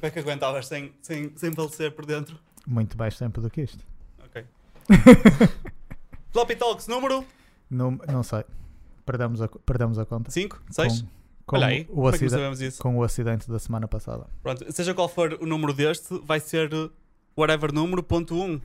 tempo é que aguentavas sem, sem, sem falecer por dentro? Muito mais tempo do que isto. Ok. Floppy Talks número Não, não sei. Perdemos a, perdemos a conta. 5, 6? Com, com Olha aí, o é sabemos isso? com o acidente da semana passada. Pronto, seja qual for o número deste, vai ser uh, whatever número, ponto 1.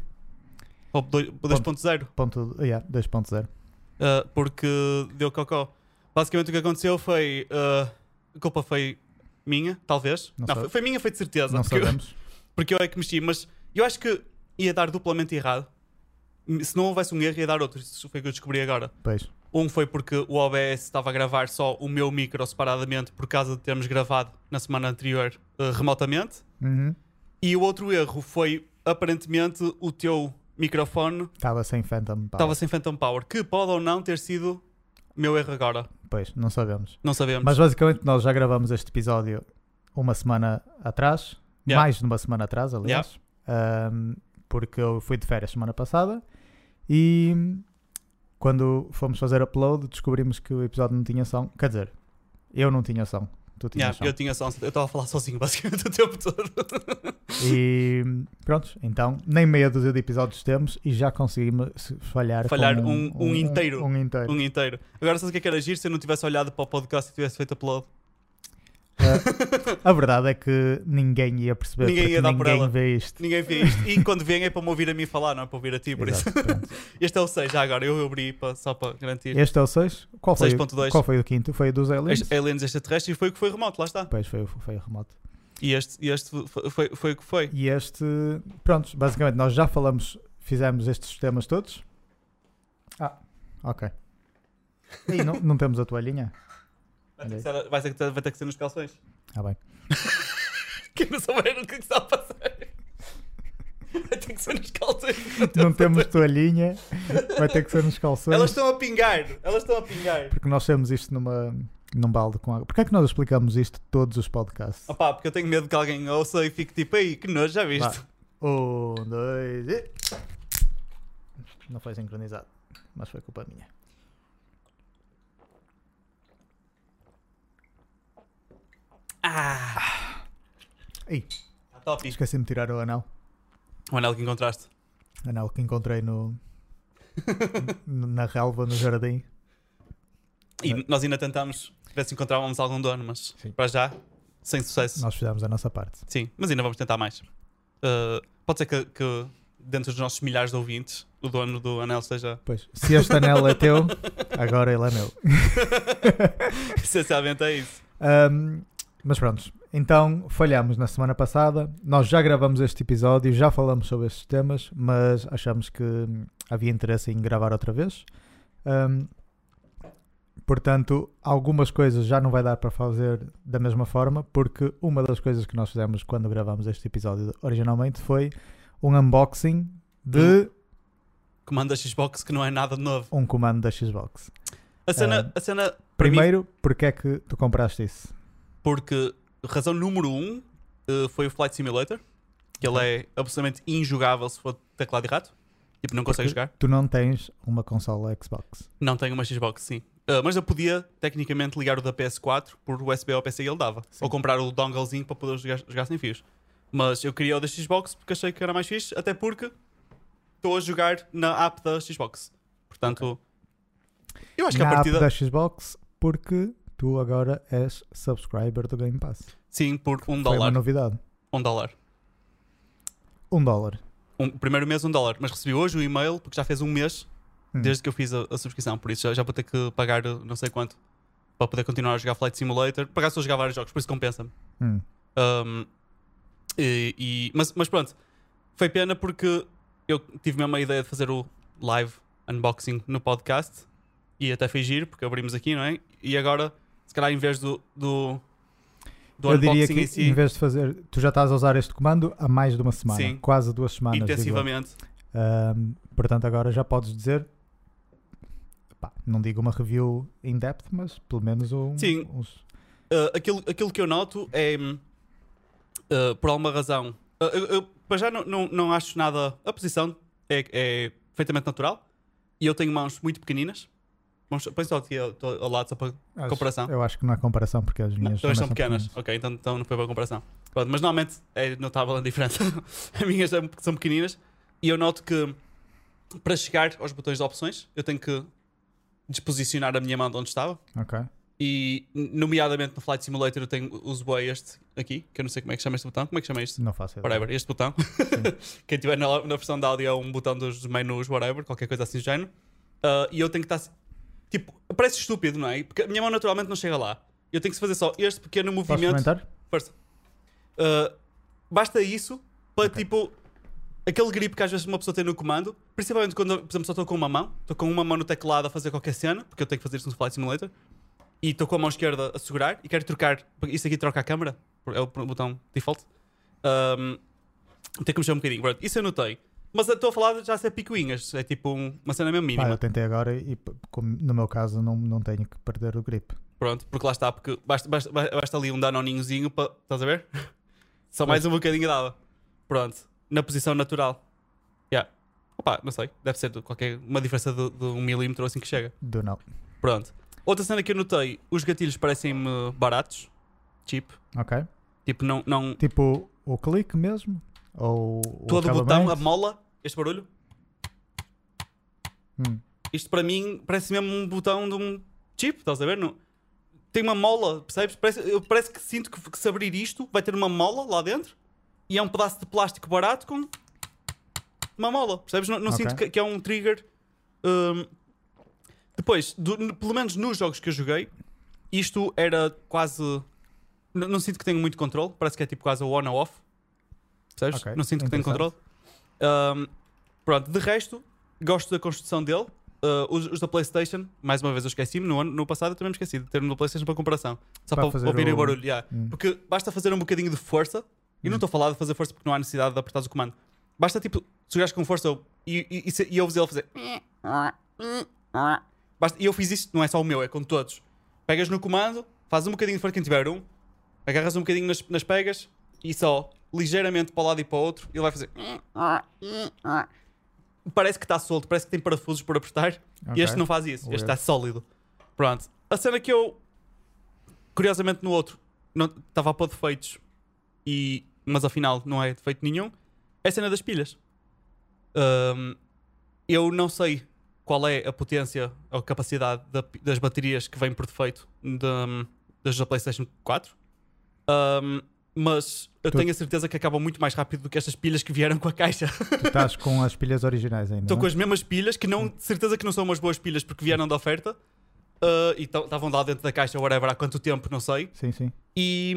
Ou doi- 2.0. Ponto, yeah, 2.0. Uh, porque deu cocó. Basicamente o que aconteceu foi. uh, a culpa foi minha, talvez. Não Não, foi, foi minha, foi de certeza. Não porque, eu, sabemos. porque eu é que mexi, mas eu acho que ia dar duplamente errado. Se não houvesse um erro, ia dar outro. Isso foi o que eu descobri agora. Pois. Um foi porque o OBS estava a gravar só o meu micro separadamente por causa de termos gravado na semana anterior uh, remotamente. Uhum. E o outro erro foi aparentemente o teu microfone Estava sem Phantom Power. estava sem Phantom Power, que pode ou não ter sido meu erro agora. Pois, não sabemos. Não sabemos. Mas basicamente nós já gravamos este episódio uma semana atrás. Yeah. Mais de uma semana atrás, aliás. Ahm, porque eu fui de férias semana passada. E quando fomos fazer upload descobrimos que o episódio não tinha som. Quer dizer, eu não tinha som. Tu tinhas Yeah, som. eu tinha só, eu estava a falar sozinho basicamente o tempo todo. E pronto, então nem meia dúzia de episódios temos e já conseguimos falhar, Falhar com um- um inteiro. Um, inteiro. um inteiro. Agora sabes o que é que era agir se eu não tivesse olhado para o podcast e tivesse feito upload? A verdade é que ninguém ia perceber Ninguém ia dar por ninguém ela. vê isto. Ninguém vê isto. E quando vem é para me ouvir a mim falar, não é para ouvir a ti, por isso. Exato, pronto. Este é o 6 já agora, eu abri para, só para garantir. Este é o 6. Qual foi, 6.2. qual foi o quinto? Foi o dos aliens? Este Aliens extraterrestres e foi o que foi remoto, lá está. Depois foi, o- foi remoto. E este, e este foi, foi, o que foi. E este, pronto, basicamente nós já falamos, fizemos estes temas todos. Ah, ok. E não, não temos a toalhinha? Vai ter, que ser, vai, ter que ter- vai ter que ser nos calções. Ah, bem. Que não souberam o que é que está a passar. Vai ter que ser nos calções. Não temos toalhinha, vai ter que ser nos calções. Elas estão a pingar. Elas estão a pingar. Porque nós temos isto numa, num balde com água. Porquê é que nós explicamos isto todos os podcasts? Opá, porque eu tenho medo que alguém ouça e fique tipo, aí, que nojo, já viste? Vá. Um, dois e. Não foi sincronizado, mas foi culpa minha. Ah! Ih. Tá top. Esqueci-me de tirar o anel. O anel que encontraste. Anel que encontrei no. na relva, no jardim. E nós ainda tentámos ver se encontrávamos algum dono, mas Sim. para já, sem sucesso. Nós fizemos a nossa parte. Sim, mas ainda vamos tentar mais. Uh, pode ser que, que dentro dos nossos milhares de ouvintes, o dono do anel seja Pois, se este anel é teu, agora ele é meu. essencialmente é isso. Ahm, mas pronto, então falhamos na semana passada. Nós já gravamos este episódio, já falamos sobre estes temas, mas achamos que hum, havia interesse em gravar outra vez. Ahm, portanto, algumas coisas já não vai dar para fazer da mesma forma, porque uma das coisas que nós fizemos quando gravamos este episódio originalmente foi um unboxing de Comando da Xbox que não é nada de novo. um comando da Xbox. A cena, a cena para mim, Primeiro, porque é que tu compraste isso? Porque razão número um uh, foi o Flight Simulator, que ele é absolutamente injogável se for teclado e rato. Tipo, não consegue Porque jogar. Tu não tens uma consola Xbox. Não tenho uma Xbox, sim. Uh, mas eu podia, tecnicamente, ligar o da PS4 por USB ao PC e ele dava. Sim. Ou comprar o donglezinho para poder jogar, jogar sem fios. Mas eu queria o da Xbox porque achei que era mais fixe, até porque estou a jogar na app da Xbox. Portanto, eu acho que na a partida. app da Xbox, porque tu agora és subscriber do Game Pass. Sim, por um Foi uma dólar. novidade. Um dólar. Um dólar. Um, primeiro mês, um dólar. Mas recebi hoje o e-mail porque já fez um mês Hum. desde que eu fiz a, a subscrição. Por isso já, já vou ter que pagar uh, não sei quanto para poder continuar a jogar Flight Simulator. Pagar só jogar vários jogos, por isso compensa-me. Hum. Um, e, e- mas, mas pronto, foi pena porque eu tive mesmo a ideia de fazer o live unboxing no podcast e até foi giro, porque abrimos aqui, não é? E agora, calhar, em vez do, do, do Eu diria que em si, em vez de fazer, tu já estás a usar este comando há mais de uma semana, Sim. quase duas semanas. intensivamente, portanto, agora já podes dizer, pá, não digo uma review in depth, mas pelo menos um, Sim. uns. uh, aquilo, aquilo que eu noto é, uh, por alguma razão, uh, eu, eu, para já não, não, não acho nada. A posição é, é perfeitamente natural e eu tenho mãos muito pequeninas Põe só aqui ao, ao lado só para Acho- comparação. Eu acho que não há comparação porque as Não, minhas também são pequenas. Ok, então, então não foi boa comparação. Pronto, mas normalmente é notável a diferença. As minhas são, pequeninas e eu noto que para chegar aos botões de opções eu tenho que disposicionar a minha mão de onde estava. Ok. E, nomeadamente no Flight Simulator, eu tenho, uso bem este aqui, que eu não sei como é que chama este botão. Como é que chama isto? Não faço ideia. Whatever, este botão. Quem tiver na, na versão de áudio é um botão dos menus, whatever, qualquer coisa assim do género. Ah, e eu tenho que estar. Tipo, parece estúpido, não é? Porque a minha mão naturalmente não chega lá. Eu tenho que fazer só este pequeno Posso movimento. comentar? Força. Uh, basta isso para Ok. tipo aquele grip que às vezes uma pessoa tem no comando, principalmente quando, por exemplo, só estou com uma mão, estou com uma mão no teclado a fazer qualquer cena, porque eu tenho que fazer isso no Flight Simulator, e estou com a mão esquerda a segurar e quero trocar. Isso aqui troca a câmera, é o botão default. Um, tenho que mexer um bocadinho. Isso eu notei. Mas estou a falar já ser picuinhas, é tipo um- uma cena mesmo Pá, mínima. eu tentei agora e como no meu caso não, não tenho que perder o grip. Pronto, porque lá está, porque basta, basta, basta ali um danoninhozinho para. Estás a ver? Só mais um bocadinho dava. Pronto, na posição natural. Yeah. Opa, não sei, deve ser de qualquer. Uma diferença de, de um milímetro assim que chega. Do não. Pronto. Outra cena que eu notei, os gatilhos parecem-me baratos, cheap. Ok. Tipo, não. não Tipo o clique mesmo? Ou o todo o botão, a mola, este barulho. Hum. Isto para mim parece mesmo um botão de um chip, estás a ver? Não, tem uma mola, percebes? Parece, eu parece que sinto que, que se abrir isto vai ter uma mola lá dentro e é um pedaço de plástico barato com uma mola, percebes? Não, não Ok. sinto que, que é um trigger. hum. Depois, do- pelo menos nos jogos que eu joguei, isto era quase. n- Não, sinto que tenho muito controle, parece que é tipo quase o on ou off. Percebes? Ok, Não sinto que tenho controle. Um, pronto, de resto, gosto da construção dele. Uh, os, os da PlayStation, mais uma vez eu esqueci-me. No, ano- no passado eu também me esqueci de ter um da PlayStation para comparação. Só Para para, ouvirem o barulho. yeah. Hum. Porque basta fazer um bocadinho de força. E não Hum. estou a falar de fazer força porque não há necessidade de apertar o comando. Basta tipo, segurar com força e, e, e, e ouves ele fazer. Basta, e eu fiz isso, não é só o meu, é com todos. Pegas no comando, fazes um bocadinho de força quem tiver um, agarras um bocadinho nas, nas pegas e só ligeiramente para o lado e para o outro, ele vai fazer. Parece que está solto, parece que tem parafusos por apertar. E Ok. este não faz isso, este Weird. está sólido. Pronto. A cena que eu, curiosamente no outro, estava a pôr defeitos, e, mas afinal não é defeito nenhum, é a cena das pilhas. Ahm, eu não sei qual é a potência ou a capacidade da- das baterias que vêm por defeito da, das da PlayStation 4, Ahm, mas eu Tu- tenho a certeza que acabam muito mais rápido do que estas pilhas que vieram com a caixa. Tu estás com as pilhas originais ainda. Estou com as mesmas pilhas, que não, certeza que não são umas boas pilhas porque vieram da oferta. ah, e estavam lá dentro da caixa, whatever, há quanto tempo, não sei. Sim, sim. E,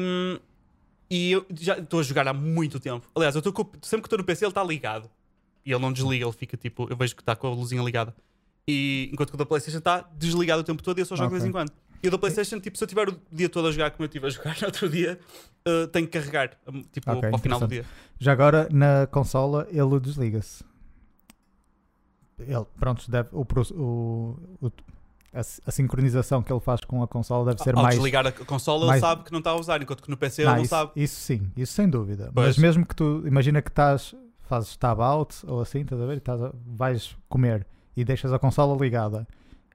e eu já estou a jogar há muito tempo. Aliás, eu com- sempre que estou no PC, ele está ligado. E ele não desliga, ele fica tipo, eu vejo que está com a luzinha ligada. E enquanto que o da PlayStation está desligado o tempo todo e eu só jogo de vez em quando. E o da PlayStation, tipo, se eu tiver o dia todo a jogar como eu estive a jogar no outro dia, ah, tenho que carregar, tipo, Ok, ao final do dia. Já agora, na consola, ele desliga-se. Ele, pronto, deve, o, o- o- a, a sincronização que ele faz com a consola deve ser Ao mais. desligar a consola, mais- ele sabe que não está a usar, enquanto que no PC Não, ele não isso, sabe. isso sim, isso sem dúvida. Pois. Mas mesmo que tu, imagina que estás, fazes tab out ou assim, estás a ver? Estás a- vais comer e deixas a consola ligada.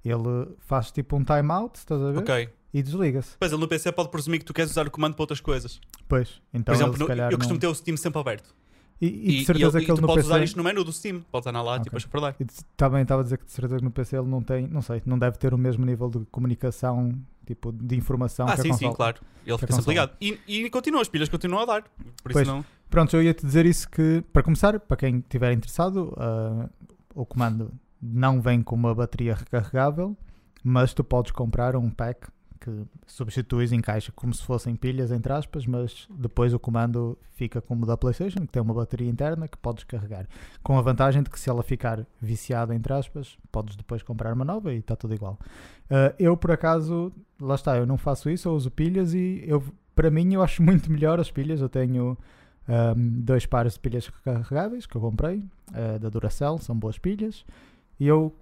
Ele faz tipo um time out, estás a ver? Ok. E desliga-se. Pois ele no PC pode presumir que tu queres usar o comando para outras coisas. Pois, então Por exemplo, ele, no- eu costumo não- ter o Steam sempre aberto. E, e de certeza ele- que ele tu no podes PC. usar isto no menu do Steam. Podes andar lá, Ok. tipo, a chapardar. E de- também estava a dizer que de certeza que no PC ele não tem, não sei, não deve ter o mesmo nível de comunicação, tipo de informação Ah, que sim, sim, claro. Ele fica sempre ligado. E, e continua, as pilhas continuam a dar. Por isso Pois. não. Pronto, eu ia-te dizer isso que, para começar, para quem estiver interessado, ah, o comando não vem com uma bateria recarregável, mas tu podes comprar um pack que substituis em caixa como se fossem pilhas, entre aspas, mas depois o comando fica como o da PlayStation, que tem uma bateria interna que podes carregar. Com a vantagem de que se ela ficar viciada, entre aspas, podes depois comprar uma nova e está tudo igual. Ah, eu, por acaso, lá está, eu não faço isso, eu uso pilhas e eu, para mim eu acho muito melhor as pilhas. Eu tenho um, dois pares de pilhas recarregáveis que eu comprei, uh, da Duracell, são boas pilhas, e eu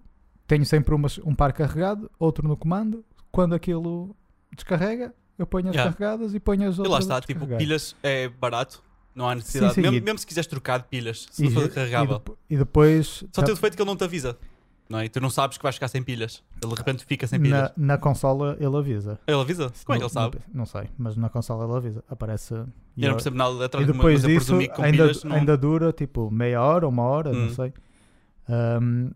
tenho sempre umas, um par carregado, outro no comando. Quando aquilo descarrega, eu ponho as Yeah. carregadas e ponho as E outras. lá a está, tipo, pilhas é barato. Não há necessidade. sim, mesmo, e- mesmo se quiseres trocar de pilhas, se E, não for e carregável. e depois. Só tá- tem o defeito que ele não te avisa. Não é? E tu não sabes que vais ficar sem pilhas. Ele de repente fica sem pilhas. Na, na consola ele avisa. Ele avisa? Como é que ele sabe? no- Não sei, mas na consola ele avisa. Aparece. Eu não percebo nada de E eletrônica, depois disso ainda, pilhas não... ainda dura tipo meia hora, uma hora, não Hum. sei. Ahm,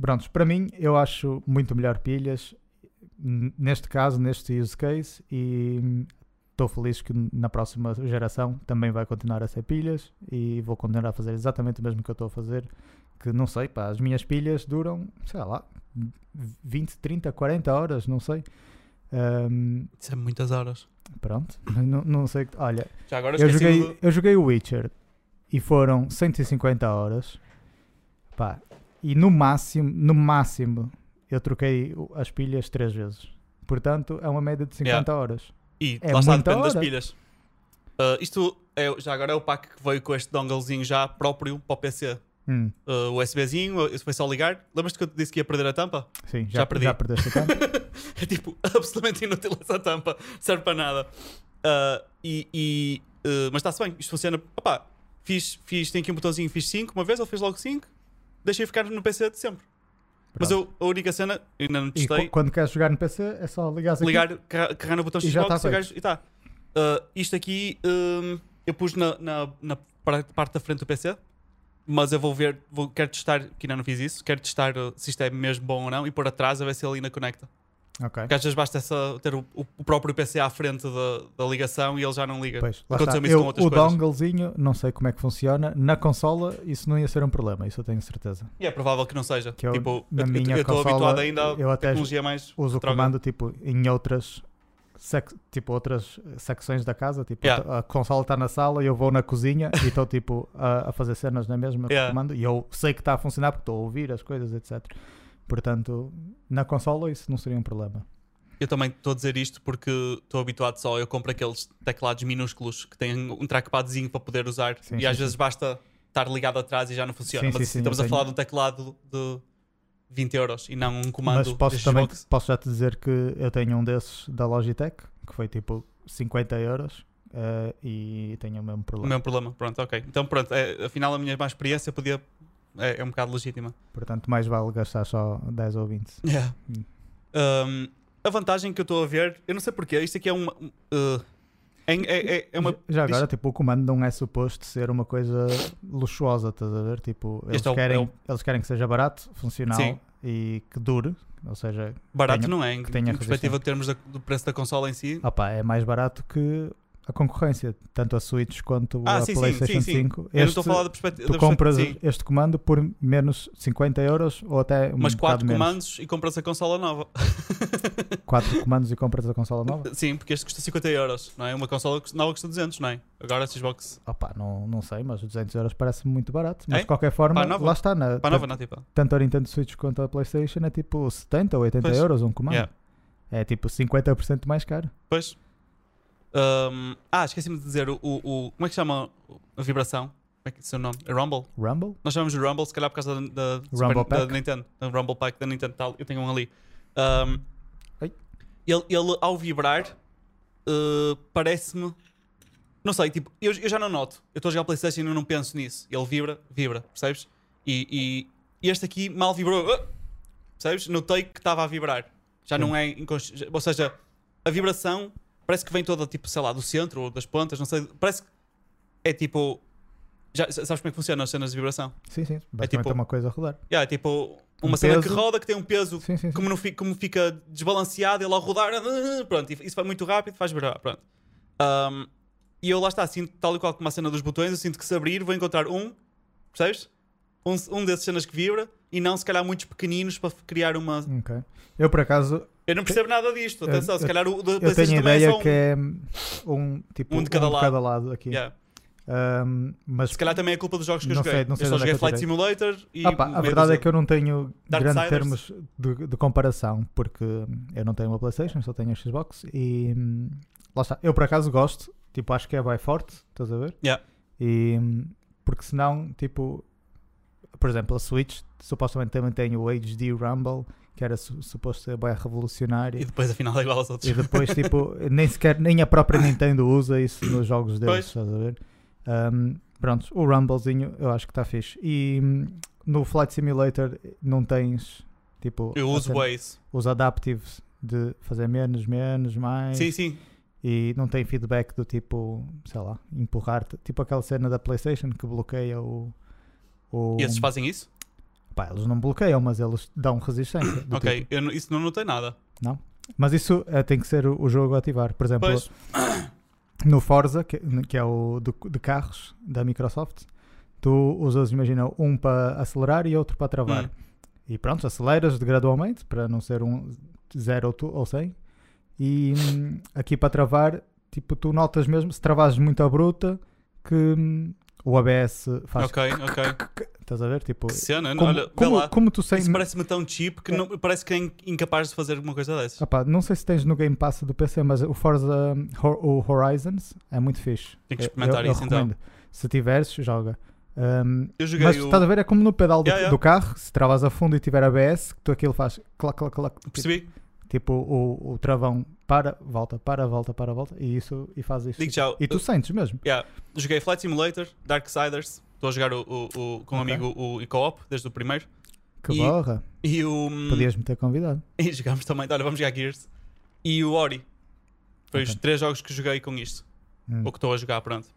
prontos, para mim eu acho muito melhor pilhas neste caso, neste use case e estou feliz que na próxima geração também vai continuar a ser pilhas e vou continuar a fazer exatamente o mesmo que eu estou a fazer. Que não sei, pá, as minhas pilhas duram, sei lá, 20, 30, 40 horas, não sei. Isso é muitas horas. pronto, não, não sei. Olha, eu joguei, eu joguei o Witcher e foram 150 horas. Pá, e no máximo, no máximo, eu troquei as pilhas três vezes. Portanto, é uma média de 50 horas. E É lá está, depende das hora. pilhas. Ah, isto é, já agora é o pack que veio com este donglezinho já próprio para o PC. Hum, Uh, USBzinho, isso foi só ligar. Lembras-te que eu te disse que ia perder a tampa? sim, Já já, perdi. já perdeste a tampa. é tipo absolutamente inútil essa tampa, serve para nada. Ah, e, e, uh, mas está-se bem, isto funciona. Opá, fiz, fiz, tem aqui um botãozinho, fiz 5 uma vez, ele fez logo 5, deixei ficar no PC de sempre. Mas eu, a única cena, eu ainda não E testei, qu- quando queres jogar no PC é só ligar aqui. ligar, carregar no botão E Xbox e, gajo- e tá. Uh, isto aqui um, eu pus na, na, na par- parte da frente do PC, mas eu vou ver, vou, quero testar, que ainda não fiz isso, quero testar uh, se isto é mesmo bom ou não e pôr atrás a ver se ele ainda conecta. Ok. Porque às vezes basta ter o, o próprio PC à frente da, da ligação e ele já não liga. Pois, lá está. isso Eu, com outras o coisas. donglezinho, não sei como é que funciona. Na consola, isso não ia ser um problema, isso eu tenho certeza. E é provável que não seja. Que eu, tipo, na eu- eu minha estou consola, habituado ainda eu até tecnologia mais. uso o comando tipo em outras sec- tipo outras secções da casa tipo Yeah. a consola está na sala e eu vou na cozinha e estou tipo a, a fazer cenas na mesma Yeah. comando e eu sei que está a funcionar porque estou a ouvir as coisas etc portanto na consola isso não seria um problema Eu também estou a dizer isto porque estou habituado só. Eu compro aqueles teclados minúsculos que têm um trackpadzinho para poder usar Sim, e sim, às sim. vezes basta estar ligado atrás e já não funciona. Mas estamos a falar de um teclado de 20 euros e não um comando mas posso também posso já te dizer que eu tenho um desses da Logitech que foi tipo 50 euros eh, e tenho o mesmo O problema mesmo problema. Pronto, ok. Então pronto, é, afinal a minha má experiência podia. É, é um bocado legítima. portanto mais vale gastar só 10 ou 20 Yeah. Hum. Um, a vantagem que eu estou a ver, eu não sei porquê, isto aqui é uma. uh, é, é, é- é uma Já agora, diz- tipo, o comando não é suposto ser uma coisa luxuosa, estás a ver? Tipo, eles, Este é querem, é o- eles querem que seja barato, funcional Sim. e que dure. Ou seja, barato, tenha- não é? Em, que tenha em perspectiva de termos da- do preço da consola em si. opa, é mais barato que a concorrência, tanto a Switch quanto Ah, a sim, PlayStation sim, sim. 5. eu não Este, estou a falar da perspectiva. tu compras este comando por menos 50 euros ou até um mas bocado quatro menos. comandos e compras a consola nova. Quatro comandos e compras a consola nova? Sim, porque este custa 50 euros, não é? Uma consola nova custa 200, não é? Agora a Xbox. Opa, não, não sei, mas os 200 euros parece muito barato. Mas É? de qualquer forma, Para lá está. Na, Para a nova, não, tipo. tanto a Nintendo Switch quanto a PlayStation é tipo 70 ou 80 Pois. euros um comando. Yeah. É tipo 50% mais caro. Pois. Um, ah, esqueci-me de dizer o, o, Como é que chama a vibração? Como é que é o seu nome? É Rumble? Rumble? Nós chamamos de Rumble, se calhar por causa da, da, Rumble Super- da? Nintendo. Da Rumble Pack da Nintendo tal. Eu tenho um ali. Um, ele, ele, ao vibrar, uh, parece-me. Não sei, tipo, eu, eu já não noto. Eu estou a jogar PlayStation e eu não penso nisso. Ele vibra, vibra, percebes? E, e este aqui mal vibrou. Ah! percebes? Notei que estava a vibrar. Já Sim. não é inconsci... Ou seja, a vibração parece que vem toda, tipo, sei lá, do centro ou das pontas, não sei. Parece que é tipo. Já, sabes como é que funciona as cenas de vibração? Sim, sim. É, tipo- uma coisa a rodar. Yeah, é tipo uma Um cena que peso. roda que tem um peso Sim, sim, sim. como, não fica, como fica desbalanceado, ele ao rodar, pronto, isso vai muito rápido, faz vibrar, pronto. Um, e eu lá está, sinto tal e qual como a cena dos botões, eu sinto que se abrir vou encontrar um, percebes? Um, um desses cenas que vibra e não se calhar muitos pequeninos para criar uma. Ok. Eu por acaso Eu não percebo nada disto, Eu- atenção, se eu- calhar o da eu PlayStation tenho a também é só um. que é um tipo Um de cada lado. aqui. Yeah. Um, mas Se calhar também é culpa dos jogos que eu Não joguei. sei- não sei eu só é joguei eu Flight. Simulator e. Ah pá, a verdade é que eu não tenho grandes termos de, de comparação porque eu não tenho uma Playstation, só tenho a Xbox e hum, lá está. Eu por acaso gosto, tipo, acho que é bem forte, estás a ver? Yeah. E hum, porque senão, tipo, por exemplo, a Switch supostamente também tem o HD Rumble, que era su- suposto ser bem revolucionário. E depois afinal é igual aos outros. E depois, tipo, nem sequer, nem a própria Nintendo usa isso nos jogos deles, Pois. estás a ver? Um, pronto, o Rumblezinho eu acho que está fixe. E hum, no Flight Simulator não tens tipo Eu uso Waze. os adaptives de fazer menos, menos, mais Sim, sim. e não tem feedback do tipo, sei lá, empurrar-te. Tipo aquela cena da PlayStation que bloqueia o. o E esses fazem isso? Pá, eles não bloqueiam, mas eles dão resistência. ok, tipo. não- isso não notei nada. Mas isso eh, tem que ser o, o jogo a ativar. Por exemplo, Pois, no Forza, que, que é o do- de, carros da Microsoft, tu usas, imagina, um para acelerar e outro para travar. Hum. E pronto, aceleras gradualmente para não ser um 0 ou, tu- ou 100. E hum, aqui para travar, tipo, tu notas mesmo, se travares muito à bruta, que hum, o ABS faz. ok, ok. Estás a ver? Tipo, Que cena, como, olha, como, como tu sem. Isso parece-me tão cheap que É. não, parece que é in- incapaz de fazer alguma coisa dessas. Opá, não sei se tens no Game Pass do PC, mas o Forza o Horizons é muito fixe. Tenho que experimentar eu, eu isso, então. recomendo. Se tiveres, joga. Hum, Eu joguei mas o. estás a ver, é como no pedal do, Yeah, yeah. do carro, se travas a fundo e tiver ABS, que tu aquilo faz clac, clac, clac. Percebi? tipo o, o travão para, volta, para, volta, para, volta, e isso e faz isso. Digo já. E tu sentes mesmo. Yeah. Joguei Flight Simulator, Darksiders. Estou a jogar o, o, o- com um amigo o, co-op, desde o primeiro. Que E- borra. E o. Podias-me ter convidado. E jogámos também. Olha, vamos jogar Gears. E o Ori. Foi os Ok. três jogos que joguei com isto. Hum. Ou que estou a jogar, pronto.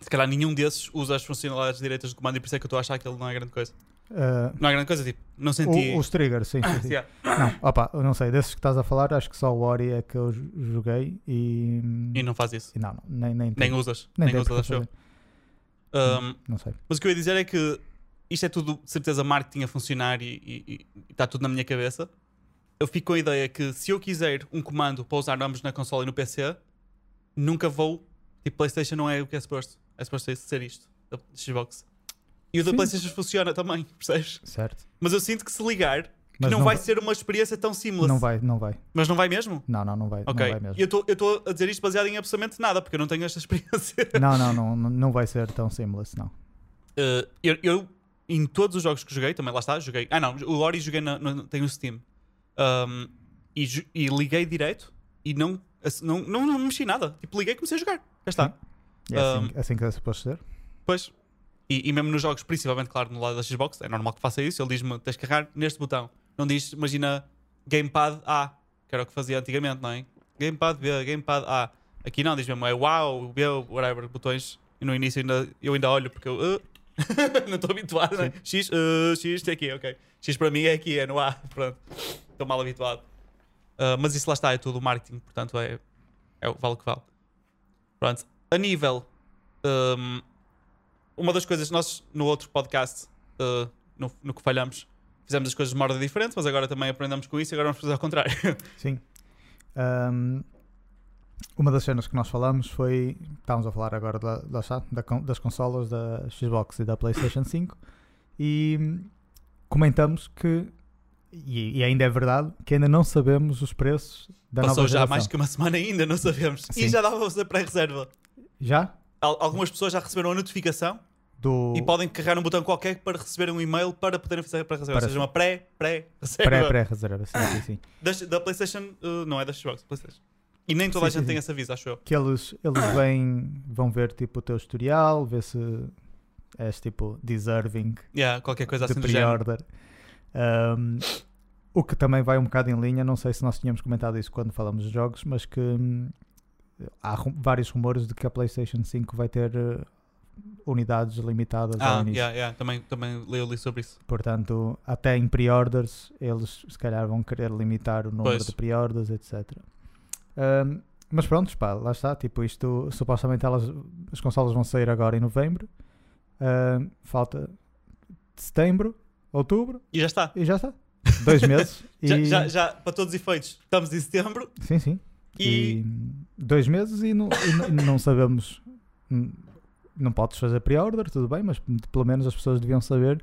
Se calhar nenhum desses usa as funcionalidades direitas do comando e por isso é que eu estou a achar que ele não é grande coisa. Uh, Não é grande coisa, tipo, não senti. o- os triggers, sim, sim, sim. Yeah. Não, opa, não sei, desses que estás a falar, acho que só o Ori é que eu jo- joguei e. E não faz isso. e não, não, nem, nem, Nem usas. nem Nem, usas, acho eu. Um, Não sei. Mas o que eu ia dizer é que isto é tudo, de certeza, marketing a funcionar e, e- e- e está tudo na minha cabeça. Eu fico com a ideia que se eu quiser um comando para usar ambos na console e no PC, nunca vou. Tipo, PlayStation não é o que é suposto. É suposto ser isto, da Xbox. E o da Sim. PlayStation funciona também, percebes? Certo. Mas eu sinto que se ligar, que Mas não, vai ser uma experiência tão seamless. Não vai, não vai. Mas não vai mesmo? Não, não, não vai. Ok. Não vai. E eu estou a dizer isto baseado em absolutamente nada, porque eu não tenho esta experiência. Não, não, não, não, não vai ser tão seamless, não. Uh, eu, eu, em todos os jogos que joguei, também lá está, joguei. Ah não, o Ori joguei na, no, tem no Steam. Um, e, e liguei direto e não, não, não, não mexi nada. Tipo, liguei e comecei a jogar. Já está. É assim, Um, assim que é suposto ser. Pois. E, e mesmo nos jogos, principalmente, claro, no lado da Xbox, é normal que faça isso. Ele diz-me: tens que carregar neste botão. Não diz, imagina, Gamepad A, que era o que fazia antigamente, não é? Gamepad B, Gamepad A. Aqui não, diz mesmo: é wow, B, whatever, botões. E no início ainda, eu ainda olho porque eu. uh, não estou habituado, não é? X, uh, X, é aqui, ok. X para mim é aqui, é no A, pronto. Estou mal habituado. Uh, mas isso lá está, é tudo marketing, portanto é, é vale o que vale. Pronto. A nível. um, uma das coisas, nós no outro podcast, uh, no, no que falhamos, fizemos as coisas de uma ordem diferente, mas agora também aprendemos com isso e agora vamos fazer ao contrário. Sim. Ahm, uma das cenas que nós falamos foi. Estávamos a falar agora da, da, das consolas da Xbox e da PlayStation 5 e comentamos que. E, e ainda é verdade que ainda não sabemos os preços da Passou nova já geração. mais que uma semana ainda, não sabemos. E Sim. já dava para fazer pré-reserva. Já? Al- Algumas pessoas já receberam a notificação Do e podem carregar um botão qualquer para receber um e-mail para poderem fazer a pré-reserva. Ou Para- seja, uma pré-pré-reserva. pré- pré-reserva. sim, sim, sim. Da, da PlayStation, uh, não é da Xbox, PlayStation. E nem toda a Sim, gente sim, tem sim. esse aviso, acho eu. que eles, eles vêm, vão ver tipo o teu historial, ver se és tipo deserving Yeah, qualquer coisa assim do pre-order. Um, o que também vai um bocado em linha, não sei se nós tínhamos comentado isso quando falamos de jogos, mas que hum, há vários rumores de que a PlayStation 5 vai ter eh, unidades limitadas Ah, ao início. yeah, yeah, também, também li, li sobre isso. Portanto, até em pre-orders, eles se calhar vão querer limitar o número Pois. de pre-orders, etc. Um, mas pronto, pá, lá está. Tipo, isto supostamente elas, as consolas vão sair agora em novembro. Um, falta setembro, outubro E já está. e já está. Dois meses. Já, e... já, já, para todos os efeitos, estamos em setembro Sim, sim. e. E dois meses e não, e não sabemos. Não podes fazer pre-order, tudo bem, mas pelo menos as pessoas deviam saber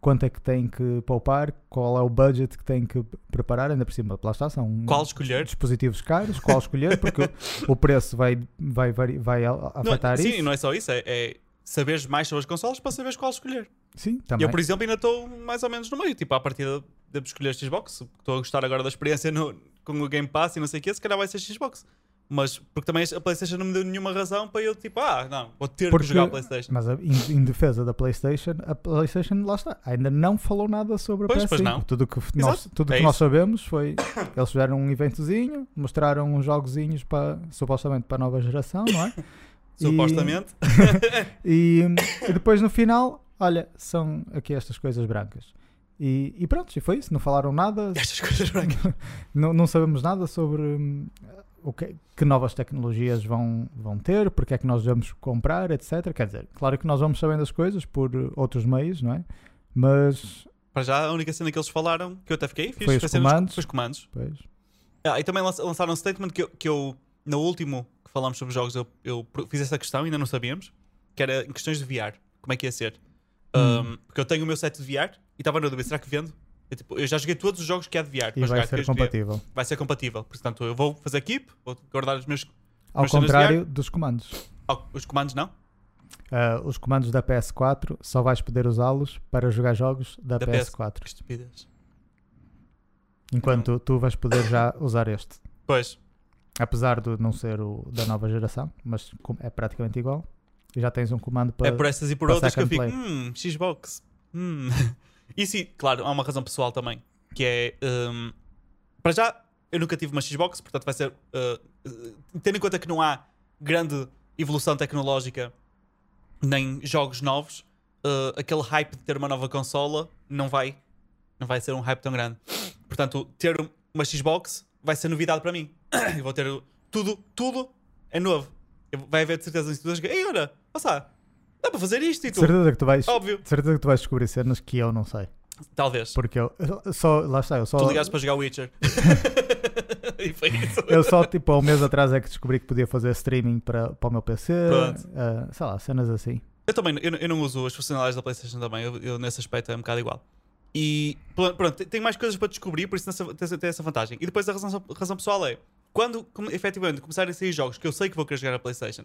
quanto é que têm que poupar, qual é o budget que têm que preparar, ainda por cima, lá está, são Qual escolher? dispositivos caros, qual escolher, porque o preço vai, vai, vari- vai a- Não, afetar sim, isso. não é só isso, é, é saberes mais sobre as consolas para saberes qual escolher. Sim, também. Eu, por exemplo, ainda estou mais ou menos no meio. Tipo, à partida devo escolher Xbox. Estou a gostar agora da experiência no- com o Game Pass e não sei o que, se calhar vai ser Xbox. Mas porque também a PlayStation não me deu nenhuma razão para eu, tipo, ah, não, vou ter Porque- que jogar a PlayStation. Mas em, em defesa da PlayStation, a PlayStation, lá está, ainda não falou nada sobre a Pois, PS5. pois não. Tudo que nós, tudo é que nós sabemos foi eles fizeram um eventozinho, mostraram uns jogozinhos para, supostamente para a nova geração, não é? E- Supostamente. E, e depois no final, olha, são aqui estas coisas brancas. E, e pronto, e foi isso. Não falaram nada, Estas coisas brancas. não, não sabemos nada sobre hum, o que, que novas tecnologias vão, vão ter, porque é que nós vamos comprar, etc. Quer dizer, claro que nós vamos sabendo as coisas por uh, outros meios, não é? Mas, Para já, a única cena que eles falaram, que eu até fiquei fixe, Foi os comandos. foi os comandos. pois, Ah, e também lança- lançaram um statement que eu, que eu, no último que falámos sobre jogos, eu, eu fiz essa questão, ainda não sabíamos, que era em questões de VR. Como é que ia ser? Hum. Um, porque eu tenho o meu set de VR e estava na dúvida, será que vendo? Eu, tipo, eu já joguei todos os jogos que há de VR. e vai ser compatível. Vai ser compatível. Portanto, eu vou fazer keep, vou guardar os meus. Ao contrário dos comandos. os comandos, não? Uh, os comandos da PS4 só vais poder usá-los para jogar jogos da, Da PS4. Que estupidez. Enquanto tu vais poder já usar este. Pois, Apesar de não ser o da nova geração, mas é praticamente igual. E já tens um comando para. é por essas e por outras que eu fico, hum, Xbox. Hum. e sim, claro, há uma razão pessoal também, que é. um, para já, eu nunca tive uma Xbox, portanto vai ser. uh, tendo em conta que não há grande evolução tecnológica nem jogos novos, uh, aquele hype de ter uma nova consola não vai, não vai ser um hype tão grande. Portanto, ter uma Xbox vai ser novidade para mim. Eu vou ter tudo, tudo é novo. Vai haver de certeza instituições que, ei, olha, passa, dá para fazer isto e De tu. certeza que tu vais. Óbvio. de certeza que tu vais descobrir cenas que eu não sei. Talvez. Porque eu eu só. Lá está, eu só. Tu ligaste para jogar Witcher. e foi isso. Eu só, tipo, há um mês atrás é que descobri que podia fazer streaming para, para o meu PC. Pronto. ah, sei lá, cenas assim. Eu também, eu, não- eu não uso as funcionalidades da PlayStation também, eu, eu nesse aspecto é um bocado igual. E pronto, tem- tem mais coisas para descobrir, por isso nessa- tem, essa- tem essa vantagem. E depois a razão, a razão pessoal é quando como, efetivamente começarem a sair jogos que eu sei que vou querer jogar na PlayStation,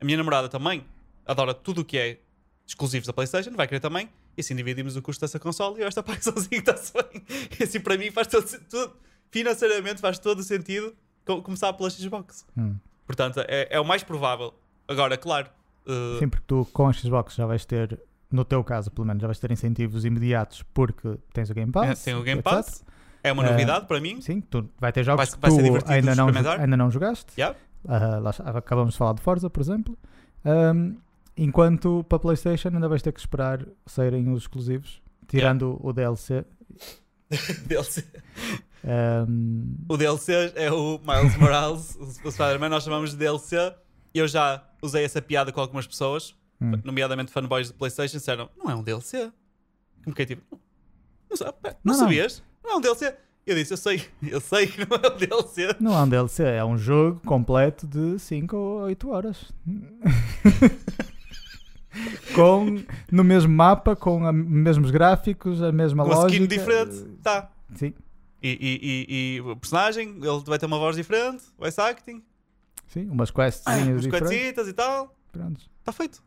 a minha namorada também adora tudo o que é exclusivos da PlayStation, vai querer também, e assim dividimos o custo dessa console e esta paga sozinho está-se bem. E assim para mim faz todo, tudo, financeiramente faz todo o sentido co- começar pela Xbox. Hum. Portanto, é, é o mais provável. Agora, claro. uh, Sim, porque tu com a Xbox já vais ter, no teu caso pelo menos, já vais ter incentivos imediatos porque tens o Game Pass. É, tem o Game etc. Pass. É uma novidade para mim. Sim, tu vai ter jogos Vai- que vai ser tu divertido ainda não, ainda não jogaste. Yeah. Ah, lá acabamos de falar de Forza, por exemplo. Ahm, enquanto para PlayStation ainda vais ter que esperar saírem os exclusivos, tirando o DLC. DLC. Ahm, O DLC é o Miles Morales, o Spider-Man. Nós chamamos de DLC. Eu já usei essa piada com algumas pessoas, hum. nomeadamente fanboys de PlayStation, disseram: Não é um DLC. Como que é tipo? Não, não, não Não, não. sabias? Não é um DLC. Eu disse: Eu sei, eu sei que não é um DLC. Não é um DLC, é um jogo completo de 5 ou 8 horas. com, no mesmo mapa, com os mesmos gráficos, a mesma Uma lógica. skin diferente. Tá. Sim, E, e, e, e o personagem, ele vai ter uma voz diferente, voice acting, sim, umas quests uns diferentes. quadricitas e tal. Prontos. Está feito.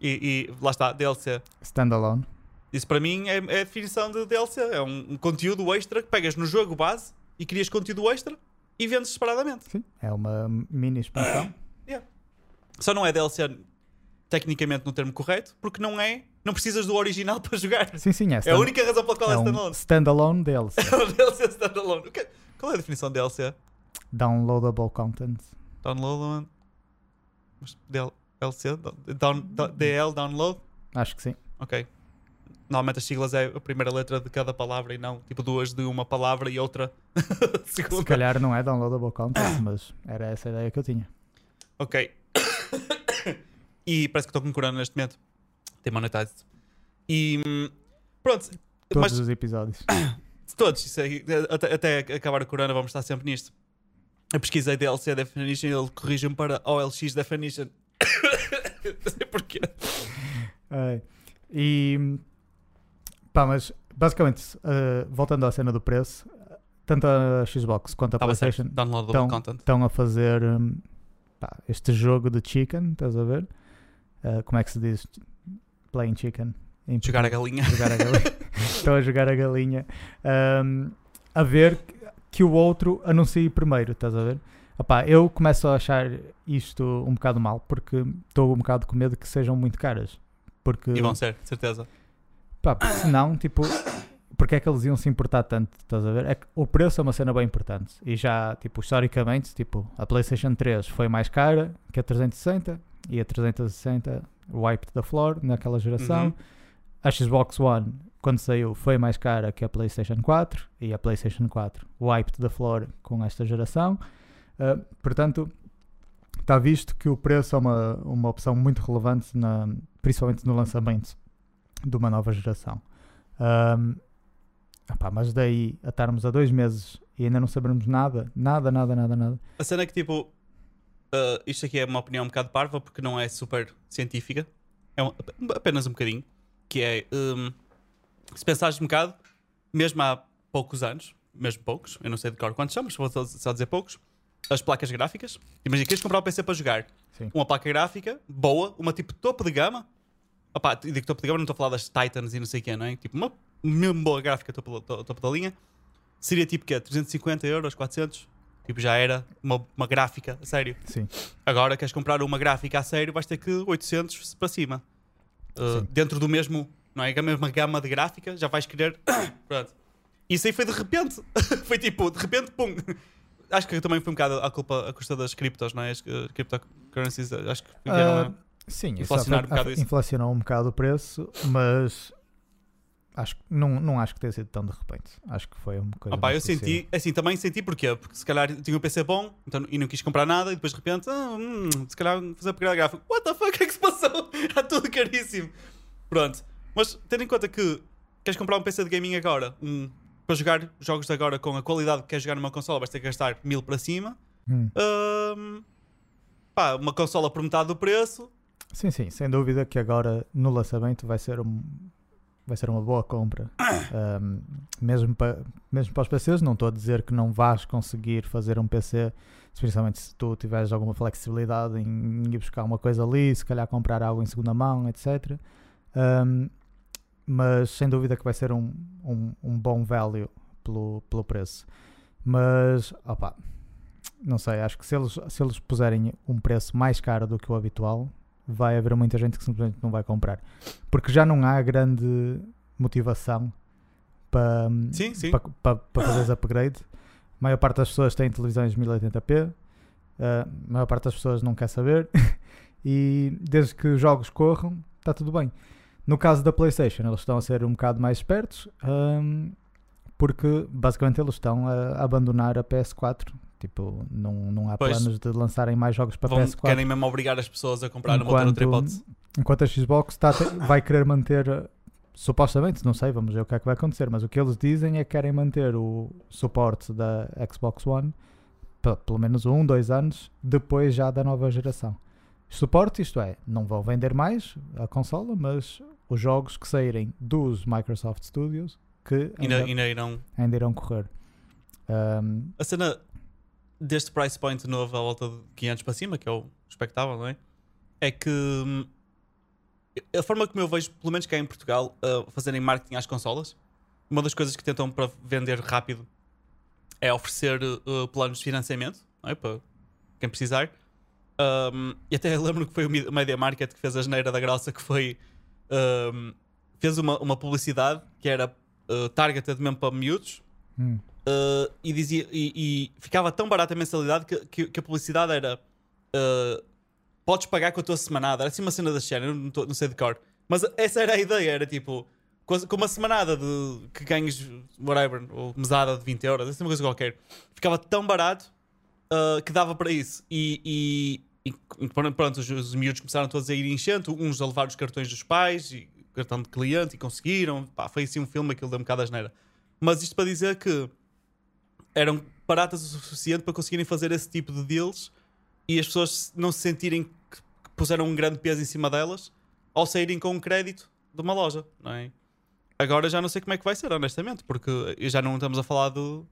E, lá está, DLC. Standalone. Isso para mim é, é a definição de DLC. É um, um conteúdo extra que pegas no jogo base e crias conteúdo extra e vendes separadamente. Sim, é uma mini expansão. Só não é DLC tecnicamente no termo correto, porque não é. Não precisas do original para jogar. Sim, sim, é, É a stand- única razão pela qual é, é um standalone. standalone DLC. É um DLC standalone. Que- Qual é a definição de DLC? Downloadable content. Download. Mas DL DLC? Down, DL, download? Acho que sim. Ok. Normalmente as siglas é a primeira letra de cada palavra e não tipo duas de uma palavra e outra Se calhar não é downloadable content, mas era essa a ideia que eu tinha. Ok. E parece que estou com corona neste momento. Tem monetized. E hum, pronto. Todos Mas os episódios. todos, aí, até, até acabar a corona, vamos estar sempre nisto. Eu pesquisei DLC Definition e ele corrige-me para OLX Definition. Não sei porquê. É. E pá, mas basicamente, eh, voltando à cena do preço, tanto a Xbox quanto a Estava certo. PlayStation content. estão a fazer hum, pá, este jogo de chicken, estás a ver? Eh, como é que se diz? Playing chicken. Em Jogar a galinha. jogar a galinha. Estão a jogar a galinha. Ahm, a ver que- o outro anuncie primeiro, estás a ver? Opá, eu começo a achar isto um bocado mal porque estou um bocado com medo que sejam muito caras. Porque, E vão ser, certeza. pá, porque senão, tipo, porque é que eles iam se importar tanto? Estás a ver? É que o preço é uma cena bem importante. E já, tipo, historicamente, tipo, a PlayStation 3 foi mais cara que a 360 e a 360 wiped the floor naquela geração. Uhum. A Xbox One, quando saiu, foi mais cara que a PlayStation 4 e a PlayStation 4 wiped the floor com esta geração. Uh, portanto, está visto que o preço é uma, uma opção muito relevante, na, principalmente no lançamento de uma nova geração. Um, opá, mas daí a estarmos a dois meses e ainda não sabermos nada, nada, nada, nada, nada. A cena é que, tipo, uh, isto aqui é uma opinião um bocado parva porque não é super científica. É um- apenas um bocadinho. Que é, um, se pensares um bocado, mesmo há poucos anos, mesmo poucos, eu não sei de cor quantos são, mas vou só- dizer poucos, as placas gráficas. Imagina, queres comprar um PC para jogar. Sim. Uma placa gráfica boa, uma tipo topo de gama. Opá, digo topo de gama, não estou a falar das Titans e não sei o que, não é? Tipo, uma mesmo boa gráfica topo, to- topo da linha. Seria tipo que 350 euros, 400. Tipo, já era uma, uma gráfica, a sério. Sim, Agora, queres comprar uma gráfica a sério, vais ter que 800 para cima. Uh, dentro do mesmo, não é? A mesma gama de gráfica, já vais querer. Pronto. Isso aí foi de repente. foi tipo, de repente, pum. Acho que também foi um bocado a culpa, a custa das criptos, não é? As uh, cryptocurrencies, acho que vieram Ah, sim inflacionar um bocado isso. inflacionou um bocado o preço, mas acho, que- não, não acho que tenha sido tão de repente. Acho que foi uma coisa. Opa, eu senti, assim, também senti porquê? Porque se calhar tinha um PC bom então, e não quis comprar nada e depois de repente, ah, hum, se calhar fazer upgrade gráfico. What the fuck, é que se passou? Está tudo caríssimo. Pronto. Mas tendo em conta que queres comprar um PC de gaming agora, um, para jogar jogos de agora com a qualidade que queres jogar numa consola, vais ter que gastar mil para cima. Hum. Hum, pá, uma consola por metade do preço. Sim, sim, sem dúvida que agora no lançamento vai ser, um, vai ser uma boa compra. Um, mesmo, para, mesmo para os PCs, não estou a dizer que não vais conseguir fazer um PC, especialmente se tu tiveres alguma flexibilidade em ir buscar uma coisa ali, se calhar comprar algo em segunda mão, etc. Um, mas sem dúvida que vai ser um, um, um bom value pelo, pelo preço. Mas, opa, não sei, acho que se eles, se eles puserem um preço mais caro do que o habitual, vai haver muita gente que simplesmente não vai comprar. Porque já não há grande motivação para, Sim, sim. para, para, para fazeres upgrade. A maior parte das pessoas tem televisões 1080p, a maior parte das pessoas não quer saber. e desde que os jogos corram, está tudo bem. No caso da PlayStation, eles estão a ser um bocado mais espertos, hum, porque basicamente eles estão a abandonar a PS4. Tipo, não, não há Pois. planos de lançarem mais jogos para Vão, PS4. querem mesmo obrigar as pessoas a comprar uma outra, hipótese. enquanto a Xbox está vai querer manter, uh, supostamente, não sei, vamos ver o que é que vai acontecer, mas o que eles dizem é que querem manter o suporte da Xbox One pe- pelo menos um, dois anos depois já da nova geração. Suporte, isto é, não vão vender mais a consola, mas os jogos que saírem dos Microsoft Studios que Ainda, ainda, ainda irão ainda irão correr. Um, A cena deste price point novo à volta de 500 para cima, que é o expectável, não é? É que hum, a forma como eu vejo, pelo menos cá em Portugal, a fazerem marketing às consolas, uma das coisas que tentam para vender rápido é oferecer uh, planos de financiamento, é? Para quem precisar. Um, e até lembro que foi o Media Market que fez a geneira da graça, que foi. um, fez uma, uma publicidade que era uh, targeted mesmo para miúdos, hum, Uh, e dizia e, e ficava tão barata a mensalidade que, que, que a publicidade era uh, podes pagar com a tua semanada, era assim uma cena da género, não, tô- não sei de cor, mas essa era a ideia, era tipo com uma semanada de que ganhes whatever, ou mesada de 20 euros, assim uma coisa qualquer, ficava tão barato uh, que dava para isso. E, e, e pronto, os, os miúdos começaram todos a ir enchendo, uns a levar os cartões dos pais e cartão de cliente e conseguiram, pá, foi assim um filme, aquilo deu um bocado asneira. Mas isto para dizer que eram baratas o suficiente para conseguirem fazer esse tipo de deals e as pessoas não se sentirem que puseram um grande peso em cima delas ao saírem com um crédito de uma loja, não é? Agora já não sei como é que vai ser, honestamente, porque já não estamos a falar de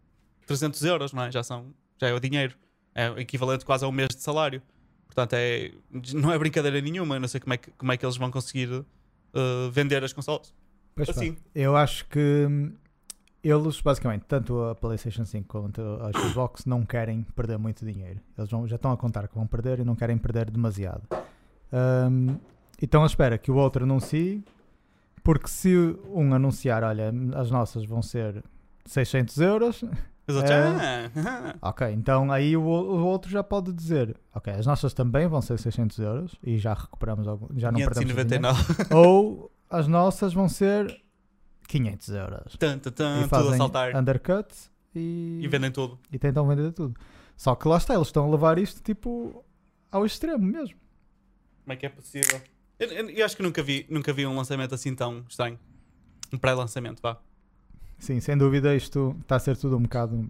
300 euros, não é? Já são, já é o dinheiro, é o equivalente quase a um mês de salário. Portanto, é, não é brincadeira nenhuma. Eu não sei como é que, como é que eles vão conseguir uh, vender as consolas. pois pá. Assim. Eu acho que hum, eles, basicamente, tanto a PlayStation 5 quanto a Xbox não querem perder muito dinheiro. Eles vão- já estão a contar que vão perder e não querem perder demasiado. Ahm, e estão à espera que o outro anuncie, porque se um anunciar, olha, as nossas vão ser 600 euros, É. ok, então aí o, o outro já pode dizer, ok, as nossas também vão ser 600 euros e já recuperamos, algum, já não perdemos dinheiro. 599. Ou as nossas vão ser 500 euros. Tan, tan, e fazem undercut e, E vendem tudo. e tentam vender tudo. Só que lá está, eles estão a levar isto tipo ao extremo mesmo. Como é que é possível? Eu, eu- eu acho que nunca vi, nunca vi um lançamento assim tão estranho. Um pré-lançamento, vá. Sim, sem dúvida isto está a ser tudo um bocado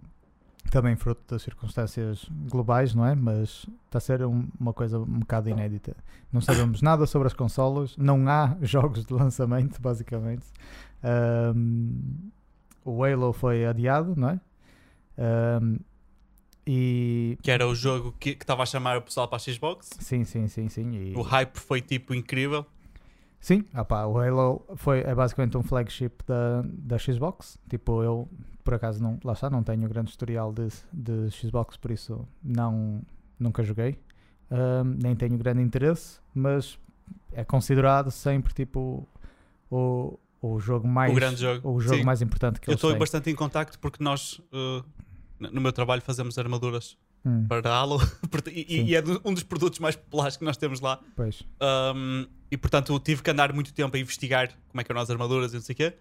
também fruto das circunstâncias globais, não é? Mas está a ser um- uma coisa um bocado inédita. Não sabemos nada sobre as consolas, não há jogos de lançamento, basicamente. Ahm, o Halo foi adiado, não é? Ahm, e Que era o jogo que que estava a chamar o pessoal para a Xbox. sim, sim, sim, sim. E, O hype foi tipo incrível. Sim, ah pá, o Halo foi, é basicamente um flagship da, da Xbox. Tipo, eu por acaso não, lá está, não tenho grande historial de, de Xbox, por isso não, nunca joguei. Ahm, nem tenho grande interesse, mas é considerado sempre tipo o, o jogo mais o grande jogo. o jogo Sim. mais importante que Eu estou bastante em contacto porque nós, uh, no meu trabalho, fazemos armaduras Hum, para Halo. E, e é um dos produtos mais populares que nós temos lá. Um, e portanto tive que andar muito tempo a investigar como é que eram as armaduras e não sei o quê.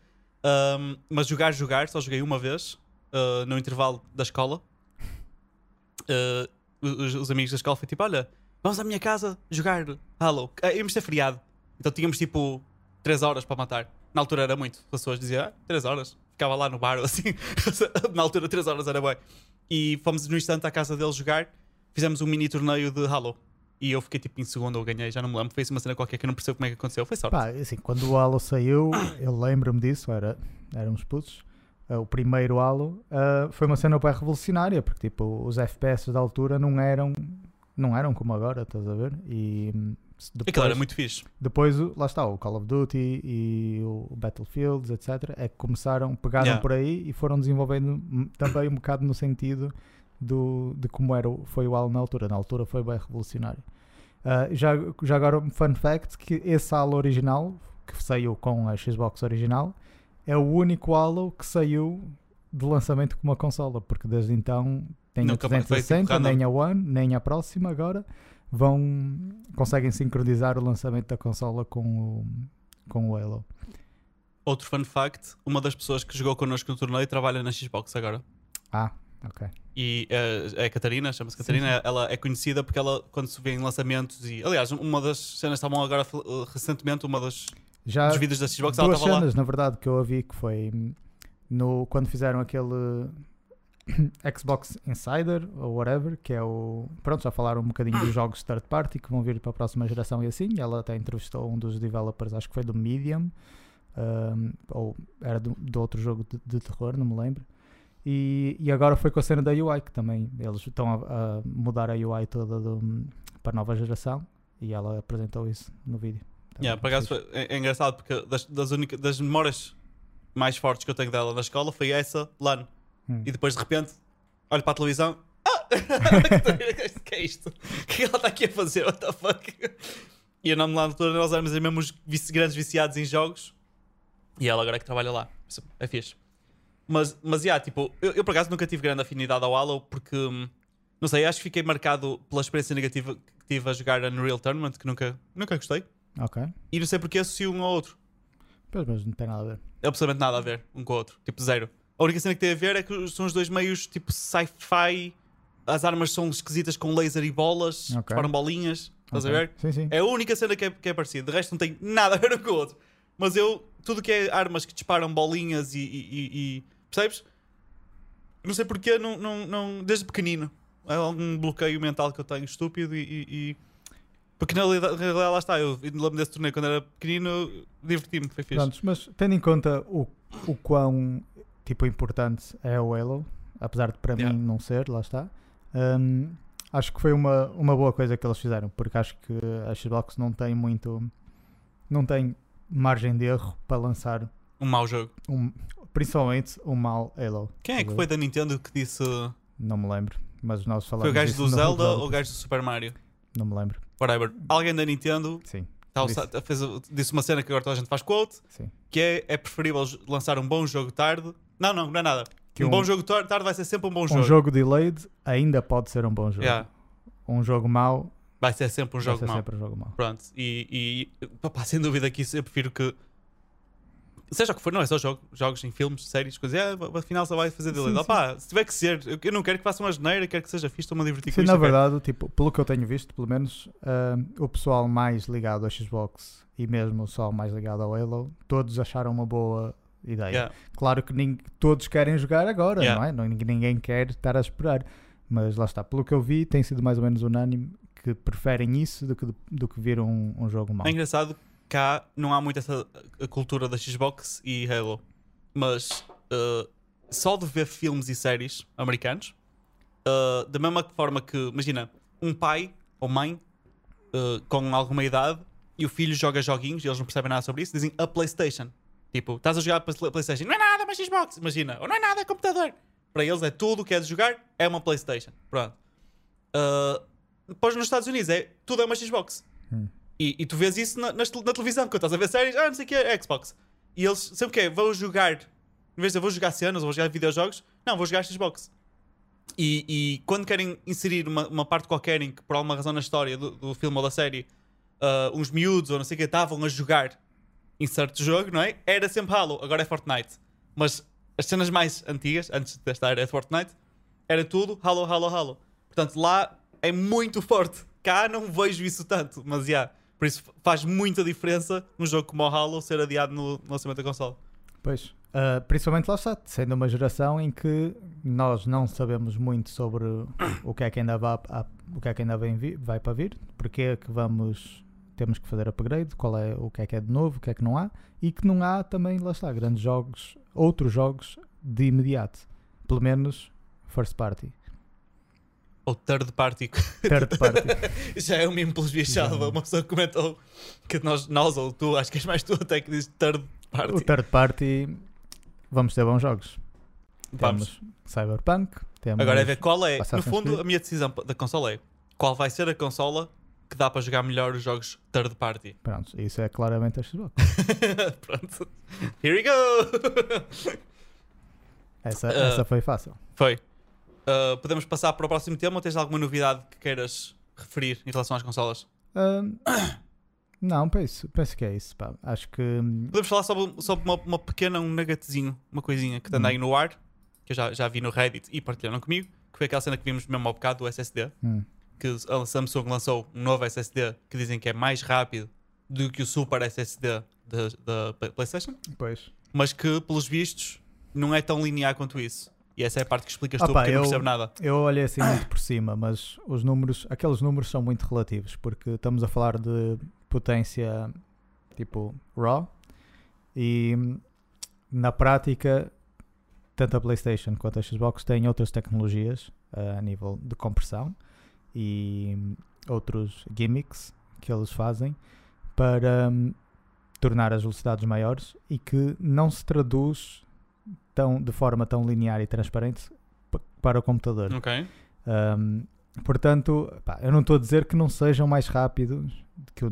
Um, mas jogar, jogar, só joguei uma vez uh, no intervalo da escola. Uh, os, os amigos da escola foi tipo: Olha, vamos à minha casa jogar Halo. Ah, íamos ter feriado. Então tínhamos tipo 3 horas para matar. Na altura era muito. As pessoas diziam: ah, 3 horas. Ficava lá no bar assim. Na altura 3 horas era bem. E fomos no instante à casa deles jogar. Fizemos um mini torneio de Halo. E eu fiquei tipo em segundo ou ganhei, já não me lembro. Foi assim uma cena qualquer que eu não percebo como é que aconteceu. Foi sorte. Pá, assim, quando o Halo saiu, eu lembro-me disso, era, éramos putos. eh, o primeiro Halo eh, foi uma cena bem revolucionária, porque tipo, os FPS da altura não eram, não eram como agora, estás a ver? E hum, se Aquilo depois, era muito fixe. depois lá está, o Call of Duty e o Battlefield, etc. É que começaram, pegaram Yeah. por aí e foram desenvolvendo hum, também um bocado no sentido do, de como era, foi o Halo na altura. Na altura foi bem revolucionário. Ah, já, já agora, um fun fact: que esse Halo original, que saiu com a Xbox original, é o único Halo que saiu de lançamento com uma consola, porque desde então tem Nunca a tipo, 360, random. nem a One, nem a próxima agora. Vão, conseguem sincronizar o lançamento da consola com o, com o Halo. Outro fun fact: uma das pessoas que jogou connosco no torneio trabalha na Xbox agora. Ah, ok. E eh, é a Catarina, chama-se Sim, Catarina. sim. Ela é conhecida porque ela, quando se vê em lançamentos e. Aliás, uma das cenas estavam agora eh, recentemente, uma das Já dos vídeos da Xbox, ela estava lá. cenas, na verdade, que eu ouvi que foi no, quando fizeram aquele Xbox Insider ou whatever, que é o. Pronto, já falaram um bocadinho dos jogos third party que vão vir para a próxima geração e assim. Ela até entrevistou um dos developers, acho que foi do Medium, hum, ou era do, do outro jogo de, de terror, não me lembro. E, e agora foi com a cena da UI, que também eles estão a, a mudar a UI toda do- para a nova geração e ela apresentou isso no vídeo. Também Yeah, foi- é, é engraçado porque das, das, única- das memórias mais fortes que eu tenho dela na escola foi essa, LAN. Hum. E depois de repente olho para a televisão. Ah! que é isto? O que é que ela está aqui a fazer? What the fuck? E eu não me lembro, todos nós éramos mesmo os grandes viciados em jogos. E ela agora é que trabalha lá. É fixe. Mas, mas yeah, tipo, eu, eu por acaso nunca tive grande afinidade ao Halo porque, hum, não sei, acho que fiquei marcado pela experiência negativa que tive a jogar Unreal Tournament, que nunca, nunca gostei. Ok. E não sei porque associo um ao outro. Pois, mas não tem nada a ver. absolutamente nada a ver um com o outro. Tipo, zero. A única cena que tem a ver é que são os dois meios tipo sci-fi. As armas são esquisitas com laser e bolas, Ok. disparam bolinhas. Estás Ok. a ver? Sim, sim. É a única cena que é, que é parecida. De resto, não tem nada a ver um com o outro. Mas eu, tudo que é armas que disparam bolinhas e- e- e- percebes? Não sei porquê, não, não, não, desde pequenino. É algum bloqueio mental que eu tenho estúpido e. e- e- Porque na realidade, lá está. Eu lembro desse torneio quando era pequenino, diverti-me, foi fixe. Prontos, mas tendo em conta o, o quão tipo, importante é o Halo, apesar de para Yeah. mim não ser, lá está, hum, acho que foi uma, uma boa coisa que eles fizeram, porque acho que a Xbox não tem muito. não tem margem de erro para lançar Um mau jogo. Um, principalmente um mal Halo. Quem é que foi da Nintendo que disse. Não me lembro. Mas nós falamos Foi o gajo do Zelda ou o gajo do Super Mario? Não me lembro. Whatever. Alguém da Nintendo Sim, tá- Disse. fez, disse uma cena que agora toda a gente faz quote. sim. Que é, é preferível lançar um bom jogo tarde. Não, não, não é nada. Que um, um- bom jogo tar- tarde vai ser sempre um bom Um jogo. jogo delayed ainda pode ser um bom jogo. Yeah. Um jogo mau Vai ser sempre um vai jogo ser mau. sempre um jogo mau. Pronto. E, e sem dúvida que isso eu prefiro que. Seja o que for, não é só jogo, jogos em filmes, séries, coisas. É, afinal só vai fazer delay. Opá, se tiver que ser, eu- eu não quero que faça uma geneira, quero que seja fixe, estou-me a divertir com Sim, isto. na eu quero- verdade, tipo, pelo que eu tenho visto, pelo menos, ah, o pessoal mais ligado ao Xbox e mesmo o pessoal mais ligado ao Halo, todos acharam uma boa ideia. Yeah. Claro que nin- todos querem jogar agora, Yeah. não é? Não- ninguém quer estar a esperar. Mas lá está, pelo que eu vi, tem sido mais ou menos unânime que preferem isso do que, do que vir um, um jogo mau. É engraçado, cá não há muito essa cultura da Xbox e Halo. Mas uh, só de ver filmes e séries americanos, uh, da mesma forma que, imagina, um pai ou mãe uh, com alguma idade e o filho joga joguinhos e eles não percebem nada sobre isso, dizem a PlayStation. Tipo, estás a jogar a Play- PlayStation, não é nada, mas Xbox, imagina, ou não é nada, é computador. Para eles é tudo o que é de jogar, é uma PlayStation. Pronto. Depois nos Estados Unidos é tudo é uma Xbox. Hum. E, e tu vês isso na, tel- na televisão, quando estás a ver séries, ah, não sei o que é Xbox. E eles, sempre que é, vão jogar, em vez de dizer, vou jogar cenas ou vou jogar videojogos, não, vou jogar Xbox. E, e quando querem inserir uma, uma parte qualquer em que, por alguma razão na história do, do filme ou da série, ah, uns miúdos ou não sei o que estavam a jogar em certo jogo, não é? Era sempre Halo, agora é Fortnite. Mas as cenas mais antigas, antes desta era de Fortnite, era tudo Halo, Halo, Halo. Portanto, lá é muito forte. Cá não vejo isso tanto, mas já. Por isso faz muita diferença um jogo como o Halo ser adiado no lançamento da console. Pois, ah, principalmente lá está, sendo uma geração em que nós não sabemos muito sobre o que é que ainda vai, o que é que ainda vem vai para vir, porque é que vamos temos que fazer upgrade, qual é o que é que é de novo, o que é que não há, e que não há também, lá está, grandes jogos, outros jogos de imediato, pelo menos first party, Ou third party. third party. Já é um meme pelos bichados. Já. Uma pessoa comentou que nós, nós ou tu, acho que és mais tu até que diz third party. o third party, vamos ter bons jogos. Vamos. Temos Cyberpunk, temos Agora é ver qual é. No fundo, Creed. a minha decisão da consola é qual vai ser a consola que dá para jogar melhor os jogos third party. Pronto, isso é claramente a Xbox. Pronto. Here we go! Essa, Ah. essa foi fácil. Foi. Uh, podemos passar para o próximo tema ou tens alguma novidade que queiras referir em relação às consolas? Ahn, não, penso, penso que é isso. Pá. Acho que hum, Podemos falar sobre, sobre uma, uma pequena, um nuggetzinho, uma coisinha que anda Hum. aí no ar, que eu já, já vi no Reddit e partilharam comigo, que foi aquela cena que vimos mesmo ao bocado do SSD, hum, que a Samsung lançou um novo SSD que dizem que é mais rápido do que o Super SSD da- da Play- PlayStation, pois. mas que, pelos vistos, não é tão linear quanto isso. E essa é a parte que explicas tu, Opa, porque eu não percebo nada. Eu olhei assim muito por cima, mas os números, aqueles números são muito relativos, porque estamos a falar de potência tipo RAW e na prática tanto a PlayStation quanto a Xbox têm outras tecnologias ah, a nível de compressão e outros gimmicks que eles fazem para hum, tornar as velocidades maiores e que não se traduz tão, de forma tão linear e transparente pa- para o computador. Ok. Um, portanto, pá, eu não estou a dizer que não sejam mais rápidos que o,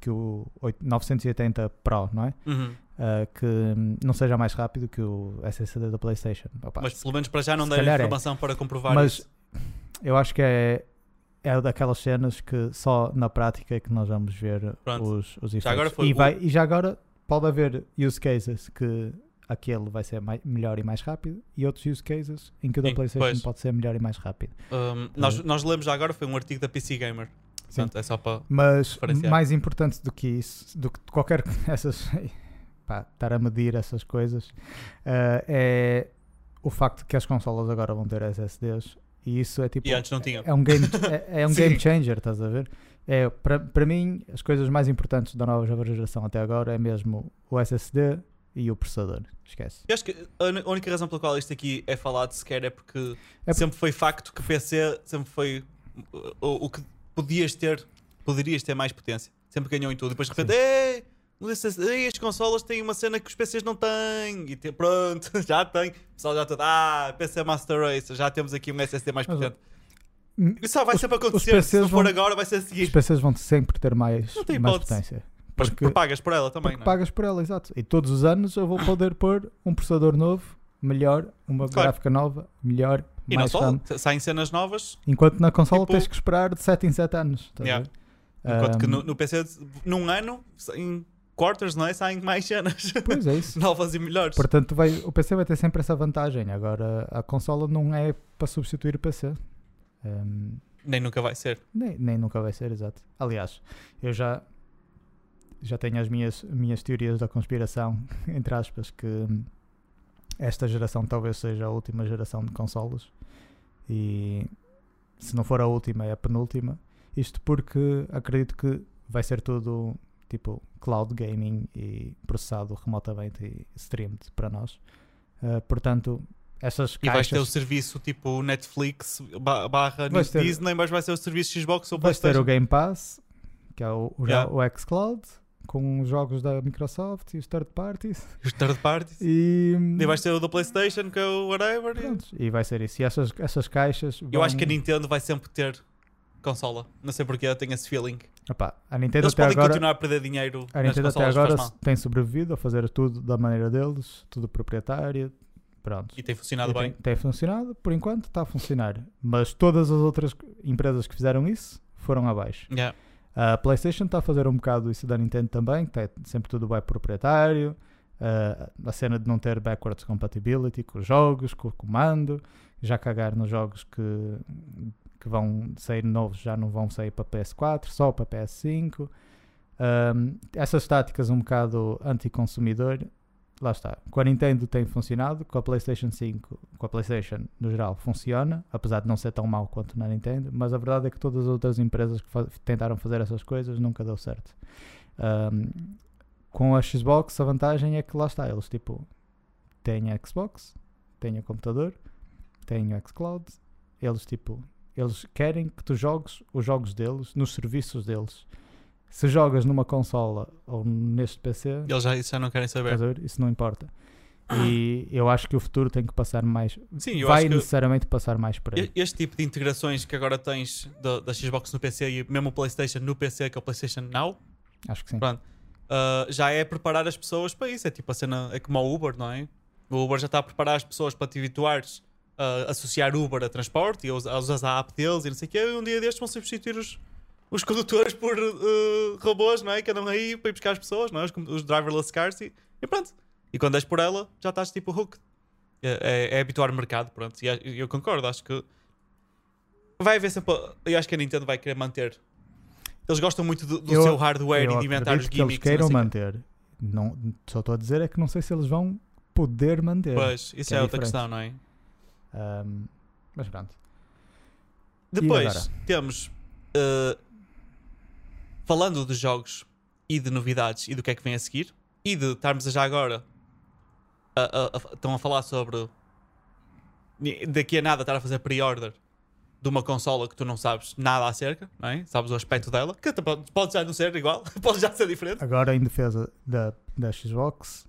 que o oit- 980 Pro, não é? Uhum. Uh, que não seja mais rápido que o SSD da PlayStation. Opa, Mas pelo menos para já não deram é. informação para comprovar Mas isso. eu acho que é, é daquelas cenas que só na prática é que nós vamos ver Pronto. os, os efeitos. agora foi e, o- vai- e já agora pode haver use cases que aquele vai ser mai- melhor e mais rápido e outros use cases em que o da PlayStation pois. pode ser melhor e mais rápido. Um, nós, nós lemos já agora, foi um artigo da PC Gamer. Sim. Portanto, é só para. Mas mais importante do que isso, do que qualquer essas pá, estar a medir essas coisas, eh, é o facto que as consolas agora vão ter SSDs e isso é tipo E antes não tinham. é um game é, é um Sim. game changer, estás a ver? É para para mim as coisas mais importantes da nova geração até agora é mesmo o SSD e o processador. Esquece. Eu acho que a única razão pela qual isto aqui é falado sequer é porque É por- sempre foi facto que PC sempre foi o, o que podias ter, poderias ter mais potência. Sempre ganhou em tudo. Depois de repente, ei, as consolas têm uma cena que os PCs não têm. E te- pronto, já tem. O pessoal já todo. Ah, PC Master Race, já temos aqui um SSD mais Mas, potente. hum, Isso só vai os- sempre os acontecer. Se não for vão- agora, vai ser a Os seguir. PCs vão sempre ter mais, mais potência. Mas Porque, pagas por ela também, não é? pagas por ela, exato. E todos os anos eu vou poder pôr um processador novo, melhor, uma Claro. gráfica nova, melhor, E não mais só, RAM. saem cenas novas, Enquanto na consola Tipo- tens que esperar de 7 em 7 anos. a Yeah. enquanto que Ahm, no, no PC, num ano, em quarters, não é? Saem mais cenas Pois é isso. novas e melhores. Portanto, vai, o PC vai ter sempre essa vantagem. Agora, a consola não é para substituir o PC. Ahm, Nem nunca vai ser. nem, nem nunca vai ser, exato. Aliás, eu já, já tenho as minhas, minhas teorias da conspiração, entre aspas, que esta geração talvez seja a última geração de consolas. E se não for a última, é a penúltima. Isto porque acredito que vai ser tudo tipo cloud gaming e processado remotamente e streamed para nós. Ah, portanto, essas E vais ter o caixas. serviço tipo Netflix ba- barra ter- Disney, mas vai ser o serviço Xbox ou Vais ter o Game Pass, que é o, o, Yeah. o xCloud, com os jogos da Microsoft e os third parties. Os third parties. E E, vais ter o da PlayStation, que é o whatever. e- pronto, e vai ser isso. E essas, essas caixas. Eu vão- acho que a Nintendo vai sempre ter consola. Não sei porque eu tenho esse feeling. Epá, a Nintendo Eles até podem agora, continuar a perder dinheiro a Nintendo até agora tem sobrevivido a fazer tudo da maneira deles, tudo proprietário. Pronto. E tem funcionado E tem, bem. tem funcionado, por enquanto está a funcionar. Mas todas as outras empresas que fizeram isso foram abaixo. Yeah. A PlayStation está a fazer um bocado isso da Nintendo também, que é sempre tudo bem proprietário. Uh, a cena de não ter backwards compatibility com os jogos, com o comando, já cagar nos jogos que, que vão sair novos já não vão sair para PS4, só para PS5. Um, essas táticas um bocado anti-consumidor, lá está. Com a Nintendo tem funcionado, com a PlayStation 5, com a PlayStation no geral funciona, apesar de não ser tão mau quanto na Nintendo, mas a verdade é que todas as outras empresas que fa- tentaram fazer essas coisas nunca deu certo. Um, com a Xbox a vantagem é que lá está, eles tipo têm a Xbox, têm o computador, têm o xCloud, eles tipo, eles querem que tu jogues os jogos deles nos serviços deles. Se jogas numa consola ou neste PC, Eles já, isso já não querem saber. ver? isso não importa. E eu acho que o futuro tem que passar mais. Sim, eu vai acho que necessariamente passar mais por aí. este tipo de integrações que agora tens da, da Xbox no PC e mesmo o PlayStation no PC, que é o PlayStation Now, Acho que sim. Pronto. uh, já é preparar as pessoas para isso. É tipo a cena, é como o Uber, não é? O Uber já está a preparar as pessoas para te habituares a associar Uber a transporte e usar a app deles e não sei o quê. E um dia destes vão substituir os, os condutores por uh, robôs, não é? Que andam aí para ir buscar as pessoas, não é? Os, os driverless cars e, e pronto. E quando és por ela, já estás tipo hook. É, é, é habituar o mercado, pronto. E eu concordo, acho que vai haver sempre. Eu acho que a Nintendo vai querer manter. Eles gostam muito do, do Eu- seu hardware e de inventar os acredito que eles gimmicks. queiram manter. Não, só estou a dizer é que não sei se eles vão poder manter. Pois, isso é, é outra questão, não é? Ahm, mas pronto. Depois temos. uh, falando de jogos e de novidades e do que é que vem a seguir, e de estarmos já agora. a- a- a- estão a falar sobre. Daqui a nada estar a fazer pre-order de uma consola que tu não sabes nada acerca, não é? Sabes o aspecto dela, que pode, já não ser igual, pode já ser diferente. Agora, em defesa da, da Xbox,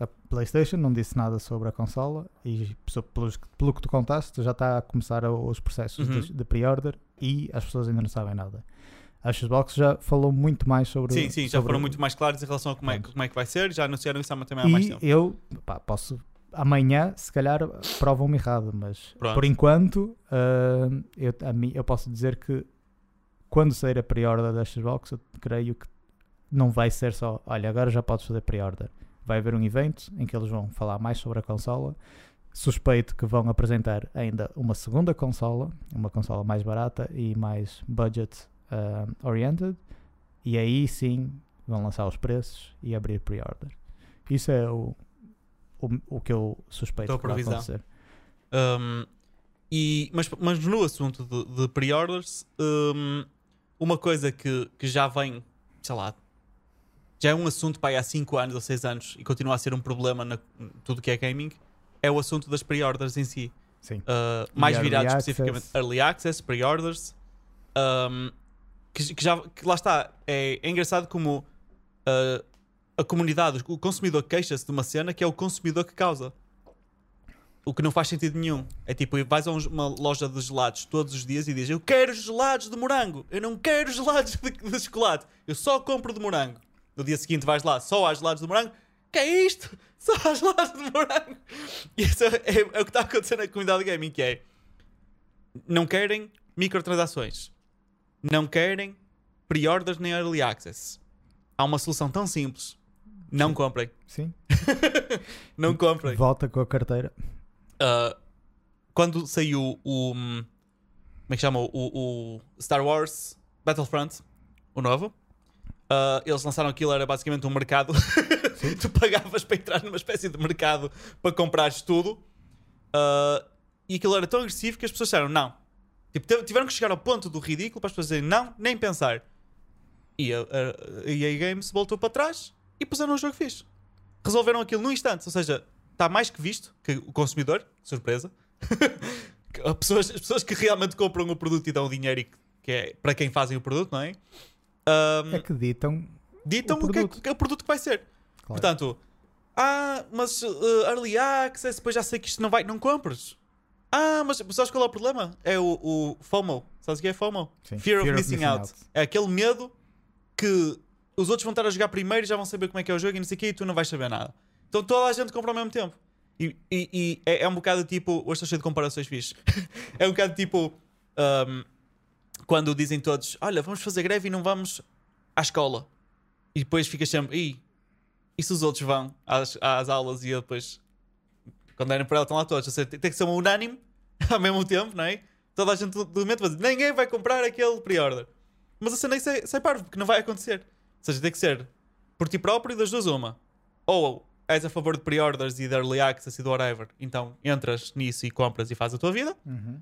a PlayStation não disse nada sobre a consola e, pelos pelo que tu contaste, já está a começar os processos Uhum. de, de pre-order e as pessoas ainda não sabem nada. A Xbox já falou muito mais sobre Sim, sim, já foram muito mais claros em relação a como é, como é que vai ser, já anunciaram isso há também há mais E tempo. eu pá, posso amanhã, se calhar, provam-me errado, mas Pronto. por enquanto ah, eu, a mim, eu posso dizer que quando sair a pre-order da Xbox, eu creio que não vai ser só, olha, agora já podes fazer pre-order. Vai haver um evento em que eles vão falar mais sobre a consola. Suspeito que vão apresentar ainda uma segunda consola, uma consola mais barata e mais budget ah, oriented, e aí sim vão lançar os preços e abrir pre-order. Isso é o, o, o que eu suspeito que vai acontecer. Um, e, mas, mas no assunto de, de pre-orders, um, uma coisa que, que já vem, sei lá, já é um assunto para aí há 5 anos ou 6 anos e continua a ser um problema na tudo que é gaming, é o assunto das pre-orders em si. Sim. Uh, mais virado especificamente early access, pre-orders. um, que, que já que lá está. É, é engraçado como uh, a comunidade, o consumidor queixa-se de uma cena que é o consumidor que causa. O que não faz sentido nenhum. É tipo, vais a um- uma loja de gelados todos os dias e dizes: Eu quero gelados de morango, eu não quero gelados de, de chocolate, eu só compro de morango. No dia seguinte vais lá, só há gelados de morango. Que é isto? Só há gelados de morango. E isso é, é- é o que está a acontecer na comunidade gaming, que é não querem microtransações, não querem pre-orders nem early access. Há uma solução tão simples. Não comprem. Sim. Não comprem. Volta com a carteira. Uh, quando saiu o. hum, Como é que chama? O, o Star Wars Battlefront, o novo. uh, eles lançaram aquilo, era basicamente um mercado. tu pagavas para entrar numa espécie de mercado para comprares tudo. Uh, e aquilo era tão agressivo que as pessoas disseram não. Tipo, tiveram que chegar ao ponto do ridículo para as pessoas dizerem não, nem pensar. E a, a, a EA Games voltou para trás e puseram um jogo fixe. Resolveram aquilo num instante. Ou seja, está mais que visto que o consumidor, surpresa, pessoas, as pessoas que realmente compram o produto e dão o dinheiro que, é para quem fazem o produto, não é? Ahm, É que ditam. ditam o o, que é, que é o produto que vai ser. Claro. Portanto, ah, mas uh, early access, depois já sei que isto não vai, não compres. Ah, mas sabes qual é o problema? É o, o FOMO. Sabes o que é FOMO? Sim, Fear, of Missing, out. É aquele medo que os outros vão estar a jogar primeiro e já vão saber como é que é o jogo e não sei o quê e tu não vais saber nada. Então toda a gente compra ao mesmo tempo. E, e- e é, é um bocado tipo. Hoje estou cheio de comparações fixe. é um bocado tipo. um, quando dizem todos: Olha, vamos fazer greve e não vamos à escola. E depois ficas sempre. Ih, e se os outros vão às, às aulas e eu depois. Quando derem para ela estão lá todos. Ou seja, tem tem que ser um unânime ao mesmo tempo, não é? Toda a gente do momento vai dizer: Ninguém vai comprar aquele pre-order. Mas a cena é sai, sai parvo, porque não vai acontecer. Ou seja, tem que ser por ti próprio e das duas uma. Ou és a favor de pre-orders e de early access e do whatever, então entras nisso e compras e fazes a tua vida. Uhum.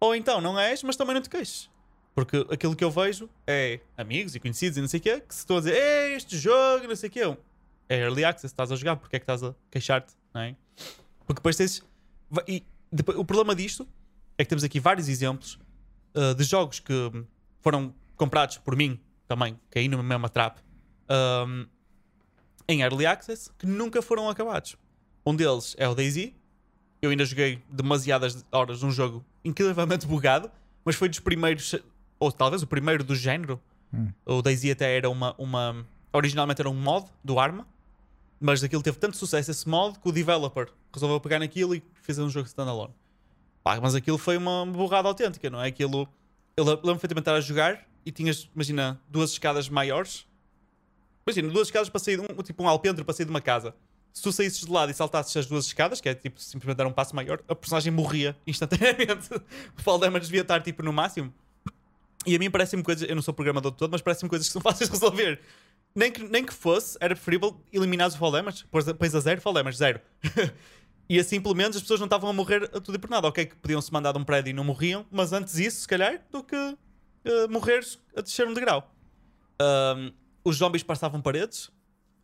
Ou então não és, mas também não te queixes. Porque aquilo que eu vejo é amigos e conhecidos e não sei o quê, que se estão a dizer, é este jogo, não sei o quê. É early access, estás a jogar, porque é que estás a queixar-te, não é? Porque depois tens. E depois- o problema disto é que temos aqui vários exemplos uh, de jogos que foram comprados por mim também, caí numa mesma trap, um, em early access, que nunca foram acabados. Um deles é o DayZ. Eu ainda joguei demasiadas horas num jogo incrivelmente bugado, mas foi dos primeiros, ou talvez o primeiro do género. Hum. O DayZ até era uma, uma. Originalmente era um mod do Arma, mas aquilo teve tanto sucesso esse mod que o developer resolveu pegar naquilo e fez um jogo standalone. Pá, mas aquilo foi uma borrada autêntica, não é? Aquilo. Eu lembro perfeitamente estar a jogar e tinhas, imagina, duas escadas maiores. Imagina, duas escadas para sair de um, tipo um alpendre para sair de uma casa. Se tu saísses de lado e saltasses as duas escadas, que é tipo simplesmente dar um passo maior, a personagem morria instantaneamente. o fall damage devia estar tipo no máximo. E a mim parece-me coisas, eu não sou programador todo, mas parece-me coisas que são fáceis de resolver. Nem que, nem que fosse, era preferível eliminar o fall damage, a, a zero, fall damage, zero. e assim, pelo menos, as pessoas não estavam a morrer a tudo e por nada. Ok, que podiam-se mandar de um prédio e não morriam, mas antes isso, se calhar, do que eh, morreres a descer um degrau. Ahm, os zombies passavam paredes.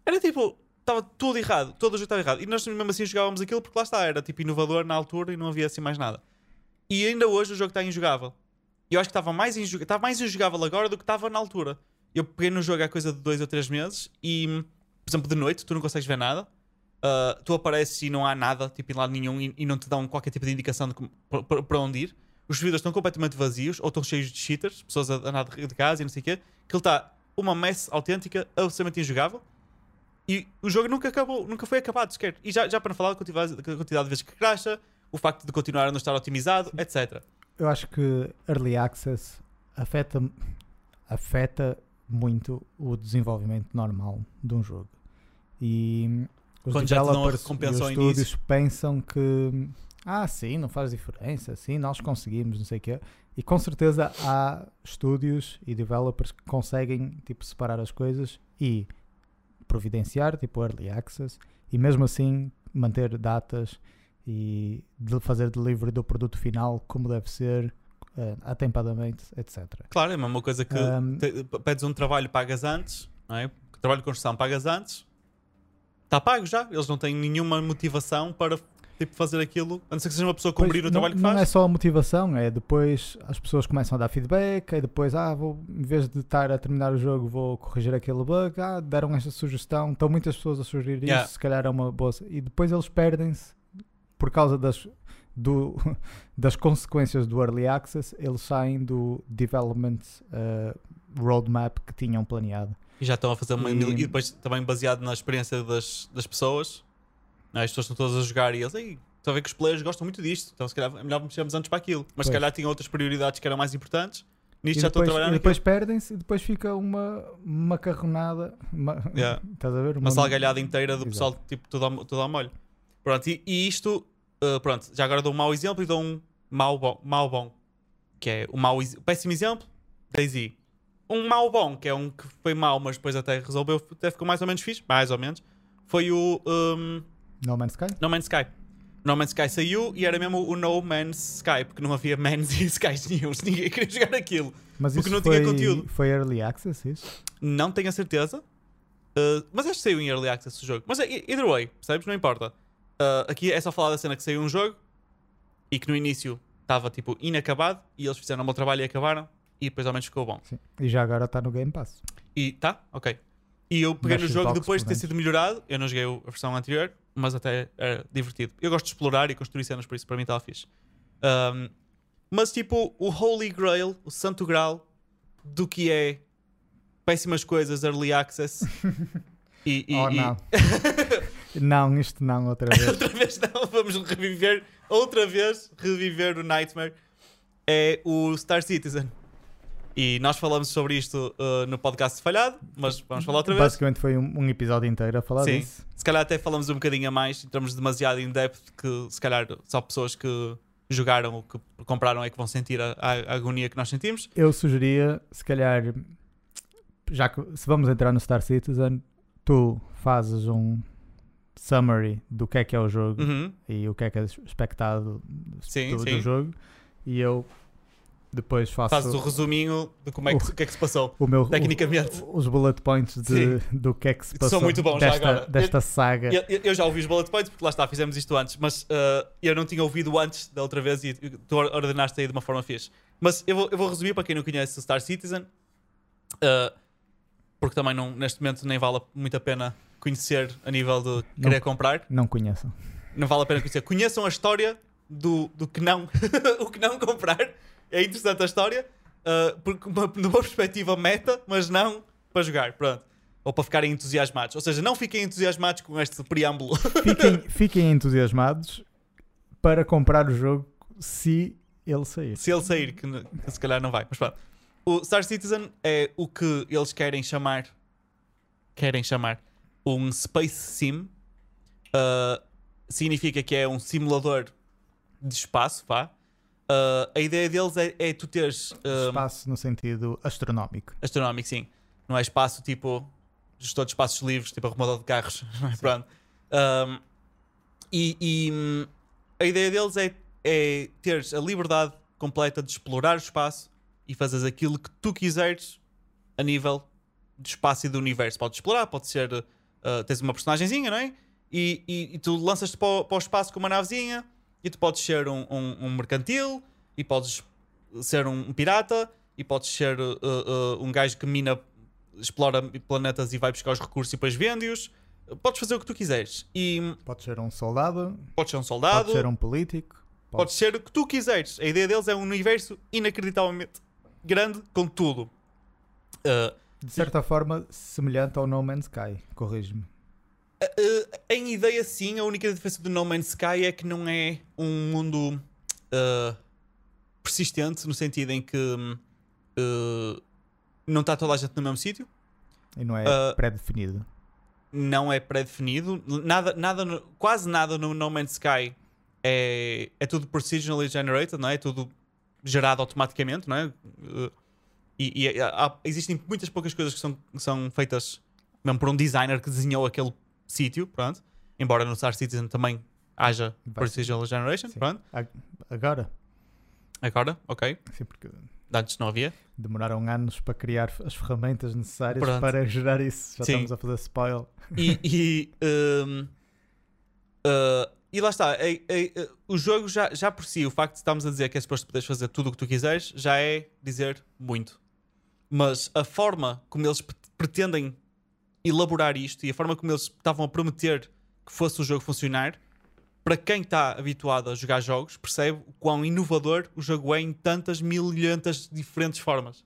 Era tipo, estava tudo errado, todo o jogo estava errado. E nós mesmo assim jogávamos aquilo porque lá está, era tipo inovador na altura e não havia assim mais nada. E ainda hoje o jogo está injogável. E eu acho que estava mais, injug... estava mais injogável agora do que estava na altura. Eu peguei no jogo há coisa de dois ou três meses e, por exemplo, de noite tu não consegues ver nada. Ah, tu apareces e não há nada, tipo, em lado nenhum, e, e não te dão qualquer tipo de indicação de para- onde ir. Os servidores estão completamente vazios ou estão cheios de cheaters, pessoas a andar de de casa e não sei o quê. Que ele está uma mess autêntica, absolutamente injogável. E o jogo nunca acabou, nunca foi acabado sequer. E já, já para não falar da quantidade, da quantidade de vezes que cracha, o facto de continuar a não estar otimizado, etc. Eu acho que Early Access afeta, afeta muito o desenvolvimento normal de um jogo. E os Quando já e os estúdios pensam que ah, sim, não faz diferença, sim, nós conseguimos, não sei o quê. E com certeza há estúdios e developers que conseguem tipo, separar as coisas e providenciar tipo Early Access e mesmo assim manter datas e de fazer delivery do produto final como deve ser, eh, atempadamente, etc. Claro, é a mesma coisa que Um, te- pedes um trabalho, pagas antes, não é? Trabalho de construção, pagas antes, está pago já. Eles não têm nenhuma motivação para tipo, fazer aquilo, a não ser que seja uma pessoa a cumprir Pois, o trabalho não, que faz. não é só a motivação, é depois as pessoas começam a dar feedback, aí depois, ah, vou, em vez de estar a terminar o jogo, vou corrigir aquele bug, ah, deram esta sugestão, estão muitas pessoas a sugerir Yeah. isso, se calhar é uma boa. E depois eles perdem-se por causa das, do, das consequências do Early Access, eles saem do Development eh, Roadmap que tinham planeado. E já estão a fazer uma. E- E, depois também baseado na experiência das, das pessoas, não é? as pessoas estão todas a jogar e eles, ei, estão a ver que os players gostam muito disto, então se calhar é melhor mexermos antes para aquilo. Mas se Pois. calhar tinham outras prioridades que eram mais importantes. Nisto e já estou a depois, trabalhar e depois perdem-se e depois fica uma macarronada. Uma, Yeah. Estás a ver? uma salgalhada inteira do Exato. pessoal, tipo, tudo ao, tudo ao molho. Pronto, e, e isto, uh, pronto, já agora dou um mau exemplo e dou um mau bom, mau bom que é o mau, péssimo exemplo, Daisy. Um mau bom, que é um que foi mau, mas depois até resolveu, até ficou mais ou menos fixe, mais ou menos, foi o um, No Man's Sky? No Man's Sky. No Man's Sky saiu e era mesmo o No Man's Sky, porque não havia mans e skies nenhum, ninguém queria jogar aquilo. Mas Porque isso não foi, tinha conteúdo. foi Early Access, isso? Não tenho a certeza. Uh, mas acho que saiu em Early Access o jogo. Mas é, either way, percebes? Não importa. Uh, aqui é só falar da cena que saiu um jogo e que no início estava tipo inacabado e eles fizeram o meu trabalho e acabaram e depois ao menos ficou bom. Sim. E já agora está no Game Pass. E tá, ok. E eu peguei no jogo depois de ter sido melhorado. Eu não joguei a versão anterior, mas até era divertido. Eu gosto de explorar e construir cenas, por isso para mim estava fixe. Um, mas tipo, o Holy Grail, o Santo Graal do que é péssimas coisas, early access. e, e- oh, e- não. não, isto não, outra vez. outra vez não, vamos reviver, outra vez reviver o Nightmare. É o Star Citizen. E nós falamos sobre isto uh, no podcast falhado, mas vamos falar outra vez. Basicamente foi um, um episódio inteiro a falar Sim. disso. Se calhar até falamos um bocadinho a mais, entramos demasiado in depth que se calhar só pessoas que jogaram ou que compraram é que vão sentir a, a- agonia que nós sentimos. Eu sugeria, se calhar, já que se vamos entrar no Star Citizen, tu fazes um summary do que é que é o jogo Uhum. e o que é que é expectado Sim, do, do sim. jogo e eu depois faço Fazes o resuminho de como é que, o- que é que se passou. o meu, tecnicamente. o- os bullet points de, do que é que se passou são muito bons já desta, agora. desta saga. Eu, eu- eu já ouvi os bullet points porque lá está, fizemos isto antes, mas uh, eu não tinha ouvido antes da outra vez e tu ordenaste aí de uma forma fixe. Mas eu vou, eu vou resumir para quem não conhece Star Citizen, uh, porque também não, neste momento nem vale muito a pena conhecer a nível de querer comprar. Não conheçam. Não vale a pena conhecer. Conheçam a história do, do que não o que não comprar. É interessante a história, uh, porque uma, numa perspectiva meta, mas não para jogar. Pronto. Ou para ficarem entusiasmados. Ou seja, não fiquem entusiasmados com este preâmbulo. Fiquem, fiquem entusiasmados para comprar o jogo se ele sair. Se ele sair, que, que se calhar não vai. Mas pronto. O Star Citizen é o que eles querem chamar. Querem chamar um Space Sim. Uh, significa que é um simulador de espaço, vá. Uh, a ideia deles é, é tu teres. uh, Espaço no sentido astronómico. astronómico, sim. Não é espaço tipo gestor de espaços livres, tipo arrumador de carros. não é? Pronto. Um, e e, a ideia deles é, é teres a liberdade completa de explorar o espaço e fazeres aquilo que tu quiseres a nível de espaço e do universo. Podes explorar, pode ser. uh, tens uma personagenzinha, não é? E, e, e tu lanças-te para, para o espaço com uma navezinha e tu podes ser um, um- um mercantil e podes ser um, pirata e podes ser uh, uh, um gajo que mina, explora planetas e vai buscar os recursos e depois vende-os. Podes fazer o que tu quiseres. E hum, Pode ser um soldado, podes ser um soldado, pode ser um político. pode- podes ser o que tu quiseres. A ideia deles é um universo inacreditavelmente grande com tudo. Uh, De certa forma, semelhante ao No Man's Sky. Corrige-me. Uh, em ideia, sim, a única diferença do No Man's Sky é que não é um mundo uh, persistente, no sentido em que uh, não está toda a gente no mesmo sítio, E não é Ah. pré-definido. não é pré-definido, nada, nada, quase nada no No Man's Sky é, é tudo procedurally generated, não é? É tudo gerado automaticamente, não é? E e há- existem muitas poucas coisas que são, que são feitas mesmo por um designer que desenhou aquele sítio, pronto. Embora no Star Citizen também haja procedural generation, Sim. pronto. Agora, Agora, ok. sim, porque Antes não havia. demoraram anos para criar as ferramentas necessárias Pronto. para gerar isso. Já Sim. estamos a fazer spoil. E, e, um, uh, e lá está, é- é- é- o jogo já, já por si, o facto de estarmos a dizer que é suposto poderes fazer tudo o que tu quiseres, já é dizer muito. Mas a forma como eles pre- pretendem elaborar isto e a forma como eles estavam a prometer que fosse o jogo funcionar, para quem está habituado a jogar jogos, percebe o quão inovador o jogo é em tantas milhentas diferentes formas.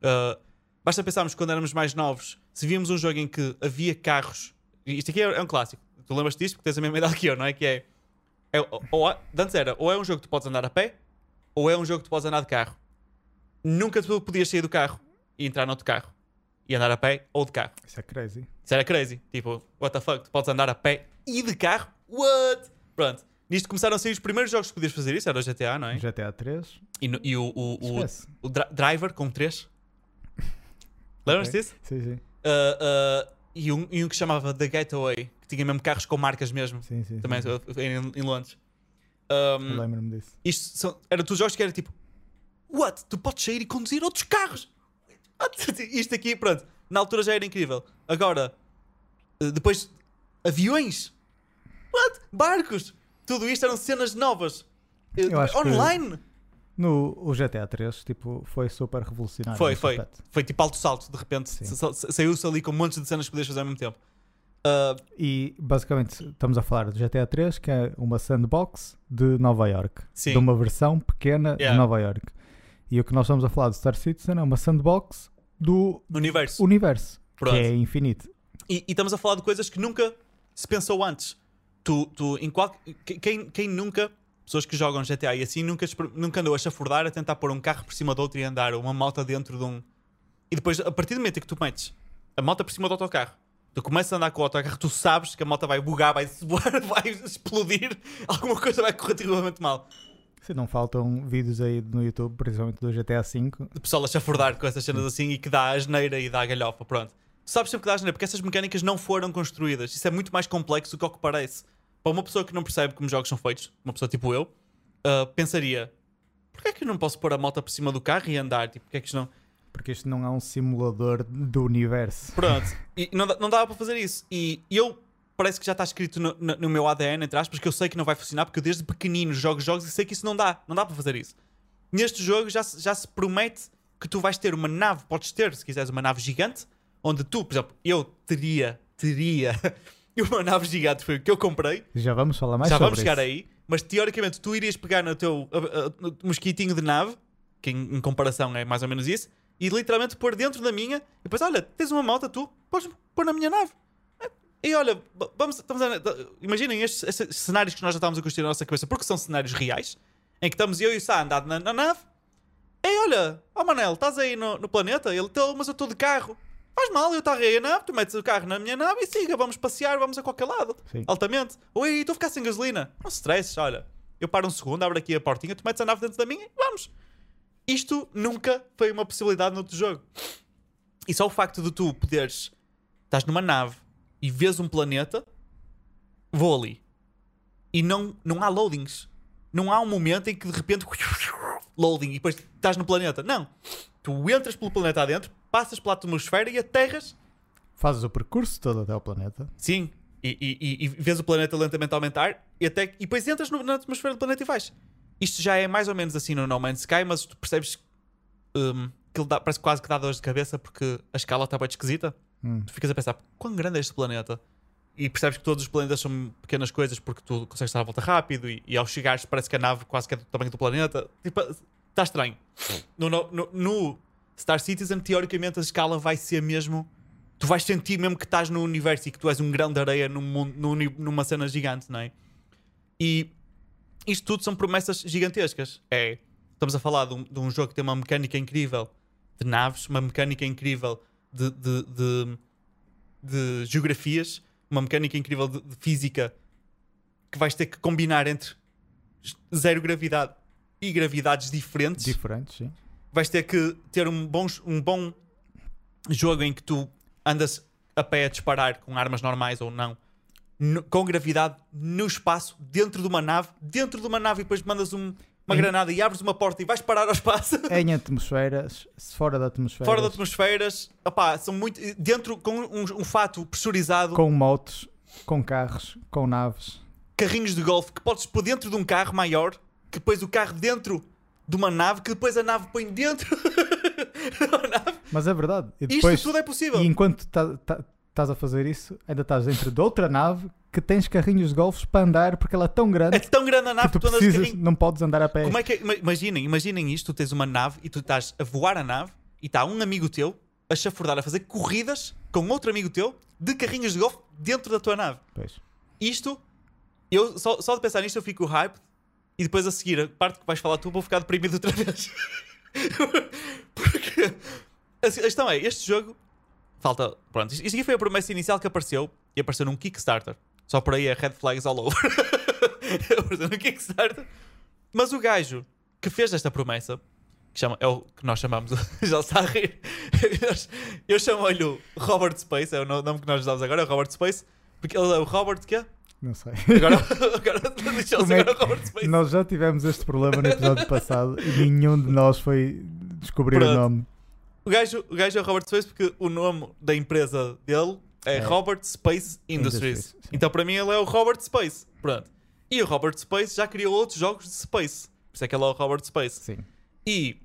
Uh, basta pensarmos quando éramos mais novos, se víamos um jogo em que havia carros, isto aqui é, é um clássico, tu lembras disto porque tens a mesma idade que eu, não é? Que é, é ou, ou, antes era, ou é um jogo que tu podes andar a pé, ou é um jogo que tu podes andar de carro. Nunca tu podias sair do carro e entrar noutro carro e andar a pé ou de carro. Isso é crazy. Isso era crazy. Tipo, what the fuck? Tu podes andar a pé e de carro? What? Pronto. Nisto começaram a sair os primeiros jogos que podias fazer isso, era o GTA, não é? GTA 3. E, no- e o, o, o, o dri- Driver com 3. Lembras Ok. disso? Sim, sim. Uh, uh, e, um, e um que chamava The Getaway, que tinha mesmo carros com marcas mesmo. Sim, sim. Também sim. uh, em, em Londres. Um, lembro-me disso. isto são, eram todos jogos que era tipo What? Tu podes sair e conduzir outros carros? Isto aqui, pronto Na altura já era incrível Agora, eh, depois Aviões What? Barcos Tudo isto eram cenas novas Eh, Eu acho que- Online No o GTA 3, tipo, foi super revolucionário. Foi, foi aspecto. Foi tipo alto salto De repente saiu-se ali com montes de cenas que podias fazer ao mesmo tempo Ah, E basicamente estamos a falar do GTA 3, que é uma sandbox de Nova York. Sim De uma versão pequena Yeah. de Nova York. E o que nós estamos a falar do Star Citizen é uma sandbox do universo universo, Pronto. que é infinito. E, e estamos a falar de coisas que nunca se pensou antes. Tu, tu, em qual, que- quem, quem nunca, pessoas que jogam GTA e assim, nunca, nunca andou a chafurdar a tentar pôr um carro por cima do outro e andar, uma moto dentro de um. E depois, a partir do momento em que tu metes a moto por cima do autocarro, tu começas a andar com o autocarro, tu sabes que a moto vai bugar, vai suar, vai explodir, alguma coisa vai correr terrivelmente mal. Se não faltam vídeos aí no YouTube, principalmente do GTA V, de pessoal a chafurdar com essas cenas assim e que dá asneira e dá a galhofa, pronto. Sabes sempre que dá a asneira, porque essas mecânicas não foram construídas. Isso é muito mais complexo do que o que parece. Para uma pessoa que não percebe como jogos são feitos, uma pessoa tipo eu, ah, pensaria: porquê é que eu não posso pôr a moto por cima do carro e andar? Tipo, porquê é que isto não. porque isto não é um simulador do universo. Pronto. E não, não dava para fazer isso. E eu parece que já está escrito no, no- no meu ADN, entre aspas, que eu sei que não vai funcionar, porque eu desde pequenino jogo jogos e sei que isso não dá. Não dá para fazer isso. Neste jogo já, se- já se promete que tu vais ter uma nave, podes ter, se quiseres, uma nave gigante, onde tu, por exemplo, eu teria, teria uma nave gigante, foi o que eu comprei. Já vamos falar mais já sobre vamos chegar isso. aí. Mas teoricamente tu irias pegar no teu ah, no mosquitinho de nave, que em, em comparação é mais ou menos isso, e literalmente pôr dentro da minha, e depois, olha, tens uma moto, tu podes pôr na minha nave. E olha, vamos, a, imaginem estes, estes cenários que nós já estávamos a construir na nossa cabeça, porque são cenários reais, em que estamos eu e o Sá a andar na, na nave. Ei, olha, ó Manel, estás aí no, no planeta? Ele, "Tô, mas eu estou de carro. Faz mal, eu estarei a nave, tu metes o carro na minha nave e siga, vamos passear, vamos a qualquer lado. Sim. Altamente. Oi, estou a ficar sem gasolina. Não se stresses, olha. Eu paro um segundo, abro aqui a portinha, tu metes a nave dentro da minha e vamos. Isto nunca foi uma possibilidade no outro jogo. E só o facto de tu poderes. Estás numa nave e vês um planeta, vou ali. E não, não há loadings. Não há um momento em que de repente. Loading e depois estás no planeta. Não. Tu entras pelo planeta adentro, passas pela atmosfera e aterras Fazes o percurso todo até ao planeta. Sim. E, e, e- e vês o planeta lentamente aumentar e, até, e depois entras no- na atmosfera do planeta e vais. Isto já é mais ou menos assim no No Man's Sky, mas tu percebes hum, que ele dá- parece quase que dá dores de cabeça porque a escala está bem esquisita. Hum. Tu ficas a pensar, quão grande é este planeta? E percebes que todos os planetas são pequenas coisas porque tu consegues dar a volta rápido e, e ao chegares parece que a nave quase que é do tamanho do planeta. Tipo, está estranho. No, no- no- Star Citizen, teoricamente, a escala vai ser mesmo. Tu vais sentir mesmo que estás no universo e que tu és um grão de areia num mundo, num numa cena gigante, não é? E isto tudo são promessas gigantescas. É, estamos a falar de um, de um jogo que tem uma mecânica incrível de naves, uma mecânica incrível de, de, de, de geografias, uma mecânica incrível de, de física que vais ter que combinar entre zero gravidade e gravidades diferentes Diferentes, sim. vais ter que ter um bom, um bom jogo em que tu andas a pé a disparar com armas normais ou não, no- com gravidade no espaço, dentro de uma nave, dentro de uma nave e depois mandas um- uma Em- granada e abres uma porta e vais parar ao espaço. Em atmosferas, fora da atmosfera. Fora de atmosferas, opá, são muito. Dentro com um, um fato pressurizado, Com motos, com carros, com naves. carrinhos de golfe que podes pôr dentro de um carro maior, que depois o carro dentro de uma nave, que depois a nave põe dentro da nave. Mas é verdade. E depois, Isto tudo é possível. e enquanto tá- tá- estás a fazer isso, ainda estás dentro de outra nave que tens carrinhos de golfes para andar porque ela é tão grande É tão grande a nave que que tu tu andas de precisas, carrinho. não podes andar a pé. Como é que é? Ima- Imaginem, imaginem isto: tu tens uma nave e tu estás a voar a nave e está um amigo teu a chafurdar, a fazer corridas com outro amigo teu de carrinhos de golfe dentro da tua nave. Pois. Isto, eu só, só de pensar nisto eu fico hype e depois a seguir, a parte que vais falar tu, vou ficar deprimido outra vez. Porque a questão é: este jogo falta. Pronto, isto aqui foi a promessa inicial que apareceu e apareceu num Kickstarter. Só por aí é red flags all over. apareceu num Kickstarter. Mas o gajo que fez esta promessa, que chama, é o que nós chamamos, já está a rir. Eu chamo-lhe o Robert Space, é o no- nome que nós usamos agora, é o Robert Space, porque ele é o Robert quê? Não sei. Agora, agora deixa-se é agora que- o Robert Space. Nós já tivemos este problema no episódio passado e nenhum de nós foi descobrir o Pronto. nome. O gajo, o gajo é o Robert Space porque o nome da empresa dele é, É. Robert Space Industries. Industries, então para mim ele é o Robert Space. Pronto. E o Robert Space já criou outros jogos de Space. Por isso é que ele é o Robert Space. Sim. E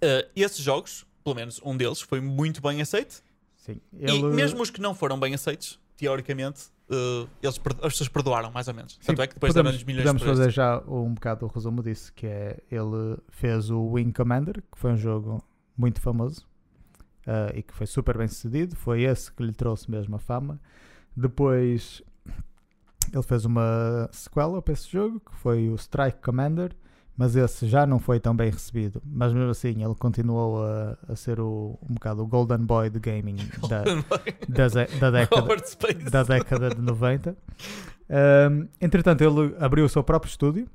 eh, esses jogos, pelo menos um deles, foi muito bem aceito. Sim. E Ele- mesmo os que não foram bem aceitos, teoricamente, eh, eles, as pessoas perdoaram, mais ou menos. Sim, Tanto é que depois podemos, deram-lhes milhões podemos por fazer já um bocado o resumo disso, que é ele fez o Wing Commander, que foi um jogo muito famoso ah, e que foi super bem sucedido. Foi esse que lhe trouxe mesmo a fama. Depois ele fez uma sequela para esse jogo, que foi o Strike Commander, mas esse já não foi tão bem recebido. Mas mesmo assim ele continuou a, a ser o, um bocado o Golden Boy de gaming da, da, da década da década de 90. Um, entretanto, ele abriu o seu próprio estúdio,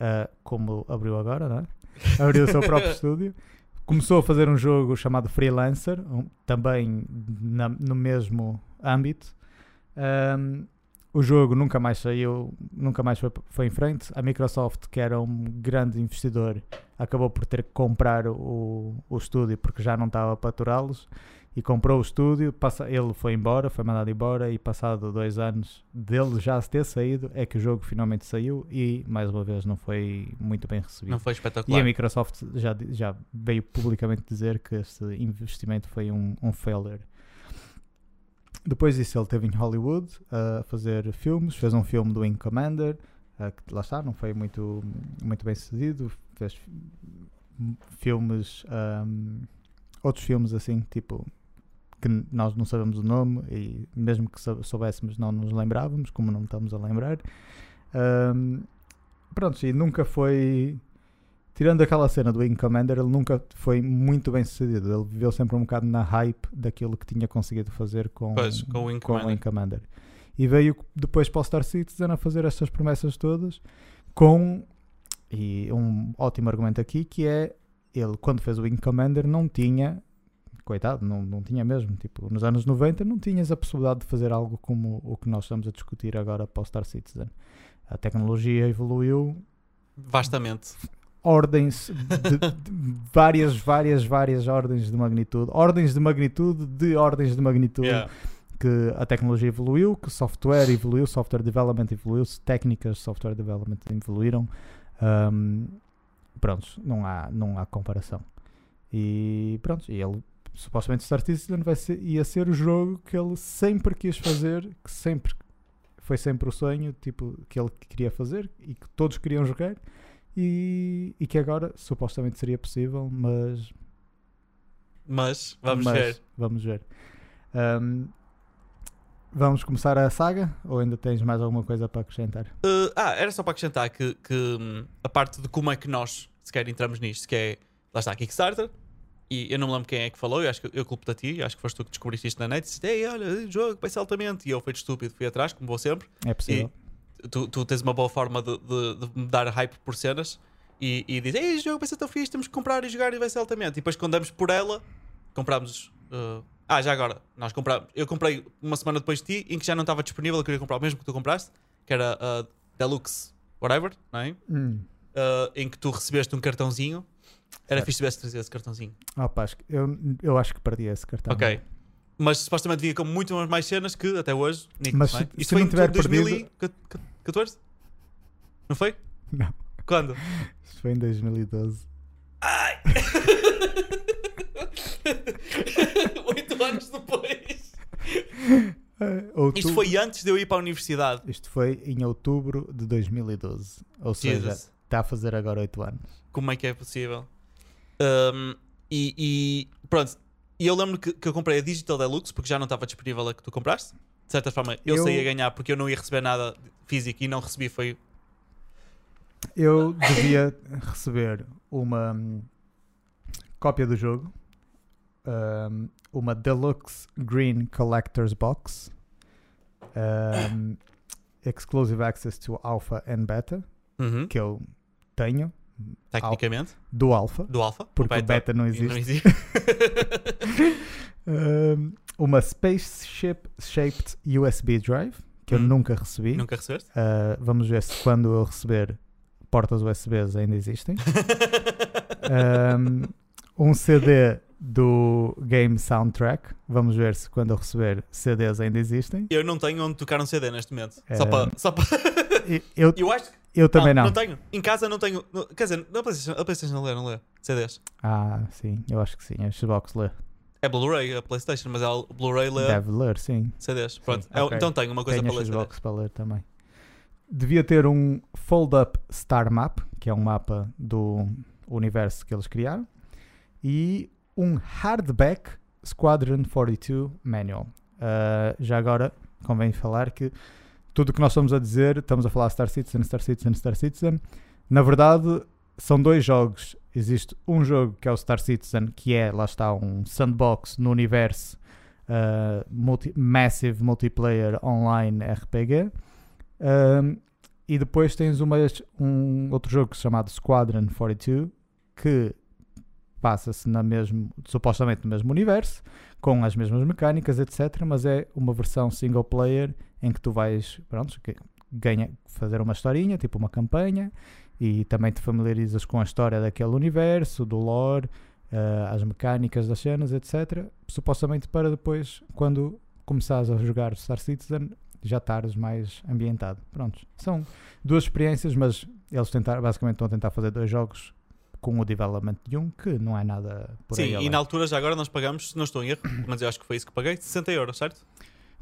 uh, como abriu agora, não é? Abriu o seu próprio estúdio. Começou a fazer um jogo chamado Freelancer, um- também na- no mesmo âmbito. Um, o jogo nunca mais saiu, nunca mais foi, foi em frente. A Microsoft, que era um grande investidor, acabou por ter que comprar o, o estúdio porque já não estava para aturá-los e comprou o estúdio. Passa, ele foi embora, foi mandado embora e passado dois anos dele já ter saído é que o jogo finalmente saiu e mais uma vez não foi muito bem recebido. Não foi E a espetacular. Microsoft já, já veio publicamente dizer que este investimento foi um, um failure. Depois disso, ele esteve em Hollywood a fazer filmes. Fez um filme do Wing Commander, que lá está, não foi muito, muito bem sucedido. Fez fi- filmes, ahm, outros filmes assim, tipo, que nós não sabemos o nome e mesmo que sou- soubéssemos, não nos lembrávamos, como não estamos a lembrar. Ahm, pronto, e nunca foi. Tirando aquela cena do Wing Commander, ele nunca foi muito bem sucedido. Ele viveu sempre um bocado na hype daquilo que tinha conseguido fazer com, Pois, com o Wing com o Commander. Wing Commander. E veio depois para o Star Citizen a fazer estas promessas todas com. E um ótimo argumento aqui que é ele, quando fez o Wing Commander, não tinha. Coitado, não, não tinha mesmo. Tipo, nos anos 90 não tinhas a possibilidade de fazer algo como o que nós estamos a discutir agora para o Star Citizen. A tecnologia evoluiu Vastamente. ordens de, de várias, várias, várias ordens de magnitude. Ordens de magnitude de ordens de magnitude Yeah. que a tecnologia evoluiu, que software evoluiu, software development evoluiu, técnicas de software development evoluíram. Ahm, prontos, não há, não há comparação. E pronto, e ele supostamente Star Citizen vai ser, ia ser o jogo que ele sempre quis fazer, que sempre foi sempre o sonho tipo, que ele queria fazer e que todos queriam jogar e, e que agora supostamente seria possível, mas Mas, vamos mas ver. Vamos ver. Ahm, vamos começar a saga ou ainda tens mais alguma coisa para acrescentar? Uh, ah, era só para acrescentar que, que, hum, a parte de como é que nós sequer entramos nisto, que é, lá está, Kickstarter, e eu não me lembro quem é que falou, eu acho que eu culpo a ti, acho que foste tu que descobriste isto na net, e disseste, ei, olha, jogo vai ser altamente, e eu fui estúpido, fui atrás, como vou sempre, É possível. tu, tu tens uma boa forma de, de- de me dar hype por cenas, e, e dizes, ei, jogo vai ser tão fixe, temos que comprar e jogar e vai ser altamente, e depois quando damos por ela, comprámos... uh, ah, já agora, nós compramos. Eu comprei uma semana depois de ti, em que já não estava disponível, eu queria comprar o mesmo que tu compraste, que era a Deluxe, whatever, não é? Hum. Uh, em que tu recebeste um cartãozinho. Era Certo. fixe se tivesse trazido esse cartãozinho. Ah, pá, eu, eu acho que perdi esse cartão. Ok. Mas supostamente vinha com muito mais cenas que até hoje. Nico, Mas é? se- Isto se foi não em tiver 2000 e- perdido- que- que- 14? Não foi? Não. Quando? Isto foi em 2012. Ai! Oito anos depois. Outubro- Isto foi antes de eu ir para a universidade. Isto foi em outubro de 2012. Ou seja, Jesus. está a fazer agora 8 anos. Como é que é possível? Um, e, e pronto. E eu lembro que, que eu comprei a Digital Deluxe porque já não estava disponível a que tu compraste. De certa forma, eu, Eu- saí a ganhar porque eu não ia receber nada físico e não recebi. Foi Eu devia receber uma hum, cópia do jogo, hum, uma Deluxe Green Collector's Box, hum, Exclusive Access to Alpha and Beta, Uhum. que eu tenho, tecnicamente do Alpha, do Alpha. porque o Beta não não existe. existe. Hum, uma Spaceship Shaped USB Drive, que eu Hum. nunca recebi. Nunca recebeste? Uh, vamos ver se quando eu receber portas USBs ainda existem. um, um CD do Game Soundtrack. Vamos ver se quando eu receber CDs ainda existem. Eu não tenho onde tocar um CD neste momento. É. Só para. Só para... Eu, eu acho que. Eu também não. Não tenho. Em casa não tenho. não- Quer dizer, na PlayStation, a PlayStation não lê, não lê. CDs. Ah, sim, eu acho que sim. A Xbox lê. É Blu-ray, a PlayStation, mas a Blu-ray lê Deve ler, sim. CDs. Pronto. Sim, É- ok. Então tenho uma coisa Tenho para a ler. CDs. Xbox para ler também. Devia ter um fold-up Star Map, que é um mapa do universo que eles criaram, e um hardback Squadron 42 Manual. Uh, já agora, convém falar que tudo o que nós estamos a dizer, estamos a falar Star Citizen, Star Citizen, Star Citizen. Na verdade, são dois jogos. Existe um jogo que é o Star Citizen, que é, lá está, um sandbox no universo uh, multi- Massive Multiplayer Online RPG. E depois tens uma, um outro jogo chamado Squadron 42 que passa-se mesmo, supostamente no mesmo universo, com as mesmas mecânicas, etc. Mas é uma versão single player em que tu vais pronto, ganha, fazer uma historinha, tipo uma campanha, e também te familiarizas com a história daquele universo, do lore, eh, as mecânicas das cenas, etc. Supostamente para depois, quando começares a jogar Star Citizen, já estares mais ambientado. Prontos. São duas experiências, mas eles tentar, basicamente estão a tentar fazer dois jogos com o development de um, que não é nada por aí Sim, e na altura já agora nós pagamos, se não estou em erro, mas eu acho que foi isso que paguei, 60 euros, certo?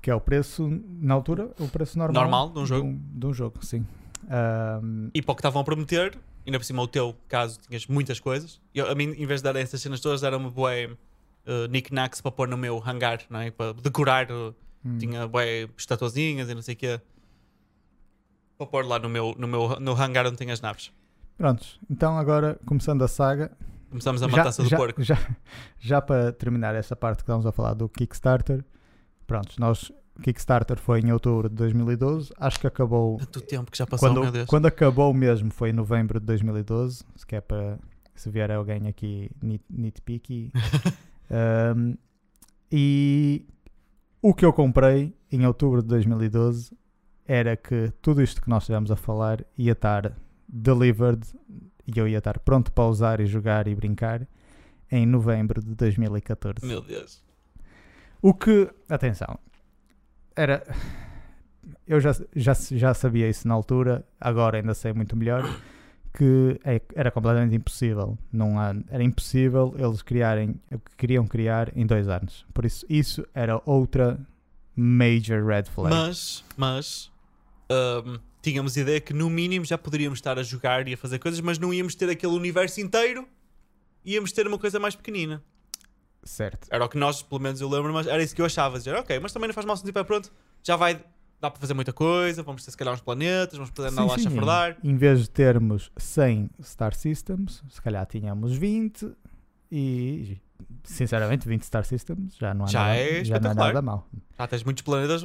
Que é o preço, na altura, o preço normal, Normal de um jogo. De um, jogo, sim. Ahm, E para o que estavam a prometer, ainda por cima o teu caso tinhas muitas coisas. Eu, a mim, em vez de dar essas cenas todas, deram-me bué uh, knickknacks para pôr no meu hangar, não é? para decorar. uh, hum. Tinha bué estatuazinhas e não sei o quê. Para pôr lá no meu, no meu no hangar onde tem as naves. Prontos, então agora, começando a saga, Começamos a já, matança do já, porco. Já, já para terminar esta parte que estamos a falar do Kickstarter, prontos, nós, Kickstarter foi em outubro de 2012, acho que acabou Tanto tempo que já passou, quando, meu Deus. quando acabou mesmo foi em novembro de 2012, se quer para se vier alguém aqui nit, nitpicky. Um, e o que eu comprei em outubro de 2012 era que tudo isto que nós estivemos a falar ia estar delivered e eu ia estar pronto para usar e jogar e brincar em novembro de 2014. Meu Deus. O que, atenção, era. Eu já, já, já sabia isso na altura, agora ainda sei muito melhor. Que é- era completamente impossível. Não há, era impossível eles criarem o que queriam criar em dois anos. Por isso, isso era outra major red flag. Mas, mas ahm, tínhamos ideia que no mínimo já poderíamos estar a jogar e a fazer coisas, mas não íamos ter aquele universo inteiro. Íamos ter uma coisa mais pequenina. Certo. Era o que nós, pelo menos eu lembro, mas era isso que eu achava. Dizer, ok, mas também não faz mal se não estiver pronto. Já vai, dá para fazer muita coisa. Vamos ter se calhar uns planetas, vamos poder andar Sim, lá a sim, chafurdar. Em vez de termos 100 Star Systems, se calhar tínhamos 20 e, sinceramente, 20 Star Systems já não é, Já nada, é já não é espetacular. nada mal. Já tens muitos planetas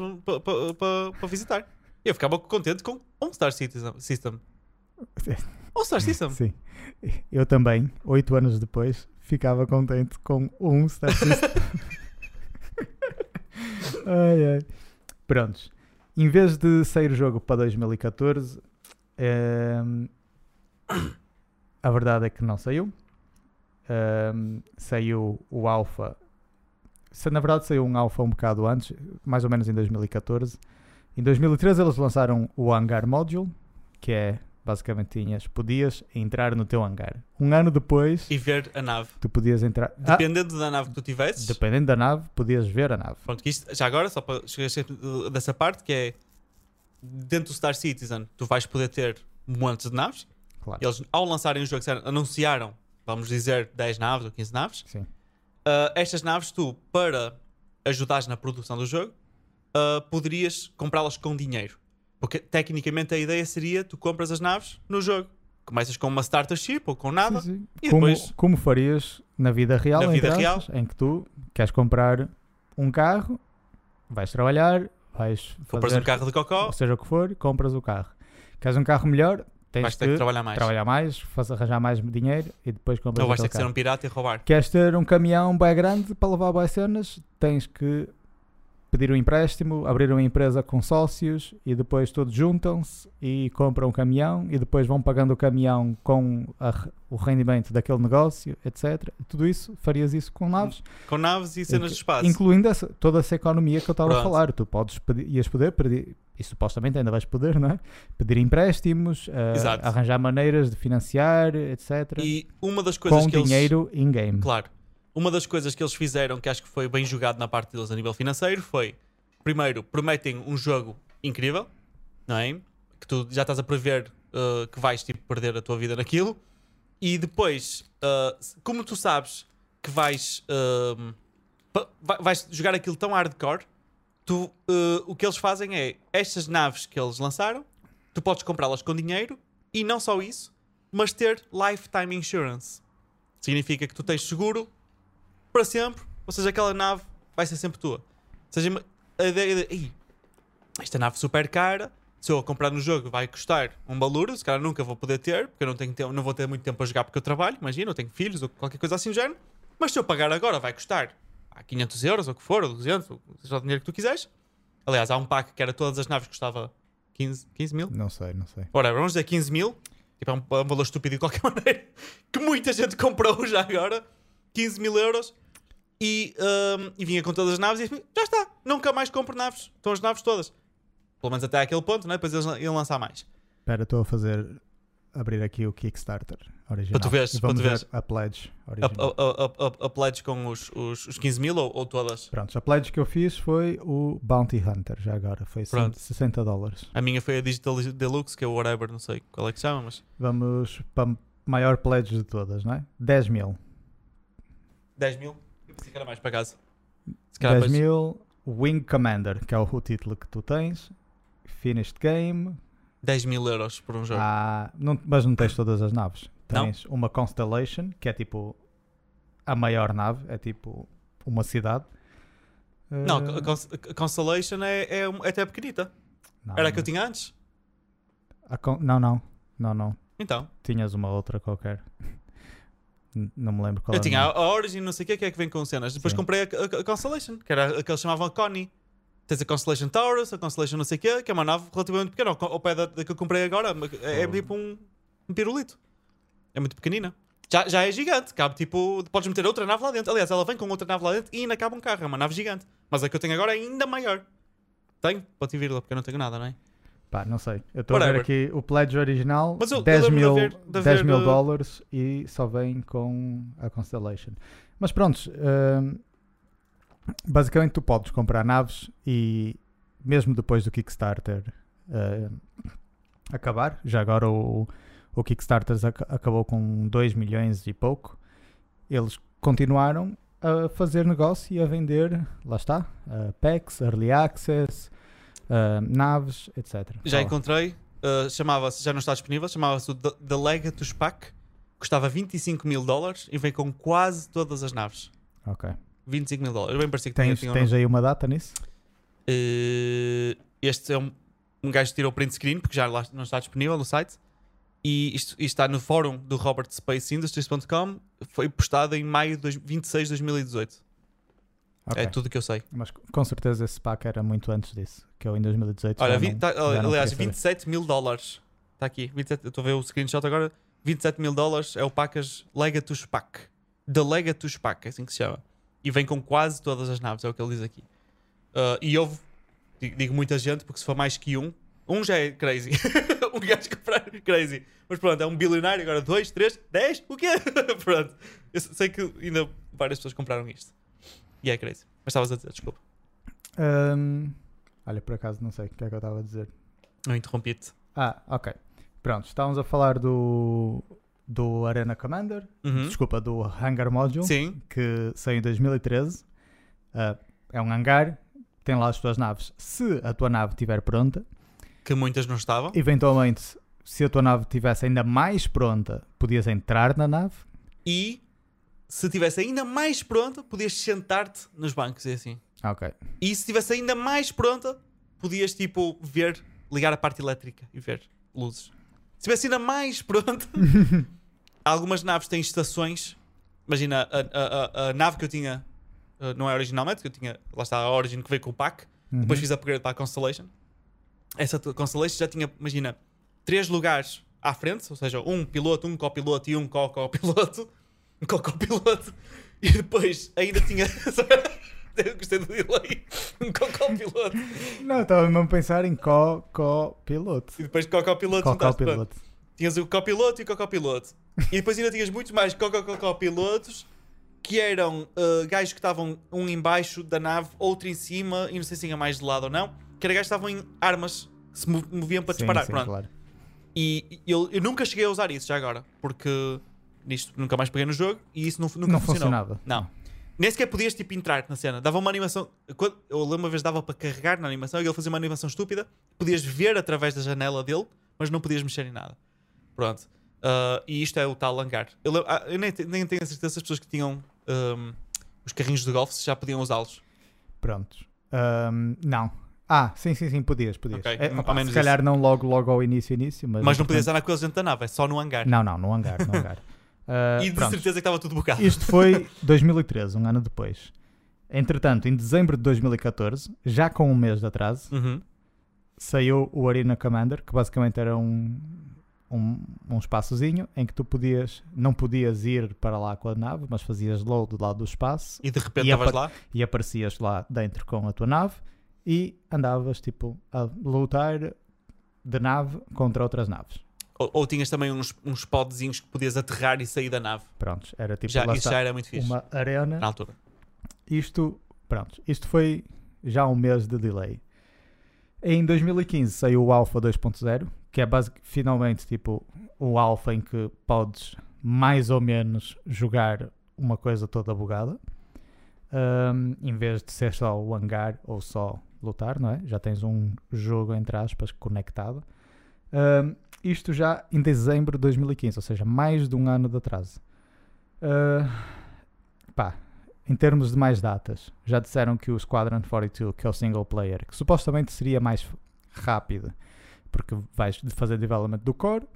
para visitar. Eu ficava contente com um Star Citizen- System. Um Star System. Sim. Eu também, 8 anos depois, ficava contente com um Star System. ai, ai. Prontos. Em vez de sair o jogo para 2014, ehm, a verdade é que não saiu. Ehm, saiu o Alpha. Na verdade, saiu um Alpha um bocado antes, mais ou menos em 2014. Em 2013 eles lançaram o Hangar Module, que é basicamente tinhas, podias entrar no teu hangar. Um ano depois, E ver a nave. tu podias entrar. Ah, Dependendo da nave que tu tivesses. dependendo da nave, podias ver a nave. Pronto, isto, já agora, só para chegar a dessa parte, que é dentro do Star Citizen, tu vais poder ter montes de naves. Claro. Eles, ao lançarem o jogo, anunciaram, vamos dizer, 10 naves ou 15 naves. Sim. Uh, estas naves, tu, para ajudares na produção do jogo, uh, poderias comprá-las com dinheiro. Porque tecnicamente a ideia seria tu compras as naves no jogo. Começas com uma starter ship ou com nada. Sim, sim. E Como, depois- como farias na vida real, Na vida real. em que tu queres comprar um carro, vais trabalhar, vais Compras fazer, um carro de cocó, ou seja o que for, compras o carro. Queres um carro melhor, tens vais ter que que trabalhar mais. trabalhar mais, faz, arranjar mais dinheiro e depois compras Ou o vais ter que ser carro. um pirata e roubar. Queres ter um caminhão bem grande para levar boas cenas, tens que pedir um empréstimo, abrir uma empresa com sócios e depois todos juntam-se e compram um caminhão e depois vão pagando o caminhão com a o rendimento daquele negócio, etc. Tudo isso, farias isso com naves, Com naves e cenas de espaço. incluindo essa- toda essa economia que eu estava a falar. Tu podes pedir, ias poder pedir, e supostamente ainda vais poder, não é? Pedir empréstimos, eh, arranjar maneiras de financiar, etc. E uma das coisas com que eles... dinheiro in-game. Claro. Uma das coisas que eles fizeram, que acho que foi bem jogado na parte deles a nível financeiro, foi: primeiro, prometem um jogo incrível, não é? Que tu já estás a prever uh, que vais tipo, perder a tua vida naquilo, e depois, uh, como tu sabes que vais, vai- vais jogar aquilo tão hardcore, tu, uh, o que eles fazem é estas naves que eles lançaram, tu podes comprá-las com dinheiro, e não só isso, mas ter lifetime insurance. Significa que tu tens seguro para sempre, ou seja, aquela nave vai ser sempre tua. Ou seja, a ideia de "Ih, esta nave super cara, se eu a comprar no jogo vai custar um baluro, se calhar nunca vou poder ter, porque eu não, tenho tempo, não vou ter muito tempo a jogar porque eu trabalho, imagina, eu tenho filhos ou qualquer coisa assim do género, mas se eu pagar agora vai custar ah, 500 euros ou o que for, ou 200, ou seja o dinheiro que tu quiseres. Aliás, há um pack que era todas as naves que custava 15, 15 mil. Não sei, não sei. Ora, vamos dizer 15 mil. Tipo, é um, é um valor estúpido de qualquer maneira. Que muita gente comprou já agora. 15 mil euros. E, hum, e vinha com todas as naves e disse, já está. Nunca mais compro naves. Estão as naves todas. Pelo menos até aquele ponto, né? Depois eles iam lançar mais. Espera, estou a fazer. abrir aqui o Kickstarter original. Para tu E para tu ver a pledge original. a, a, a, a pledge com os, os, os 15 mil ou, ou todas? Pronto, a pledge que eu fiz foi o Bounty Hunter, já agora. Foi Pronto. 60 dólares. A minha foi a Digital Deluxe, que é o whatever, não sei qual é que chama, mas Vamos para a maior pledge de todas, não é? 10 mil. 10 mil. Que era mais para casa. Se calhar 10 depois- mil Wing Commander, que é o, título que tu tens. Finished Game. 10 mil euros por um jogo. Ah, não- mas não tens todas as naves. Não? Tens uma Constellation, que é tipo a maior nave, é tipo uma cidade. Não, Ah, a Cons- a Constellation é, é, é até pequenita. não, Era a que eu não. tinha antes. Con- Não, não, não, não. Então, Tinhas uma outra qualquer. Não me lembro qual eu tinha a, Origin, não sei o que, que é que vem com cenas. Depois Sim. comprei a, a- a Constellation, que era a que eles chamavam Connie. Tens a Constellation Taurus, a Constellation não sei o que, que é uma nave relativamente pequena, ao, ao pé da, da que eu comprei agora. É, é Oh. tipo um, um pirulito. É muito pequenina. Já, já é gigante, cabe tipo. Podes meter outra nave lá dentro. Aliás, ela vem com outra nave lá dentro e ainda cabe um carro. É uma nave gigante. Mas a que eu tenho agora é ainda maior. Tenho, pode vir lá, porque eu não tenho nada, não é? Pá, não sei. Eu estou a ver Whatever. aqui o pledge original, Mas eu- eu 10 lembro-me mil, de haver- de 10 haver, mil uh, dólares e só vem com a Constellation. Mas pronto, hum, basicamente tu podes comprar naves e mesmo depois do Kickstarter hum, acabar, já agora o, o Kickstarter ac- acabou com 2 milhões e pouco, eles continuaram a fazer negócio e a vender, lá está, uh, packs, early access, uh, naves, etc. Já Fala. encontrei, uh, chamava-se, já não está disponível, chamava-se The, Legatus Pack, custava 25 mil dólares e vem com quase todas as naves. Ok. 25 mil dólares. Bem parecia que tinha, Tens, tinha um tens aí uma data nisso? Uh, este é um, um gajo que tirou print screen porque já lá não está disponível no site. E isto, isto está no fórum do robertspaceindustries.com. Foi postado em maio de dois- 26 de 2018. Ok. É tudo que eu sei. Mas com certeza esse pack era muito antes disso, que eu em 2018 Olha, vi- não, tá- aliás, queria saber. 27 mil dólares. Está aqui. 27, eu estou a ver o screenshot agora. 27 mil dólares é o Pacas Legatus Pack. The Legatus Pack, é assim que se chama. E vem com quase todas as naves, é o que ele diz aqui. Uh, e houve Digo, digo muita gente porque se for mais que um, um já é crazy. um gajo comprar crazy. Mas pronto, é um bilionário, agora dois, três, dez, o quê? pronto. Eu sei que ainda várias pessoas compraram isto. E é crazy. Mas estavas a dizer, desculpa. Ahm, olha, por acaso não sei o que é que eu estava a dizer. Não interrompi-te. Ah, ok. Pronto, estávamos a falar do, do Arena Commander, Uhum. desculpa, do Hangar Module, Sim, que saiu em 2013. Ah, é um hangar, tem lá as tuas naves. Se a tua nave estiver pronta, que muitas não estavam. eventualmente, se a tua nave estivesse ainda mais pronta, podias entrar na nave. E se estivesse ainda mais pronta, podias sentar-te nos bancos e assim. Ah, Ok. E se estivesse ainda mais pronta, podias tipo ver, ligar a parte elétrica e ver luzes. Se estivesse ainda mais pronta, algumas naves têm estações. Imagina a, a- a- a nave que eu tinha, uh, não é originalmente, que eu tinha, lá está a Origin que veio com o pack. Depois Uhum. fiz upgrade para a Constellation. Essa Constellation já tinha, imagina, três lugares à frente, ou seja, um piloto, um copiloto e um co-copiloto. Um co-copiloto. E depois ainda tinha. Eu gostei do delay. Um co-copiloto. Não, estava mesmo a pensar em co-co-piloto. E depois co-copiloto. Co-co-piloto. Tinhas o copiloto e o co-copiloto. E depois ainda tinhas muitos mais co-co-copilotos que eram uh, gajos que estavam um embaixo da nave, outro em cima, e não sei se tinha mais de lado ou não, que era gajos que estavam em armas que se mov- moviam para Sim, disparar. sim, Pronto. claro. E eu, eu nunca cheguei a usar isso já agora, porque nisto nunca mais peguei no jogo e isso nu- nunca Não funcionou. funcionava. Não. Nem sequer podias tipo entrar na cena. Dava uma animação. quando- Eu lembro uma vez dava para carregar na animação e ele fazia uma animação estúpida. Podias ver através da janela dele, mas não podias mexer em nada. Pronto. Ah, e isto é o tal hangar. Eu, ah, eu nem, nem tenho a certeza se as pessoas que tinham ahm, os carrinhos de golfe já podiam usá-los. Pronto. Ahm, não. Ah, sim, sim, sim, podias, podias. Ok, É, menos se calhar não logo, logo ao início, início, mas... Mas não podias entretanto- andar com eles dentro da nave, é só no hangar. Não, não, no hangar, no hangar. Ah, e de pronto. certeza que estava tudo bocado. Isto foi 2013, um ano depois. Entretanto, em dezembro de 2014, já com um mês de atraso, Uhum. saiu o Arena Commander, que basicamente era um, um, um espaçozinho em que tu podias, não podias ir para lá com a nave, mas fazias load do lado do espaço E de repente estavas lá. e aparecias lá dentro com a tua nave e andavas tipo a lutar de nave contra outras naves. Ou, ou tinhas também uns, uns podzinhos que podias aterrar e sair da nave. Prontos, era tipo já, isso está, já era muito fixe. uma arena. Na altura. Isto, pronto, isto foi já um mês de delay. Em 2015 saiu o Alpha 2.0, que é basic, finalmente tipo o Alpha em que podes mais ou menos jogar uma coisa toda bugada. Ahm, em vez de ser só o hangar ou só lutar, não é? Já tens um jogo, entre aspas, conectado. Isto já em dezembro de 2015, ou seja, mais de um ano de atraso. Ah, pá, em termos de mais datas, já disseram que o Squadron 42, que é o single player, que supostamente seria mais rápido, porque vais fazer development do core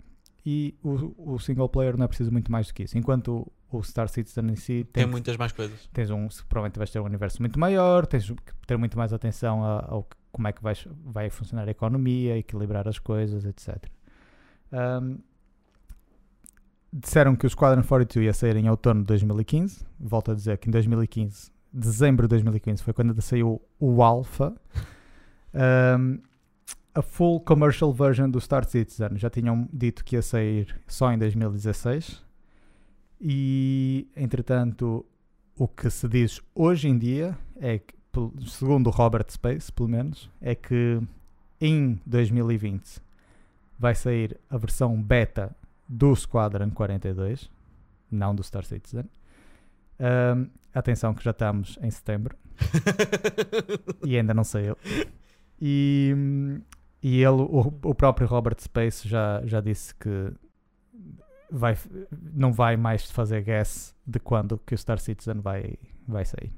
e o, o single player não é preciso muito mais do que isso. Enquanto o, o Star Citizen em si Tem tem, muitas mais coisas. tens um, provavelmente vais ter um universo muito maior, tens que ter muito mais atenção a- ao que- como é que vais, vai funcionar a economia, equilibrar as coisas, etc. Ahm, disseram que o Squadron 42 ia sair em outono de 2015. Volto a dizer que em 2015, dezembro de 2015, foi quando saiu o Alpha. Ahm, a full commercial version do Star Citizen já tinham dito que ia sair só em 2016. E, entretanto, o que se diz hoje em dia é que, segundo o Robert Space, pelo menos, é que em 2020 vai sair a versão beta do Squadron 42, não do Star Citizen. Ahm, atenção que já estamos em setembro e ainda não saiu. E, e ele, o, o próprio Robert Space já, já disse que vai, não vai mais fazer guess de quando que o Star Citizen vai, vai sair.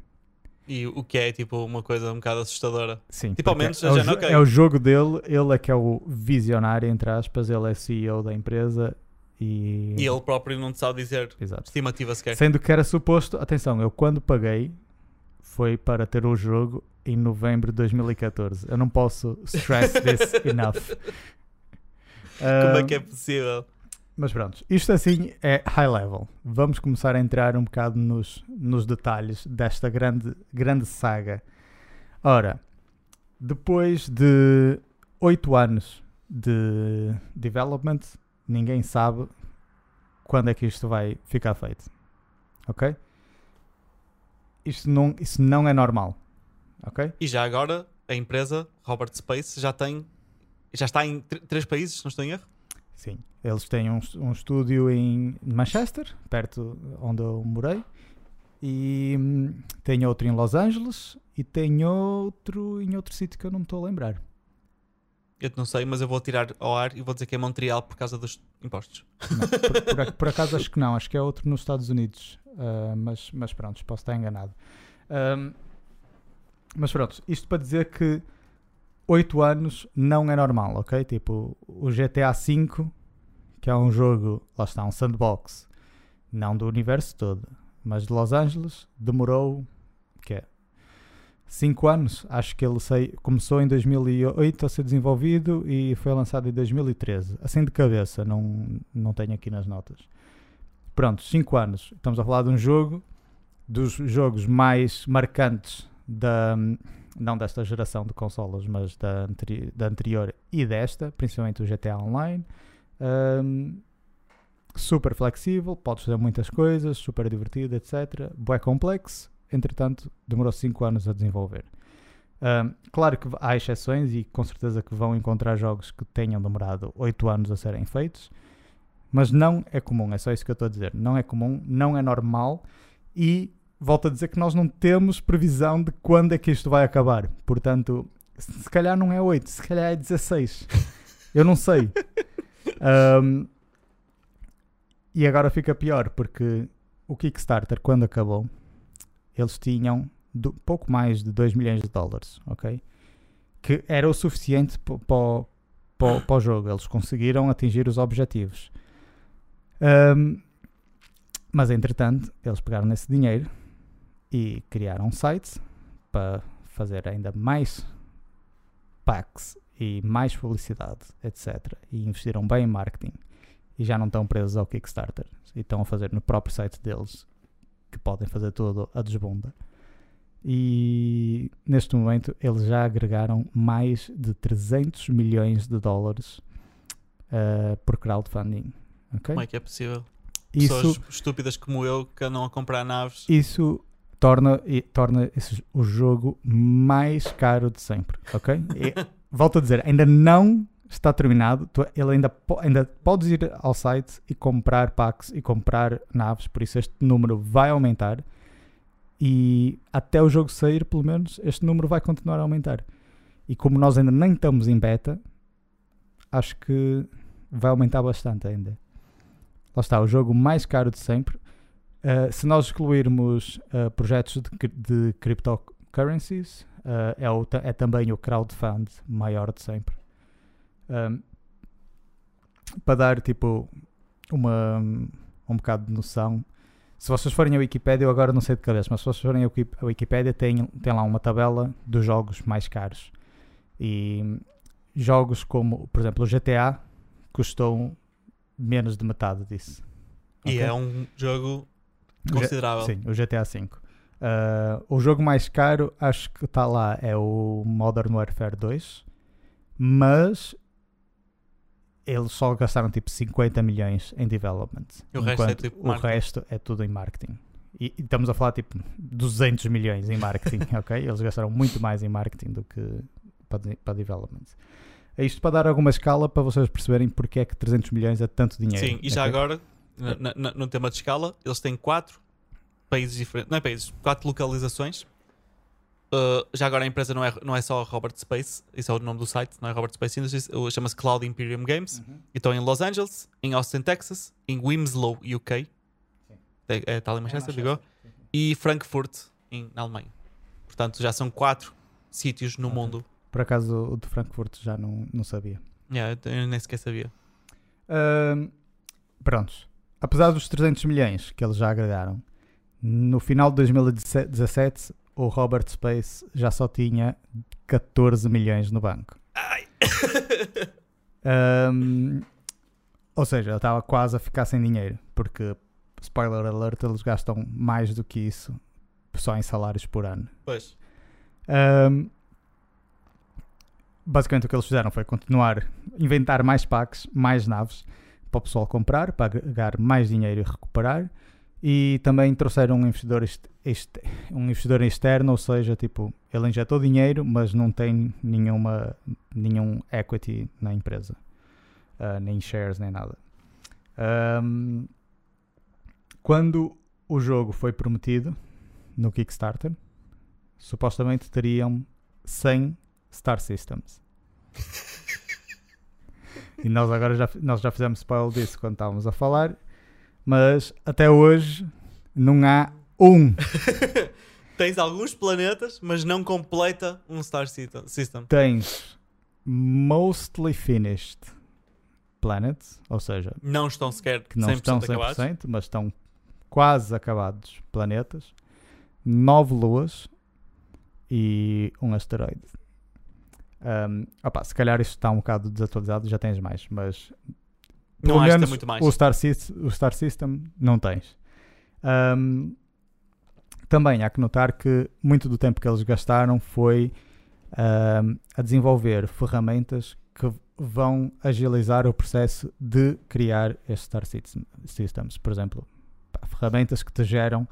E o que é tipo uma coisa um bocado assustadora. Sim, Tipo, ao menos, é, o já jo- não, ok. é o jogo dele, ele é que é o visionário, entre aspas, ele é CEO da empresa e... E ele próprio não te sabe dizer Exato. estimativa sequer. Sendo que era suposto, atenção, eu quando paguei foi para ter o jogo em novembro de 2014. Eu não posso stress this enough. Como é Ah, que é possível? Mas pronto, isto assim é high level. Vamos começar a entrar um bocado nos, nos detalhes desta grande, grande saga. Ora, Depois de 8 anos de development, ninguém sabe quando é que isto vai ficar feito. Ok? Isto não, isso não é normal. Ok? E já agora, a empresa, Robert Space, já tem. Já está em tr- três países, se não estou em erro. Sim. Eles têm um, um estúdio em Manchester, perto onde eu morei. E hum, tem outro em Los Angeles e tem outro em outro sítio que eu não me estou a lembrar. Eu não sei, mas eu vou tirar ao ar e vou dizer que é Montreal por causa dos impostos. Não, por, por por acaso acho que não, acho que é outro nos Estados Unidos. Ah, mas, mas pronto, posso estar enganado. Ahm, mas pronto, isto para dizer que 8 anos não é normal, ok? Tipo, o GTA V, que é um jogo, lá está, um sandbox, não do universo todo, mas de Los Angeles, demorou, que é 5 anos. Acho que ele sei, começou em 2008 a ser desenvolvido e foi lançado em 2013. Assim de cabeça, não, não tenho aqui nas notas. Pronto, 5 anos. Estamos a falar de um jogo, dos jogos mais marcantes da, não desta geração de consolas, mas da, anteri- da anterior e desta, principalmente o GTA Online. Ahm, super flexível, podes fazer muitas coisas, super divertido, etc. Bué complexo, entretanto, demorou 5 anos a desenvolver. Ahm, claro que há exceções e com certeza que vão encontrar jogos que tenham demorado 8 anos a serem feitos, mas não é comum, é só isso que eu estou a dizer. Não é comum, não é normal e volto a dizer que nós não temos previsão de quando é que isto vai acabar. Portanto, se calhar não é 8, se calhar é 16. Eu não sei. Ahm, e agora fica pior porque o Kickstarter, quando acabou, eles tinham do- pouco mais de 2 milhões de dólares, ok? Que era o suficiente para o jogo. Eles conseguiram atingir os objetivos. Ahm, mas entretanto, eles pegaram nesse dinheiro e criaram um site para fazer ainda mais packs e mais publicidade, etc. E investiram bem em marketing e já não estão presos ao Kickstarter e estão a fazer no próprio site deles que podem fazer tudo a desbunda. E neste momento eles já agregaram mais de 300 milhões de dólares ah, por crowdfunding. ok? Como é que é possível? Isso, Pessoas estúpidas como eu que andam a comprar naves. isso torna, torna esse- o jogo mais caro de sempre, ok? Volto a dizer, ainda não está terminado. Ele ainda, ainda podes ir ao site e comprar packs e comprar naves, por isso este número vai aumentar. E até o jogo sair, pelo menos, este número vai continuar a aumentar. E como nós ainda nem estamos em beta, acho que vai aumentar bastante ainda. Lá está, o jogo mais caro de sempre. Uh, se nós excluirmos uh, projetos de, de cryptocurrencies, uh, é, o é também o crowdfund maior de sempre. Um, para dar tipo uma, um bocado de noção, se vocês forem à Wikipedia, eu agora não sei de cabeça, mas se vocês forem à Wiki- à Wikipedia, tem, tem lá uma tabela dos jogos mais caros. E jogos como, por exemplo, o GTA custou menos de metade disso. E é um jogo considerável. Sim, o GTA V. Uh, o jogo mais caro, acho que está lá, é o Modern Warfare 2, mas eles só gastaram tipo 50 milhões em development. E o resto é tipo o resto é tudo em marketing. E, e estamos a falar tipo 200 milhões em marketing, ok? Eles gastaram muito mais em marketing do que para, para development. É isto para dar alguma escala para vocês perceberem porque é que 300 milhões é tanto dinheiro. Sim, e já ok? agora, na- na- no tema de escala, eles têm quatro países diferentes, não é países, quatro localizações. Uh, já agora a empresa não é, não é só Robert Space, isso é o nome do site, não é Robert Space Industries, uh, chama-se Cloud Imperium Games. Uhum. E estão em Los Angeles, em Austin, Texas, em Winslow, UK. É, é, ali em Manchester, E Frankfurt, em, na Alemanha. Portanto, já são quatro sítios no mundo. Por acaso o de Frankfurt já não, não sabia. Yeah, eu- nem sequer sabia. Ahm, prontos. Apesar dos 300 milhões que eles já agregaram, no final de 2017 o Robert Space já só tinha 14 milhões no banco. Ai. Ahm, ou seja, ele estava quase a ficar sem dinheiro, porque, spoiler alert, eles gastam mais do que isso só em salários por ano. pois. Ahm, basicamente o que eles fizeram foi continuar, inventar mais packs, mais naves para o pessoal comprar, para agregar mais dinheiro e recuperar. E também trouxeram um investidor, um investidor externo, ou seja, tipo, ele injetou dinheiro, mas não tem nenhuma, nenhum equity na empresa, Ah, nem shares, nem nada. Ahm, quando o jogo foi prometido no Kickstarter, supostamente teriam 100 Star Systems. e nós agora já, nós já fizemos spoiler disso quando estávamos a falar, mas até hoje não há um. Tens alguns planetas, mas não completa um Star System-. Tens mostly finished planets, ou seja, Não estão sequer que não 100% estão 100%, acabados. mas estão quase acabados planetas, nove luas e um asteroide. Um, opa, se calhar isto está um bocado desatualizado, já tens mais, mas Não muito mais. O, Star Sys- o Star System não tens. Um, também há que notar que muito do tempo que eles gastaram foi um, a desenvolver ferramentas que vão agilizar o processo de criar estes Star System- Systems. Por exemplo, ferramentas que te geram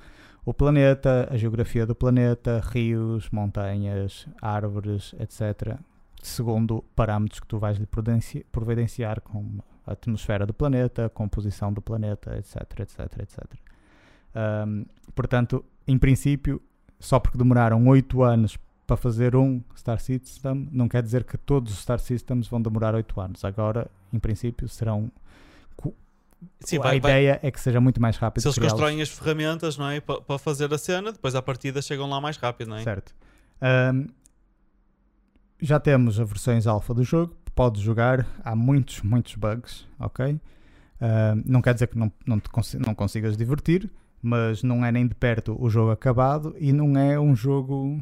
o planeta, a geografia do planeta, rios, montanhas, árvores, etc. Segundo parâmetros que tu vais lhe providenci- providenciar, como a atmosfera do planeta, a composição do planeta, etc, etc, etc. Um, portanto, em princípio, só porque demoraram 8 anos para fazer um Star System, não quer dizer que todos os Star Systems vão demorar 8 anos. Agora, em princípio, serão. Sim, a vai- vai- ideia é que seja muito mais rápido se eles constroem as ferramentas não é? para fazer a cena, depois à partida chegam lá mais rápido, não é? Certo. Um, já temos as versões alfa do jogo, podes jogar, há muitos, muitos bugs, ok? Um, não quer dizer que não, não, te consi- não consigas divertir, mas não é nem de perto o jogo acabado e não é um jogo.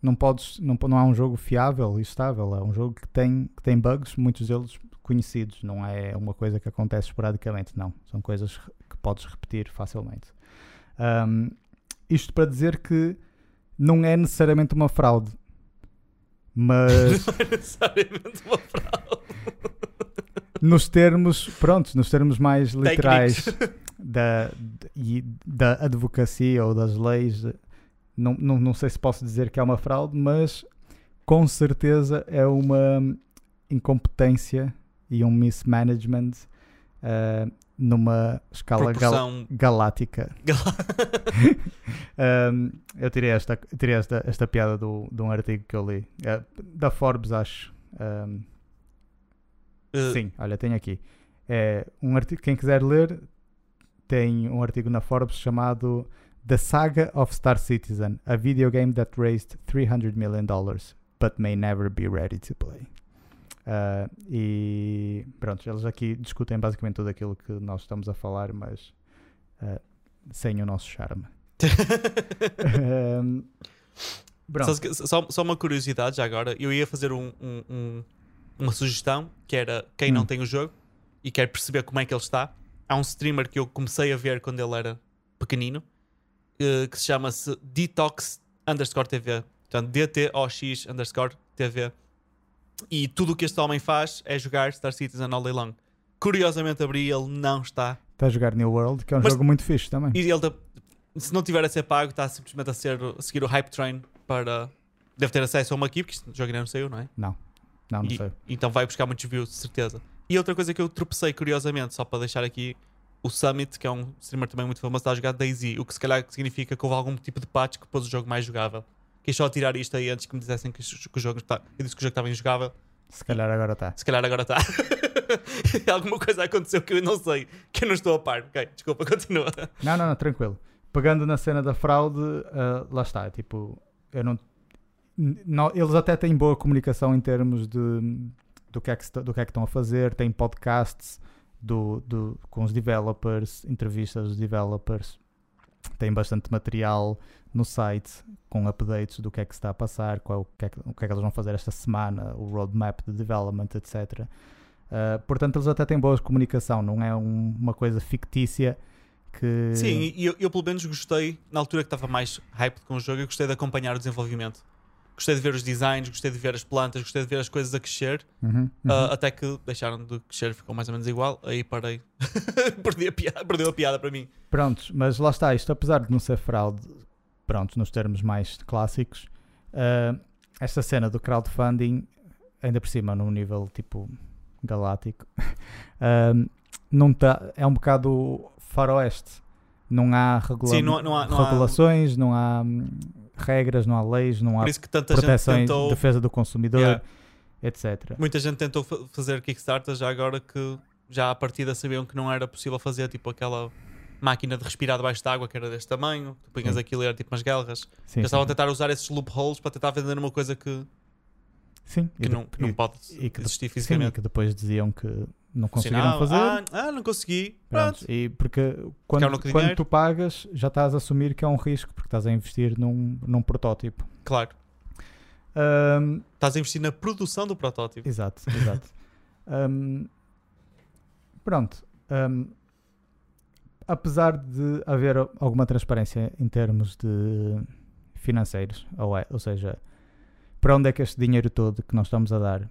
Não, podes, não, não é um jogo fiável e estável, é um jogo que tem, que tem bugs, muitos deles conhecidos, não é uma coisa que acontece esporadicamente, não. São coisas que podes repetir facilmente. Um, isto para dizer que não é necessariamente uma fraude, mas Não é necessariamente uma fraude. nos termos, pronto, nos termos mais literais da, da advocacia ou das leis, não, não, não sei se posso dizer que é uma fraude, mas com certeza é uma incompetência e um mismanagement ah, numa escala gal- galáctica. Um, eu tirei esta, tirei esta, esta piada do, de um artigo que eu li, eh, da Forbes, acho. Um, eh, Sim, olha, tem aqui. É um artigo, quem quiser ler, tem um artigo na Forbes chamado The Saga of Star Citizen, a video game that raised 300 million dollars, but may never be ready to play. Ah, e pronto, eles aqui discutem basicamente tudo aquilo que nós estamos a falar, mas ah, sem o nosso charme. Sabes que- Só, só uma curiosidade já agora. Eu ia fazer um- um- um- uma sugestão que era quem não Hum. tem o jogo e quer perceber como é que ele está. Há um streamer que eu comecei a ver quando ele era pequenino eh, que se chama-se Detox underscore TV. Portanto, DTOX underscore TV. E tudo o que este homem faz é jogar Star Citizen all day long. Curiosamente abri ele não está. Está a jogar New World, que é um Mas- jogo muito fixe também. E ele, se não tiver a ser pago, está simplesmente a, ser, a seguir o hype train para. Deve ter acesso a uma equipe, que isto- o jogo ainda não saiu, não é? Não, não, não E- sei. Então vai buscar muitos views, de certeza. E outra coisa que eu tropecei curiosamente, só para deixar aqui, o Summit, que é um streamer também muito famoso, está a jogar Daisy, o que se calhar significa que houve algum tipo de patch que pôs o jogo mais jogável. Quis só tirar isto aí antes que me dissessem que, o- que o jogo está. Eu disse que o jogo estava injogável, Se calhar agora está. se calhar agora está. Alguma coisa aconteceu que eu não sei, que eu não estou a par. Ok, desculpa, continua. Não, não, não, tranquilo. Pegando na cena da fraude, ah, lá está. Tipo, eu não, não- Eles até têm boa comunicação em termos de do que é que, do que, é que estão a fazer. Têm podcasts do, do, com os developers, entrevistas dos developers. Tem bastante material no site com updates do que é que está a passar, qual, o, que é que, o que é que eles vão fazer esta semana, o roadmap de development, etc. Ah, portanto, eles até têm boa comunicação, não é um- uma coisa fictícia que. Sim, e eu, eu pelo menos gostei, na altura que estava mais hyped com o jogo, eu gostei de acompanhar o desenvolvimento. Gostei de ver os designs, gostei de ver as plantas, gostei de ver as coisas a crescer. Uhum, uhum. Uh, até que deixaram de crescer, ficou mais ou menos igual. Aí parei. Perdi a piada, perdeu a piada para mim. Prontos, mas lá está, isto apesar de não ser fraude, pronto, nos termos mais clássicos, uh, esta cena do crowdfunding, ainda por cima num nível tipo galáctico, uh, não tá, é um bocado faroeste. Não há, regula Sim, não há- não há- não há- regulações, não há regras, não há leis, não há Por isso que tanta gente proteções, tentou. defesa do consumidor, Yeah. etc. Muita gente tentou fa- fazer Kickstarter já agora que já à partida sabiam que não era possível fazer tipo aquela máquina de respirar debaixo d'água que era deste tamanho, tu punhas aquilo e era tipo umas guelras. Sim, Já estavam a tentar usar esses loopholes para tentar vender uma coisa que, Sim, que não, que não pode e existir sim, e fisicamente. que depois diziam que não conseguiram Sinal, fazer. Ah, ah, não consegui. Pronto, e porque quando, quando tu pagas já estás a assumir que é um risco porque estás a investir num, num protótipo. Claro. Ahm, Estás a investir na produção do protótipo. exato, exato. Ahm, pronto. ahm, apesar de haver alguma transparência em termos de financeiros, ou, é, ou seja, para onde é que este dinheiro todo que nós estamos a dar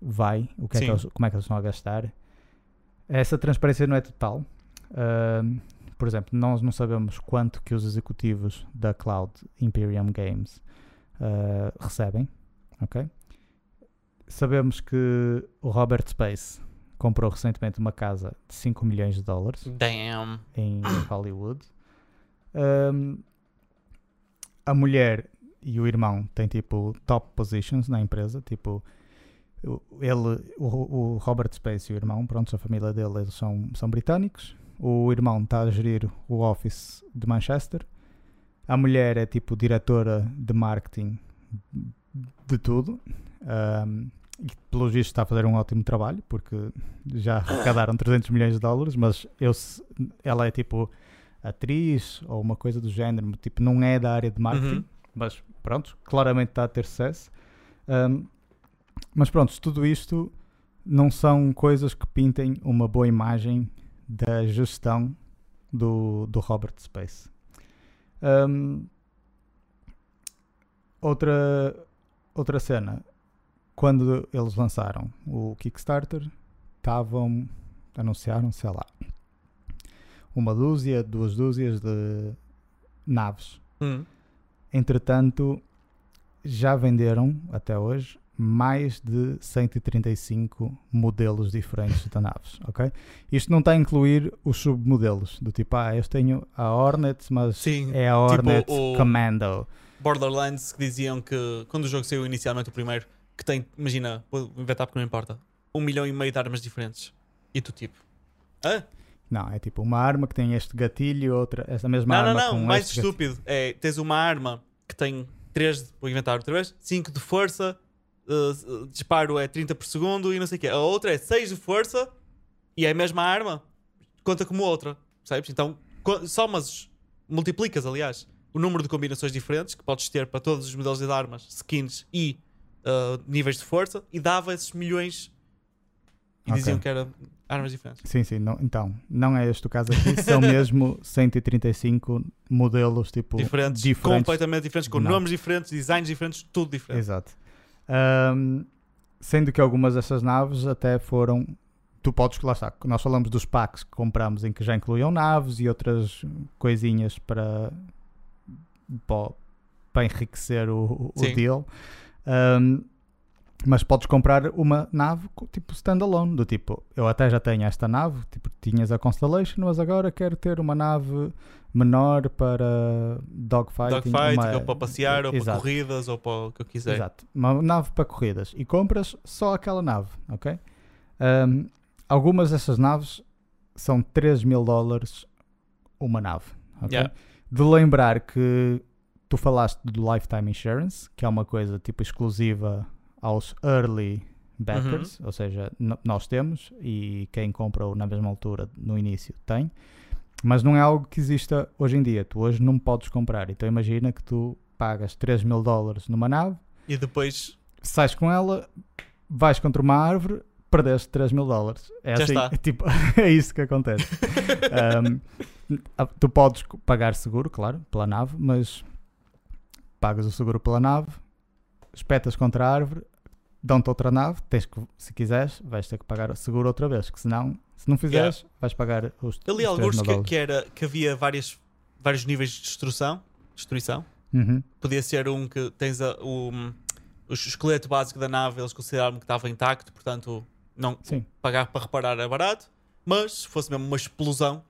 vai, o que é que eles- como é que eles estão a gastar, essa transparência não é total. Ahm, por exemplo, nós não sabemos quanto que os executivos da Cloud Imperium Games ah, recebem, ok? Sabemos que o Robert Space comprou recentemente uma casa de 5 milhões de dólares Damn. em Hollywood. Um, a mulher e o irmão têm tipo top positions na empresa, tipo ele, o, o Robert Space e o irmão, pronto, a família dele eles são, são britânicos. O irmão está a gerir o office de Manchester. A mulher é tipo diretora de marketing de tudo. Um, e pelo visto está a fazer um ótimo trabalho porque já arrecadaram 300 milhões de dólares, mas eu, ela é tipo atriz ou uma coisa do género, tipo, não é da área de marketing, Uhum. mas pronto, claramente está a ter sucesso. Um, mas pronto, tudo isto não são coisas que pintem uma boa imagem da gestão do, do Robert Space. Um, outra, outra cena, quando eles lançaram o Kickstarter, estavam, anunciaram, sei lá, uma dúzia, duas dúzias de naves. Hum. Entretanto, já venderam até hoje mais de 135 modelos diferentes de naves, ok? Isto não está a incluir os submodelos, do tipo, ah, eu tenho a Hornet, mas Sim. é a Hornet o- Commando. Borderlands que diziam que quando o jogo saiu inicialmente o primeiro, que tem, imagina, vou inventar porque não importa, um milhão e meio de armas diferentes. E tu tipo. Hã? Não, é tipo uma arma que tem este gatilho, outra, esta mesma Não, não, arma não, com mais este gatilho. estúpido. É, tens uma arma que tem 3, vou inventar outra vez, 5 de força, uh, uh, disparo é 30 por segundo e não sei o quê. A outra é 6 de força e é a mesma arma, conta como outra, percebes? Então, somas, multiplicas, aliás, o número de combinações diferentes que podes ter para todos os modelos de armas, skins e uh, níveis de força e dava esses milhões e Ok. diziam que eram armas diferentes. Sim, sim, não, então, não é este o caso aqui, são mesmo 135 modelos, tipo, Diferentes, diferentes. completamente diferentes, com Não. nomes diferentes, designs diferentes, tudo diferente. Exato. Ahm, sendo que algumas dessas naves até foram. Tu podes, lá está, nós falamos dos packs que compramos em que já incluíam naves e outras coisinhas para, para, enriquecer o, o deal. Ahm, mas podes comprar uma nave tipo standalone, do tipo, eu até já tenho esta nave, tipo, tinhas a Constellation, mas agora quero ter uma nave menor para dogfighting. Dogfight, uma- ou para passear, ou para Exato. corridas, ou para o que eu quiser. Exato. Uma nave para corridas. E compras só aquela nave, ok? Ahm, algumas dessas naves são 3 mil dólares uma nave, ok? Yeah. De lembrar que tu falaste do Lifetime Insurance, que é uma coisa tipo exclusiva aos early backers, Uhum. ou seja, nós temos e quem comprou na mesma altura no início tem, mas não é algo que exista hoje em dia. Tu hoje não podes comprar. Então imagina que tu pagas 3 mil dólares numa nave, E depois, sais com ela, vais contra uma árvore, perdeste 3 mil dólares. É assim, é tipo, é isso que acontece. Um, tu podes pagar seguro, claro, pela nave, mas pagas o seguro pela nave, espetas contra a árvore, dão-te outra nave, tens que, se quiseres, vais ter que pagar o seguro outra vez, que senão, se não fizeres, vais pagar os Eu li os alguns que, que, era, que havia várias, vários níveis de destruição. destruição. Uhum. Podia ser um que tens a- o, o esqueleto básico da nave, eles consideraram que estava intacto, portanto, não Sim. pagar para reparar é barato. Mas se fosse mesmo uma explosão,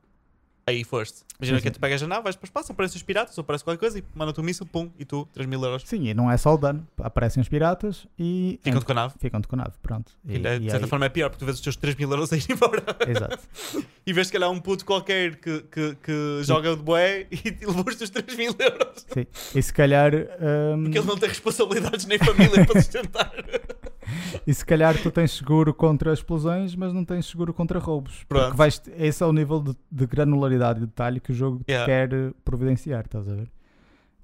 aí foste. Imagina Sim, que sim. tu pegas a nave, vais para o espaço, aparecem os piratas, ou aparece qualquer coisa e manda-te um míssil, pum, e tu, 3 mil euros. Sim, e não é só o dano. Aparecem os piratas e Ficam com a nave. ficam-te com a nave. Pronto. E, Ainda, e de certa aí- forma é pior, porque tu vês os teus 3 mil euros a ir embora. Exato. e vês se calhar um puto qualquer que, que, que joga de bué e levou os teus 3 mil euros. Sim. E se calhar. hum, Porque ele não tem responsabilidades nem família para sustentar. E se calhar tu tens seguro contra explosões, mas não tens seguro contra roubos. Pronto. Porque vais, esse é o nível de, de granularidade e detalhe que o jogo Yeah. quer eh, providenciar, estás a ver?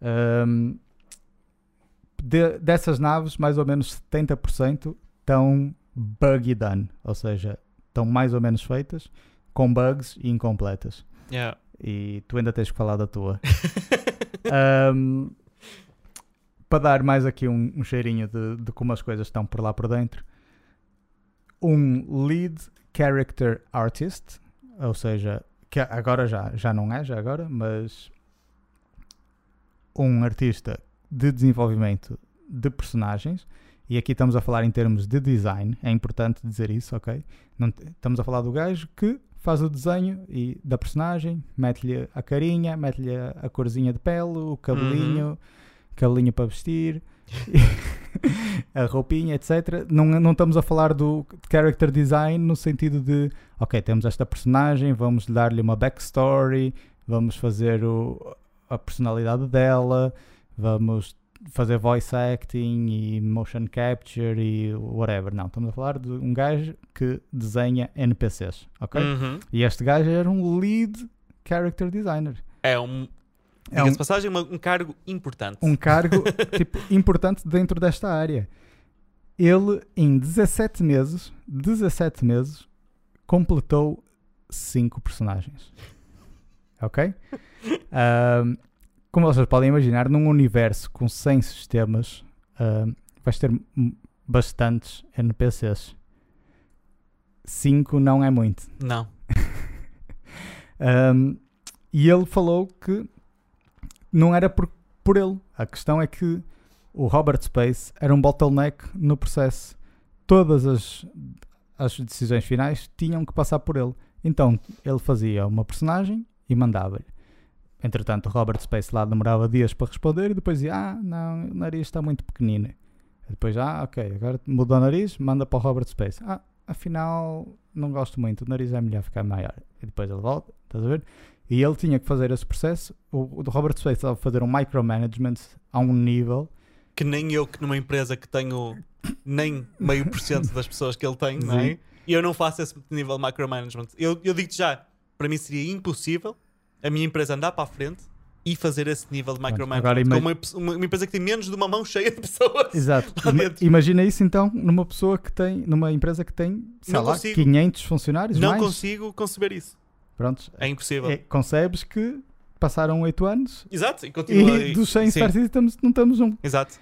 Ahm, de- dessas naves, mais ou menos 70% estão buggy done, ou seja, estão mais ou menos feitas, com bugs e incompletas. Yeah. E tu ainda tens que falar da tua. Ahm, para dar mais aqui um, um cheirinho de, de como as coisas estão por lá por dentro, um lead character artist, ou seja, que agora já, já não é, já agora, mas um artista de desenvolvimento de personagens, e aqui estamos a falar em termos de design, é importante dizer isso, ok? Não estamos a falar do gajo que faz o desenho e, da personagem, mete-lhe a carinha, mete-lhe a, corzinha de pele, o cabelinho, cabelinho para vestir, a roupinha, etc. Não, não estamos a falar do character design no sentido de, ok, temos esta personagem, vamos dar-lhe uma backstory, vamos fazer o, a personalidade dela, vamos fazer voice acting e motion capture e whatever. Não, estamos a falar de um gajo que desenha NPCs, ok? Uhum. E este gajo era um lead character designer. É um. É um- passagem, um cargo importante. um cargo tipo, importante dentro desta área. Ele, em 17 meses, 17 meses, completou 5 personagens. Ok? Como vocês podem imaginar, num universo com 100 sistemas, ahm, vais ter bastantes NPCs. 5 não é muito. Não. Um, e ele falou que não era por, por ele. A questão é que o Robert Space era um bottleneck no processo. Todas as, as decisões finais tinham que passar por ele. Então ele fazia uma personagem e mandava-lhe. Entretanto, o Robert Space lá demorava dias para responder e depois dizia: Ah, não, o nariz está muito pequenino. E depois, ah, ok, agora mudou o nariz, manda para o Robert Space. Ah, afinal, não gosto muito, o nariz é melhor ficar maior. E depois ele volta, estás a ver? E ele tinha que fazer esse processo. O, o Robert Space estava a fazer um micromanagement a um nível. Que nem eu, que numa empresa que tenho nem meio por cento das pessoas que ele tem, não é? E eu não faço esse nível de micromanagement. Eu, eu digo-te já, para mim seria impossível a minha empresa andar para a frente e fazer esse nível de micromanagement. agora uma, uma- empresa que tem menos de uma mão cheia de pessoas. Exato. Imagina isso então numa pessoa que tem, numa empresa que tem, sei Não lá, consigo. 500 funcionários. Não mais. consigo conceber isso. Prontos. É impossível. É, concebes que passaram 8 anos Exato, e continua. e dos 100 sim, starts estamos, não estamos um. Exato.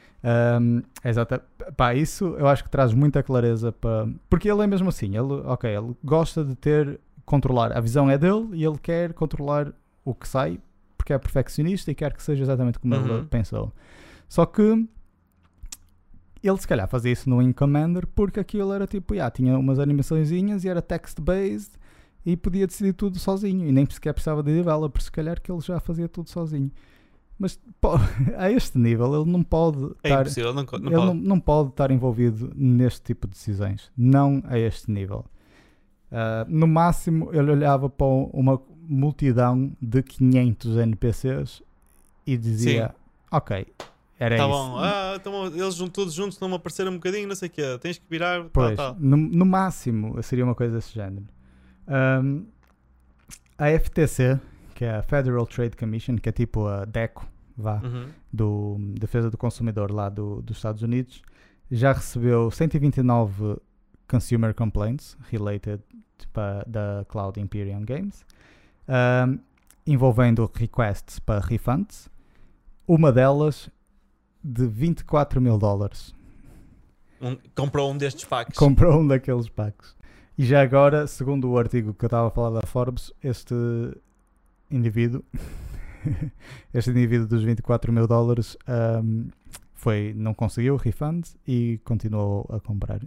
Um, exato. Pá, isso eu acho que traz muita clareza para. Porque ele é mesmo assim, ele, ok, ele gosta de ter, controlar, a visão é dele e ele quer controlar o que sai porque é perfeccionista e quer que seja exatamente como Uhum. ele pensou. Só que ele se calhar fazia isso no Wing Commander porque aquilo era tipo, yeah, tinha umas animaçõezinhas e era text-based e podia decidir tudo sozinho e nem sequer precisava de developer, se calhar que ele já fazia tudo sozinho. Mas pô, a este nível ele não pode É estar impossível. Não, não ele pode. não, não pode estar envolvido neste tipo de decisões. Não a este nível. Ah, no máximo, ele olhava para uma multidão de 500 NPCs e dizia: Ok, era Tá isso. bom. Ah, então eles jun- todos juntos não me apareceram um bocadinho, não sei o quê. Tens que virar. Tal, Pois, tal. No, no máximo seria uma coisa desse género. Ahm, a FTC, que é a Federal Trade Commission, que é tipo a DECO, vá, Uhum. do Defesa do Consumidor lá do, dos Estados Unidos, já recebeu 129 consumer complaints related para da Cloud Imperium Games, ahm, envolvendo requests para refunds. Uma delas de 24 mil dólares. Um- comprou um destes packs. Comprou um daqueles packs. E já agora, segundo o artigo que eu estava a falar da Forbes, este indivíduo, este indivíduo dos 24 mil dólares, ahm, foi, não conseguiu refund e continuou a comprar.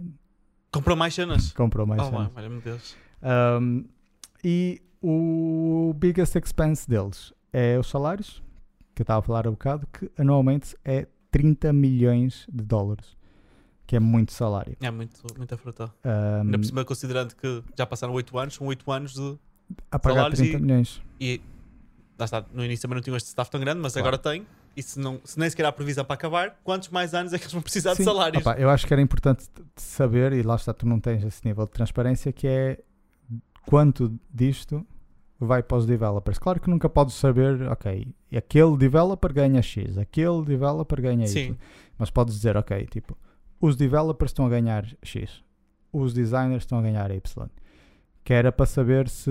Comprou mais cenas. Comprou mais oh, cenas. mano, meu Deus. Um, e o biggest expense deles é os salários, que eu estava a falar há bocado, que anualmente é 30 milhões de dólares, que é muito salário. É muito, muita fruta. Um, Ainda por cima, considerando que já passaram 8 anos, são 8 anos de. a pagar salários 30 e- milhões. E lá está, no início também não tinham este staff tão grande, mas Claro. agora tem. E se, não, se nem sequer há previsão para acabar, quantos mais anos é que eles vão precisar de Sim, salários? opá, eu acho que era importante de saber, e lá está, tu não tens esse nível de transparência, que é quanto disto vai para os developers. Claro que nunca podes saber, ok, aquele developer ganha X, aquele developer ganha. Y. Mas podes dizer, ok, tipo, os developers estão a ganhar X, os designers estão a ganhar Y. Que era para saber se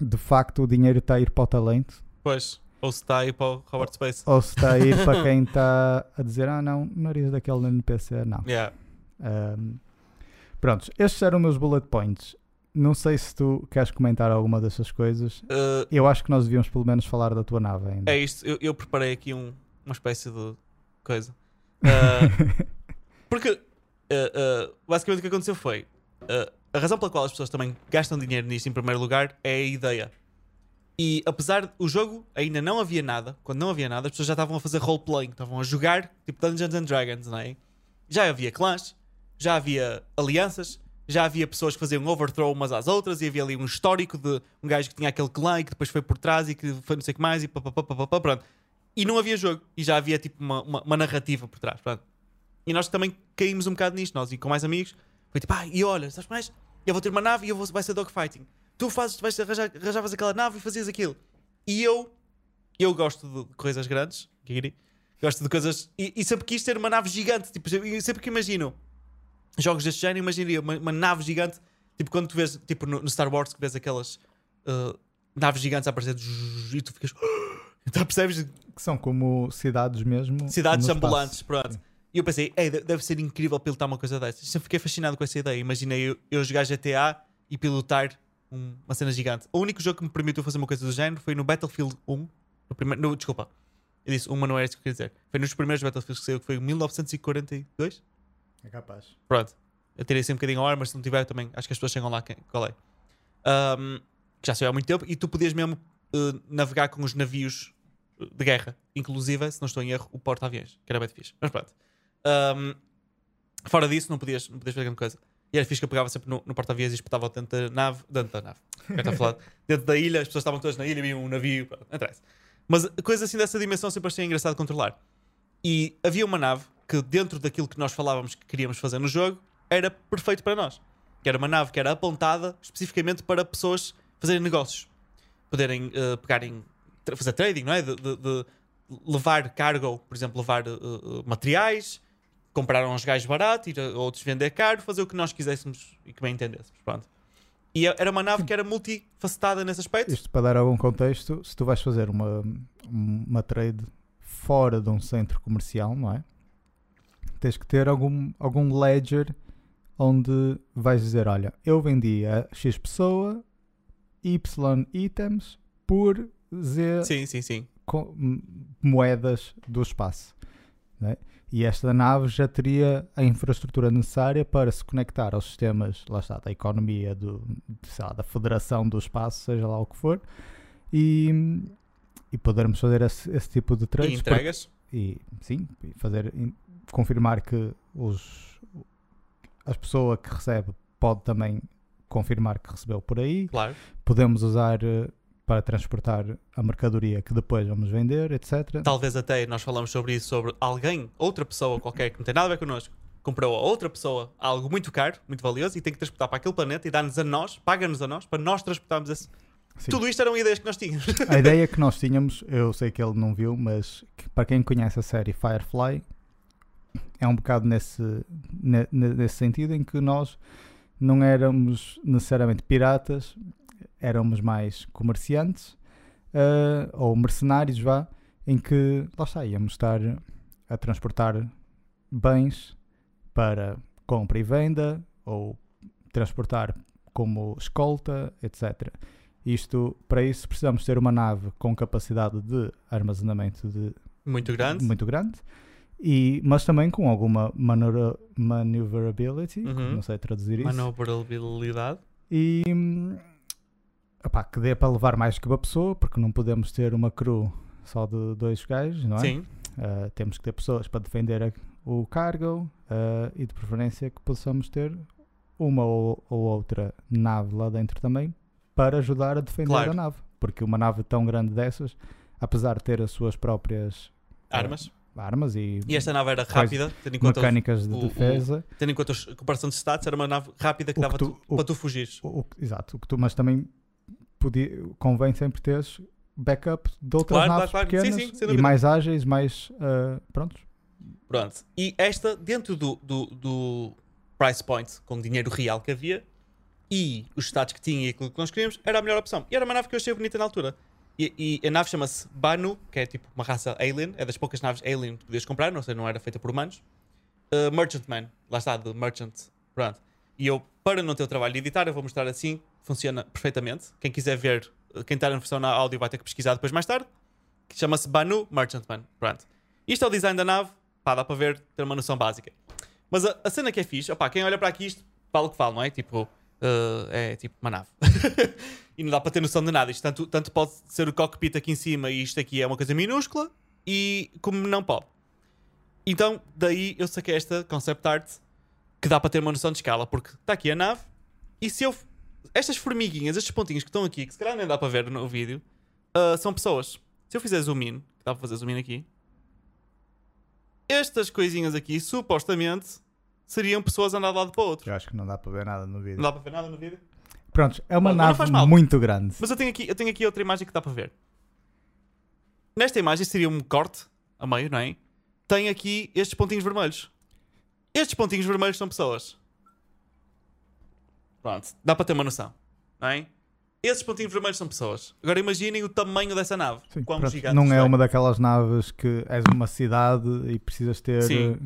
de facto o dinheiro está a ir para o talento Pois, ou se está aí para o Robert Space. ou se está a ir para quem está a dizer, ah não, nariz daquele NPC, não. Yeah. Um, prontos, estes eram os meus bullet points. Não sei se tu queres comentar alguma dessas coisas. Uh, Eu acho que nós devíamos pelo menos falar da tua nave ainda. é isto, eu, eu preparei aqui um- uma espécie de coisa. Uh, porque uh, uh, basicamente o que aconteceu foi uh, a razão pela qual as pessoas também gastam dinheiro nisto em primeiro lugar é a ideia. E apesar o jogo ainda não havia nada, quando não havia nada, as pessoas já estavam a fazer roleplaying, estavam a jogar tipo Dungeons and Dragons, não é? Já havia clãs, já havia alianças, já havia pessoas que faziam overthrow umas às outras e havia ali um histórico de um gajo que tinha aquele clã e que depois foi por trás e que foi não sei o que mais e papapá, pronto. E não havia jogo e já havia tipo uma, uma, uma narrativa por trás, pronto. E nós também caímos um bocado nisto, nós e com mais amigos. Foi tipo, ah, e olha, sabes mais? Eu vou ter uma nave e eu vou, vai ser dogfighting. Tu fazes, vais arranjar, arranjavas aquela nave e fazias aquilo. E eu, eu gosto de coisas grandes, Giri. Gosto de coisas. E, e sempre quis ter uma nave gigante. Tipo, sempre que imagino jogos deste género, imaginaria uma, uma nave gigante. Tipo, quando tu vês, tipo, no, no Star Wars, que vês aquelas uh, naves gigantes a aparecer e tu ficas. Então percebes? Que são como cidades mesmo. Cidades no espaço. ambulantes, pronto. E eu pensei, Ei, de- deve ser incrível pilotar uma coisa dessas. Sempre fiquei fascinado com essa ideia. Imaginei eu, eu jogar GTA e pilotar um- uma cena gigante. O único jogo que me permitiu fazer uma coisa do género foi no Battlefield 1. No primeiro, no, desculpa, eu disse uma, não era isso que eu queria dizer. Foi nos primeiros Battlefields que saiu, que foi em 1942. É capaz. Pronto. Eu tirei assim um bocadinho ao ar, mas se não tiver também, acho que as pessoas chegam lá quem, qual é. Ahm, que já saiu há muito tempo, e tu podias mesmo eh, navegar com os navios eh, de guerra, inclusive, se não estou em erro, o porta-aviões, que era bem fixe. Mas pronto. Ahm, fora disso, não podias, não podias fazer grande coisa. E era fixe que eu pegava sempre no, no porta-aviões e espetava dentro da nave, dentro da nave, a falar, dentro da ilha, as pessoas estavam todas na ilha, viam um navio, pronto. Mas coisas assim dessa dimensão sempre achei engraçado de controlar. E havia uma nave que, dentro daquilo que nós falávamos que queríamos fazer no jogo, era perfeito para nós. Que era uma nave que era apontada especificamente para pessoas fazerem negócios. Poderem eh, pegarem, fazer trading, não é? De, de- de levar cargo, por exemplo, levar eh, materiais, comprar uns gajos barato, ir a outros vender caro, fazer o que nós quiséssemos e que bem entendêssemos. Pronto. E era uma nave que era multifacetada nesse aspecto. Isto para dar algum contexto, se tu vais fazer uma, uma trade fora de um centro comercial, não é? Tens que ter algum, algum ledger onde vais dizer, olha, eu vendi a X pessoa Y itens por Z Sim, sim, sim. moedas do espaço. não é? E esta nave já teria a infraestrutura necessária para se conectar aos sistemas, lá está, da economia, do, lá, da federação do espaço, seja lá o que for, e, e podermos fazer esse, esse tipo de E trades. porque- entregas. e sim, e fazer confirmar que os as pessoa que recebe pode também confirmar que recebeu por aí. Claro. Podemos usar eh, para transportar a mercadoria que depois vamos vender, etc. Talvez até nós falamos sobre isso, sobre alguém, outra pessoa qualquer que não tem nada a ver connosco, comprou a outra pessoa algo muito caro, muito valioso, e tem que transportar para aquele planeta e dá-nos a nós, paga-nos a nós, para nós transportarmos esse. Sim. Tudo isto eram ideias que nós tínhamos. A ideia que nós tínhamos, eu sei que ele não viu, mas que para quem conhece a série Firefly, é um bocado nesse, ne- ne- nesse sentido em que nós não éramos necessariamente piratas, éramos mais comerciantes ah, ou mercenários, vá, em que lá está, íamos estar a transportar bens para compra e venda ou transportar como escolta, etc. Isto, para isso, precisamos ter uma nave com capacidade de armazenamento de Muito grande. muito grande, e, mas também com alguma manura- maneuverability, Uhum. não sei traduzir isso, Manobrabilidade. e que dê para levar mais que uma pessoa, porque não podemos ter uma crew só de dois gajos, não é? Sim. Uh, temos que ter pessoas para defender a- o cargo uh, e de preferência que possamos ter uma ou, ou outra nave lá dentro também para ajudar a defender Claro. a nave. Porque uma nave tão grande dessas, apesar de ter as suas próprias Armas. armas e, E esta nave era rápida, tendo em conta, mecânicas de o- o- defesa, tendo em conta a comparação de stats, era uma nave rápida que O dava que tu- tu- o- para tu fugires. o- o- exato, o que tu, mas também podia, convém sempre teres backup de outras Claro, naves claro, claro. Sim, pequenas sim, sem e mais ágeis, mais uh, prontos. Pronto. E esta, dentro do, do, do price point, com o dinheiro real que havia, e os stats que tinha e aquilo que nós queríamos, era a melhor opção. E era uma nave que eu achei bonita na altura. E, e a nave chama-se Banu, que é tipo uma raça alien, é das poucas naves alien que podias comprar, não sei, não era feita por humanos. Uh, Merchantman, lá está, de Merchant. Pronto. E eu, para não ter o trabalho de editar, eu vou mostrar assim, funciona perfeitamente. Quem quiser ver, quem está na versão na áudio vai ter que pesquisar depois mais tarde. Que chama-se Banu Merchantman. Pronto. Isto é o design da nave, pá, dá para ver, ter uma noção básica. Mas a, a cena que é fixe, opá, quem olha para aqui isto, fala o que fala, não é? Tipo, uh, é tipo uma nave. e não dá para ter noção de nada. Isto tanto, tanto pode ser o cockpit aqui em cima e isto aqui é uma coisa minúscula, e como não pode. Então, daí eu saquei esta concept art que dá para ter uma noção de escala, porque está aqui a nave, e se eu. Estas formiguinhas, estes pontinhos que estão aqui, que se calhar nem dá para ver no vídeo, uh, são pessoas. Se eu fizer zoom in, que dá para fazer zoom in aqui, estas coisinhas aqui, supostamente, seriam pessoas a andar de lado para o outro. Eu acho que não dá para ver nada no vídeo. Não dá para ver nada no vídeo? Pronto, é uma Mas nave muito grande. Mas eu tenho, aqui, eu tenho aqui outra imagem que dá para ver. Nesta imagem seria um corte a meio, não é? Tem aqui estes pontinhos vermelhos. Estes pontinhos vermelhos são pessoas. Pronto, dá para ter uma noção, não é? Esses pontinhos vermelhos são pessoas. Agora imaginem o tamanho dessa nave. Sim, Quão pronto, gigante não é uma daquelas naves que és uma cidade e precisas ter Sim. eh,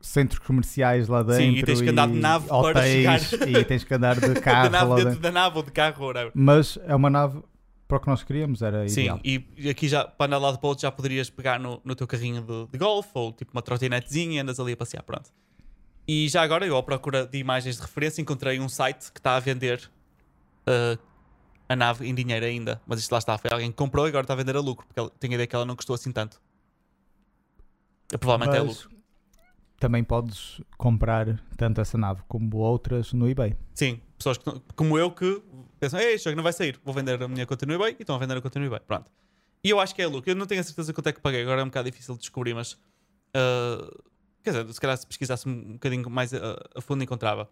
centros comerciais lá dentro. Sim, e tens que andar de nave para chegar. E tens que andar de carro nave lá dentro da nave ou de carro, whatever. Mas é uma nave para o que nós queríamos, era Sim, ideal. e aqui já, para andar de lado para o outro, já poderias pegar no, no teu carrinho de, de golfe ou tipo uma trotinetezinha e andas ali a passear, pronto. E já agora, eu à procura de imagens de referência, encontrei um site que está a vender uh, a nave em dinheiro ainda. Mas isto lá está, foi alguém que comprou e agora está a vender a lucro, porque ela- tenho a ideia que ela não custou assim tanto. Eh, Provavelmente é Mas lucro. também podes comprar tanto essa nave como outras no eBay. Sim, pessoas que como eu que pensam, ei, jogo não vai sair, vou vender a minha conta no eBay e estão a vender a conta no eBay. Pronto. E eu acho que é lucro. Eu não tenho a certeza quanto é que paguei, agora é um bocado difícil de descobrir, mas ah, quer dizer, se calhar se pesquisasse um bocadinho mais a, a fundo encontrava.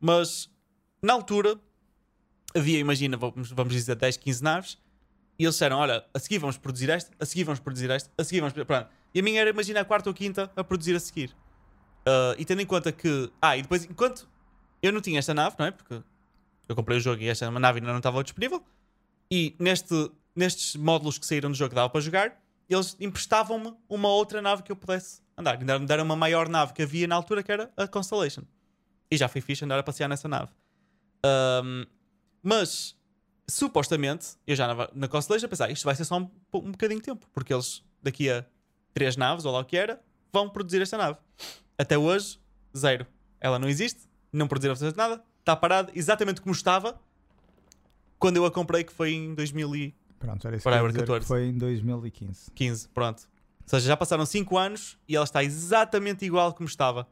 Mas na altura havia, imagina, vamos, vamos dizer 10, 15 naves, e eles disseram: Olha, a seguir vamos produzir esta, a seguir vamos produzir esta, a seguir vamos. Pronto. E a minha era, imagina, a quarta ou quinta a produzir a seguir. Ah, e tendo em conta que. Ah, e depois, enquanto eu não tinha esta nave, não é? Porque eu comprei o jogo e esta nave ainda não estava disponível. E neste, nestes módulos que saíram do jogo que dava para jogar, eles emprestavam-me uma outra nave que eu pudesse andar. Ainda me deram uma maior nave que havia na altura, que era a Constellation. E já fui fixe andar a passear nessa nave. Ahm, mas, supostamente, eu já na, na Constellation pensei, isto vai ser só um, um bocadinho de tempo, porque eles, daqui a três naves, ou lá o que era, vão produzir esta nave. Até hoje, zero. Ela não existe, não produziram absolutamente nada, está parada exatamente como estava quando eu a comprei, que foi em 2015. Pronto, era isso que eu ia Forever dizer, que 14. foi em 2015. Pronto. Ou seja, já passaram 5 anos e ela está exatamente igual como estava.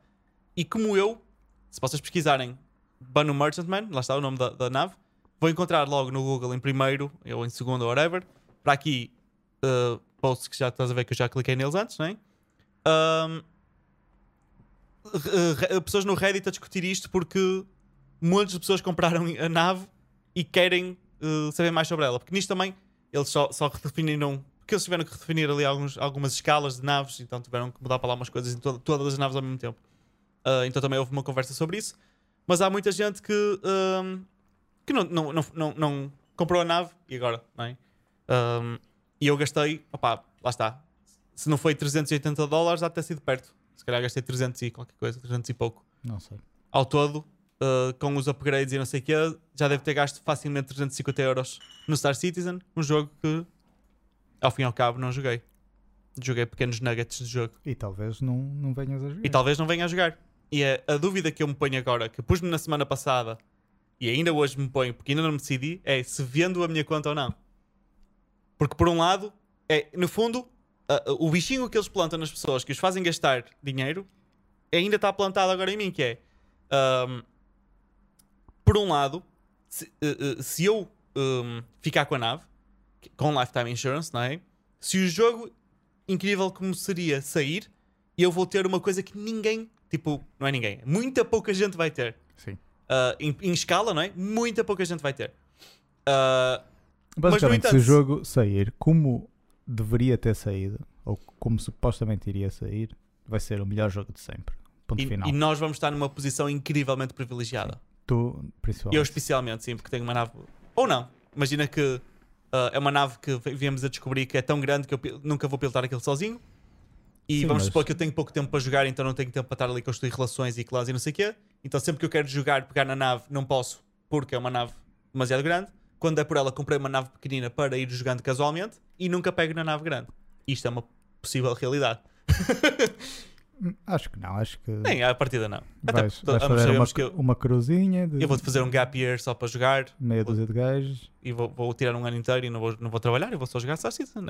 E como eu, se vocês pesquisarem Banu Merchantman, lá está o nome da, da nave, vou encontrar logo no Google em primeiro ou em segundo, ou whatever. Para aqui, uh, posts que já estás a ver que eu já cliquei neles antes, não é? Re- pessoas no Reddit a discutir isto porque muitas pessoas compraram a nave e querem uh, saber mais sobre ela. Porque nisto também eles só, só redefiniram. Porque eles tiveram que redefinir ali alguns, algumas escalas de naves, então tiveram que mudar para lá umas coisas em to- todas as naves ao mesmo tempo. Uh, então também houve uma conversa sobre isso. Mas há muita gente que, um, que não, não, não, não, não comprou a nave e agora, não é? Um, e eu gastei, opá, lá está, se não foi 380 dólares, há ter sido perto. Se calhar gastei 300 e qualquer coisa, 300 e pouco. Não sei. Ao todo, uh, com os upgrades e não sei o quê, já deve ter gasto facilmente 350 euros no Star Citizen, um jogo que, ao fim e ao cabo, não joguei. Joguei pequenos nuggets de jogo. E talvez não, não venhas a jogar. E talvez não venha a jogar. E é a dúvida que eu me ponho agora, que pus-me na semana passada e ainda hoje me ponho, porque ainda não me decidi, é se vendo a minha conta ou não. Porque por um lado, é, no fundo, a- a- o bichinho que eles plantam nas pessoas, que os fazem gastar dinheiro, ainda está plantado agora em mim, que é ahm, por um lado, se, eh, eh, se eu ahm, ficar com a nave, com Lifetime Insurance, não é? Se o jogo incrível como seria sair, eu vou ter uma coisa que ninguém, tipo, não é ninguém, muita pouca gente vai ter. Sim. Ah, em, em escala, não é? Muita pouca gente vai ter. Ah, Basicamente, entanto, se o jogo sair como deveria ter saído, ou como supostamente iria sair, vai ser o melhor jogo de sempre. Ponto e, final. e nós vamos estar numa posição incrivelmente privilegiada. Tu, principalmente. Eu especialmente, sim, porque tenho uma nave. Ou não. Imagina que ah, é uma nave que vi- viemos a descobrir que é tão grande que eu nunca vou pilotar aquilo sozinho. E Sim, vamos mas- supor que eu tenho pouco tempo para jogar, então não tenho tempo para estar ali a construir relações e clãs e não sei o quê. Então sempre que eu quero jogar, pegar na nave, não posso, porque é uma nave demasiado grande. Quando é por ela, comprei uma nave pequenina para ir jogando casualmente e nunca pego na nave grande. Isto é uma possível realidade. Acho que não, acho que Nem, à partida não. Até vais, porque vais fazer uma, que eu, uma cruzinha de eu vou-te fazer um gap year só para jogar meia dúzia de gajos. e vou, vou tirar um ano inteiro e não vou, não vou trabalhar, eu vou só jogar Star Citizen.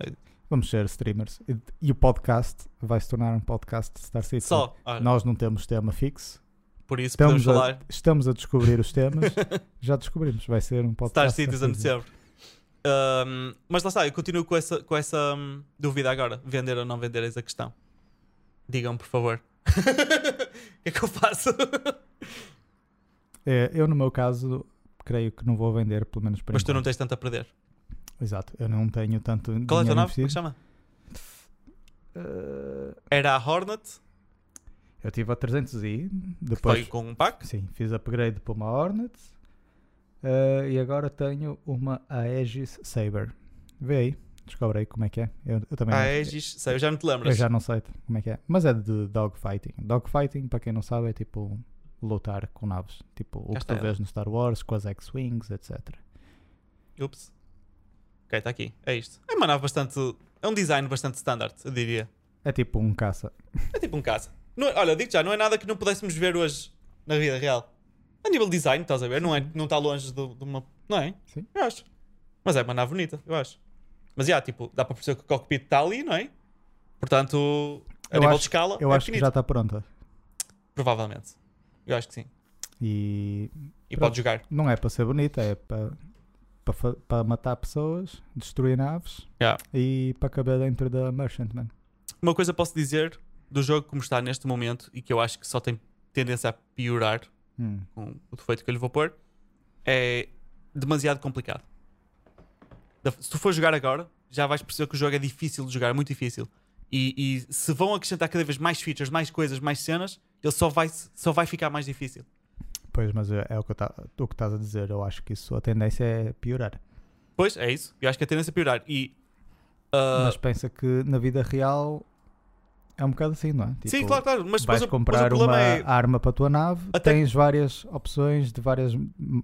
Vamos ser streamers. E, e o podcast vai se tornar um podcast de Star Citizen. Só, olha, Nós não temos tema fixo. por isso podemos Estamos a, falar estamos a descobrir os temas. Já descobrimos. Vai ser um Star podcast. Citizen de sempre. Um, mas lá está, eu continuo com essa, com essa hum, dúvida agora. Vender ou não vender, eis a questão. Digam, por favor. O que é que eu faço? É, eu, no meu caso, creio que não vou vender, pelo menos para Mas tu não tens tanto a perder. Exato, eu não tenho tanto Qual é tua dinheiro nave? Como é que chama? Eh, Era a Hornet, eu tive a 300i, que depois foi com um pack. sim, fiz upgrade para uma Hornet eh, e agora tenho uma Aegis Saber. Vê aí, descobre aí como é que é. Eu, eu também A não- Aegis, sei, eu já não te eu lembras. já não sei como é que é, mas é de dogfighting. Dogfighting, para quem não sabe, é tipo lutar com naves, tipo o Cá que tu vês no Star Wars, com as X-Wings, etc. Ups. Ok, está aqui. É isto. É uma nave bastante. É um design bastante standard, eu diria. É tipo um caça. É tipo um caça. Não é- olha, digo já, não é nada que não pudéssemos ver hoje na vida real. A nível de design, estás a ver? Não, é, não está longe de, de uma. Não é? Sim. Eu acho. Mas é uma nave bonita, eu acho. Mas já, tipo, dá para perceber que o cockpit está ali, não é? Portanto, a Eu nível acho- de escala, Eu é acho que pequenito. já está pronta. Provavelmente. Eu acho que sim. E E pode jogar. não é para ser bonita, é para, para, para matar pessoas, destruir naves Yeah. e para caber dentro da Merchantman. Uma coisa posso dizer do jogo como está neste momento e que eu acho que só tem tendência a piorar Hum. com o defeito que eu lhe vou pôr, é demasiado complicado. Se tu for jogar agora, já vais perceber que o jogo é difícil de jogar, é muito difícil. E, e se vão acrescentar cada vez mais features, mais coisas, mais cenas, ele só vai, só vai ficar mais difícil. Pois, mas é, é o, que tá- o que estás a dizer. Eu acho que isso a tendência é piorar. Pois, é isso. Eu acho que a tendência é piorar. E. ah, Mas pensa que na vida real é um bocado assim, não é? Tipo, sim, claro, claro. Mas depois, vais depois comprar problema uma é. arma para a tua nave, Até- tens várias opções de várias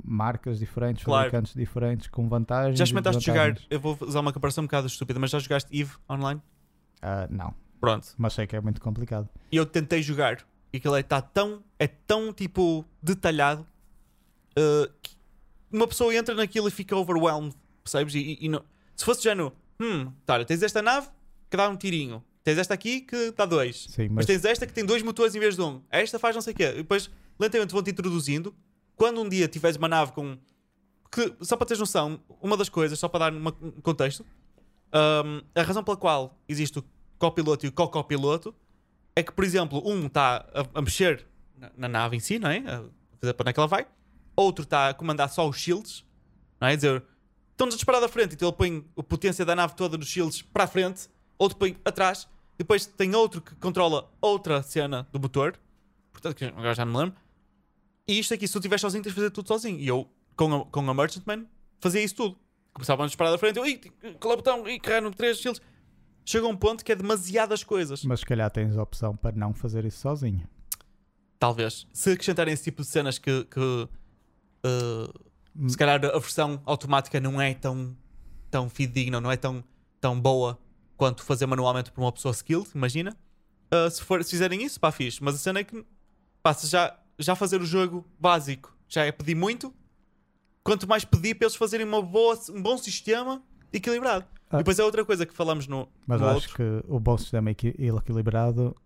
marcas diferentes, Claro. fabricantes diferentes, com vantagens. Já experimentaste jogar. Eu vou usar uma comparação um bocado estúpida, mas já jogaste Eve online? Ah, não, Pronto. mas sei que é muito complicado. E eu tentei jogar e aquilo é, tá tão, é tão tipo detalhado uh, que uma pessoa entra naquilo e fica overwhelmed, percebes? E, e- e não- se fosse já no hum, tá, tens esta nave que dá um tirinho, tens esta aqui que dá dois, Sim, mas mas, tens esta que tem dois motores em vez de um, esta faz não sei o quê, e depois lentamente vão-te introduzindo. Quando um dia tiveres uma nave com. Que, só para teres noção, uma das coisas, só para dar uma- um contexto, um, a razão pela qual existe o copiloto e o co-copiloto é que, por exemplo, um está a, a mexer na, na nave em si, não é? A fazer para onde é que ela vai. Outro está a comandar só os shields, não é? A dizer, estão-nos a disparar da frente, então ele põe a potência da nave toda dos shields para a frente, outro põe atrás, depois tem outro que controla outra cena do motor, portanto, que agora já não me lembro. E isto aqui, se tu estiver sozinho, tens de fazer tudo sozinho. E eu, com a, com a Merchantman, fazia isso tudo. Começavam a disparar da frente, eu, "Ih, é o botão? Ih, carregar no 3 shields. chega um ponto que é demasiadas coisas. Mas se calhar tens a opção para não fazer isso sozinho. Talvez. Se acrescentarem esse tipo de cenas que. que uh, se calhar a versão automática não é tão, tão fidedigna, não é tão, tão boa quanto fazer manualmente por uma pessoa skilled, imagina. Uh, se, for, se fizerem isso, pá, fixe. Mas a cena é que, pá, se já, já fazer o jogo básico já é pedir muito, quanto mais pedir para eles fazerem uma boa, um bom sistema equilibrado. Ah. E depois é outra coisa que falamos no, Mas no acho outro. que o bom sistema equi- equilibrado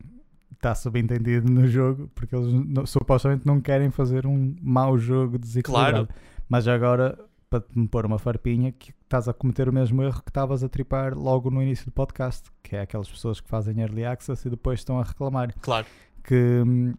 está subentendido no jogo porque eles não- supostamente não querem fazer um mau jogo desequilibrado. Mas agora, para te me pôr uma farpinha, que estás a cometer o mesmo erro que estavas a tripar logo no início do podcast, que é aquelas pessoas que fazem early access e depois estão a reclamar Claro, que hum,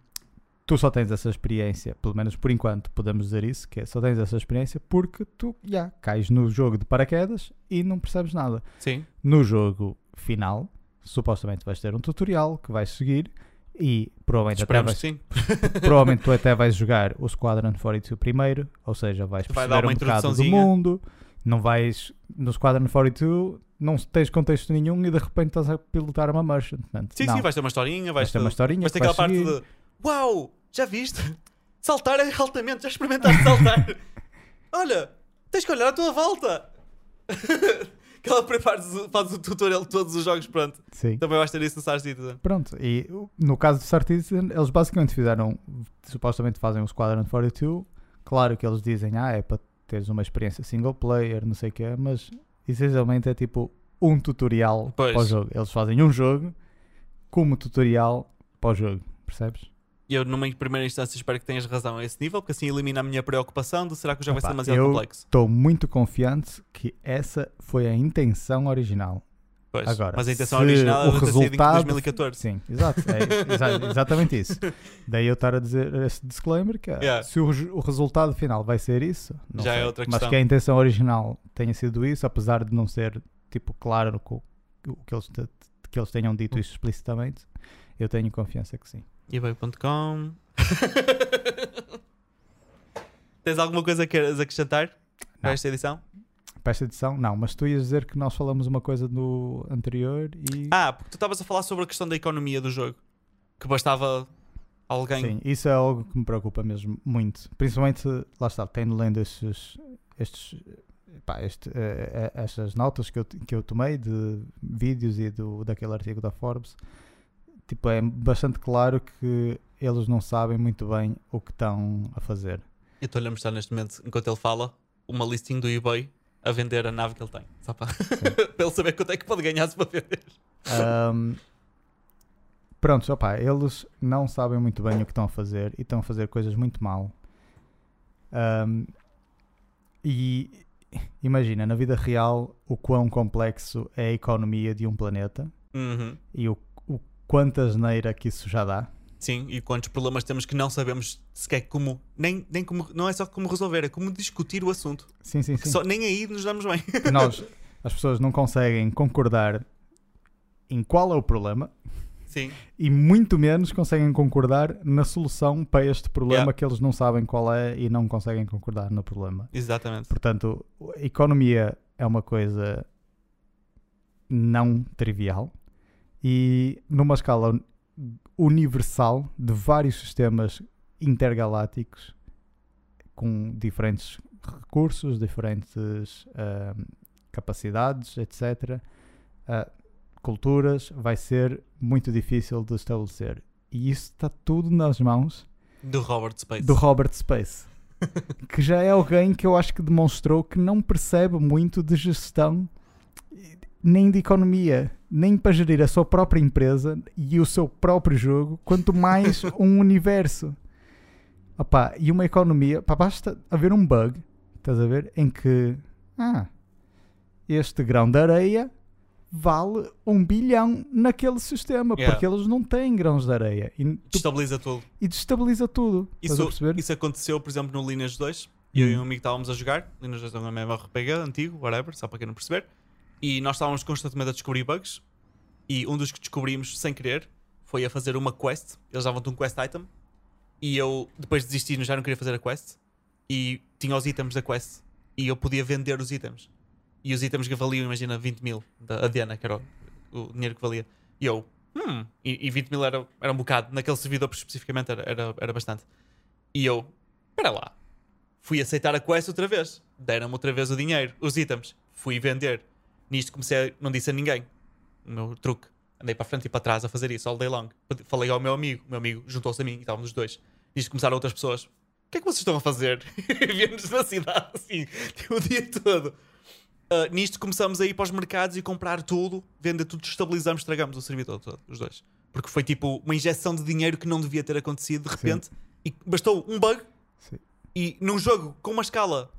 tu só tens essa experiência, pelo menos por enquanto podemos dizer isso, que é só tens essa experiência porque tu já cais no jogo de paraquedas e não percebes nada. sim. No jogo final, supostamente vais ter um tutorial que vais seguir e provavelmente até vais, provavelmente tu até vais jogar o Squadron 42 primeiro, ou seja, vais Vai perceber dar uma um bocado do mundo, não vais no Squadron 42, não tens contexto nenhum e de repente estás a pilotar uma merchant. Portanto, Sim, não, sim, vais ter uma historinha, vais, vais ter uma historinha, tem que aquela vais parte seguir. de Uau, já viste? Saltar é altamente, já experimentaste saltar? Olha, tens que olhar à tua volta. Aquela prepara fazes o tutorial de todos os jogos, pronto. Sim. Também vais ter isso no Star Citizen. Pronto, e no caso do Star Citizen, eles basicamente fizeram, supostamente fazem o Squadron 42. Claro que eles dizem, ah, é para teres uma experiência single player, não sei o que é, mas essencialmente é tipo um tutorial Pois. para o jogo. Eles fazem um jogo como tutorial para o jogo, percebes? E eu, numa primeira instância, espero que tenhas razão a esse nível, porque assim elimina a minha preocupação de será que o jogo vai ser demasiado eu- complexo. Estou muito confiante que essa foi a intenção original. Pois. Agora, Mas a intenção original o era sido em resultado- 2014. Sim, exato, é exa- exatamente isso. Daí eu estar a dizer esse disclaimer que ah, Yeah. se o, o resultado final vai ser isso, Já é sei. outra mas questão. que a intenção original tenha sido isso, apesar de não ser tipo claro o que eles, te- que eles tenham dito isso explicitamente, eu tenho confiança que sim. eBay.com Tens alguma coisa que queiras acrescentar para Não. esta edição? Para esta edição, não, mas tu ias dizer que nós falamos uma coisa no anterior e. Ah, porque tu estavas a falar sobre a questão da economia do jogo. Que bastava alguém. Sim, isso é algo que me preocupa mesmo muito. Principalmente, lá está, tendo lendo estes, estes, pá, este, eh, eh, estas notas que eu, que eu tomei de vídeos e do, daquele artigo da Forbes, tipo, é bastante claro que eles não sabem muito bem o que estão a fazer. Eu estou-lhe a mostrar neste momento, enquanto ele fala, uma listing do eBay a vender a nave que ele tem. Só para, para ele saber quanto é que pode ganhar se para vender. Ahm, pronto, opá, eles não sabem muito bem o que estão a fazer e estão a fazer coisas muito mal. Ahm, e imagina, na vida real, o quão complexo é a economia de um planeta Uhum. e o quanta asneira que isso já dá. Sim, e quantos problemas temos que não sabemos sequer como. Nem, nem como. Não é só como resolver, é como discutir o assunto. Sim, sim, sim. só, nem aí nos damos bem. Que nós, as pessoas não conseguem concordar em qual é o problema Sim, e muito menos conseguem concordar na solução para este problema Yeah. que eles não sabem qual é e não conseguem concordar no problema. exatamente. Portanto, a economia é uma coisa não trivial e numa escala universal de vários sistemas intergalácticos com diferentes recursos, diferentes ahm, capacidades, etc. ah, culturas, vai ser muito difícil de estabelecer. E isso está tudo nas mãos Do Robert Space. do Robert Space, que já é alguém que eu acho que demonstrou que não percebe muito de gestão nem de economia, nem para gerir a sua própria empresa e o seu próprio jogo, quanto mais um universo. Opá, e uma economia, pá, basta haver um bug, estás a ver, em que ah, este grão de areia vale um bilhão naquele sistema, Yeah. porque eles não têm grãos de areia. E tu Destabiliza tudo. e destabiliza tudo. Isso, isso aconteceu, por exemplo, no Lineage 2. Eu e Hum. um amigo estávamos a jogar. Lineage 2 é um MMORPG antigo, whatever, só para quem não perceber. E nós estávamos constantemente a descobrir bugs. E um dos que descobrimos sem querer foi a fazer uma quest. Eles davam-te um quest item. E eu depois desisti, já não queria fazer a quest. E tinha os itens da quest. E eu podia vender os itens. E os itens que valiam, imagina, 20 mil. Da, Diana, que era, o- o dinheiro que valia. E eu, hum, e, e 20 mil era, era um bocado, naquele servidor especificamente era, era, era bastante. E eu, espera lá, fui aceitar a quest outra vez, deram-me outra vez o dinheiro, os itens, fui vender. Nisto comecei, a, não disse a ninguém o meu truque. Andei para a frente e para trás a fazer isso all day long. Falei ao meu amigo, o meu amigo juntou-se a mim e estávamos os dois. Nisto começaram outras pessoas. O que é que vocês estão a fazer? Viemos na cidade assim, o dia todo. Uh, nisto começamos a ir para os mercados e comprar tudo, vender tudo, estabilizamos, estragamos o servidor todo, os dois. Porque foi tipo uma injeção de dinheiro que não devia ter acontecido de repente Sim. e bastou um bug Sim. e num jogo com uma escala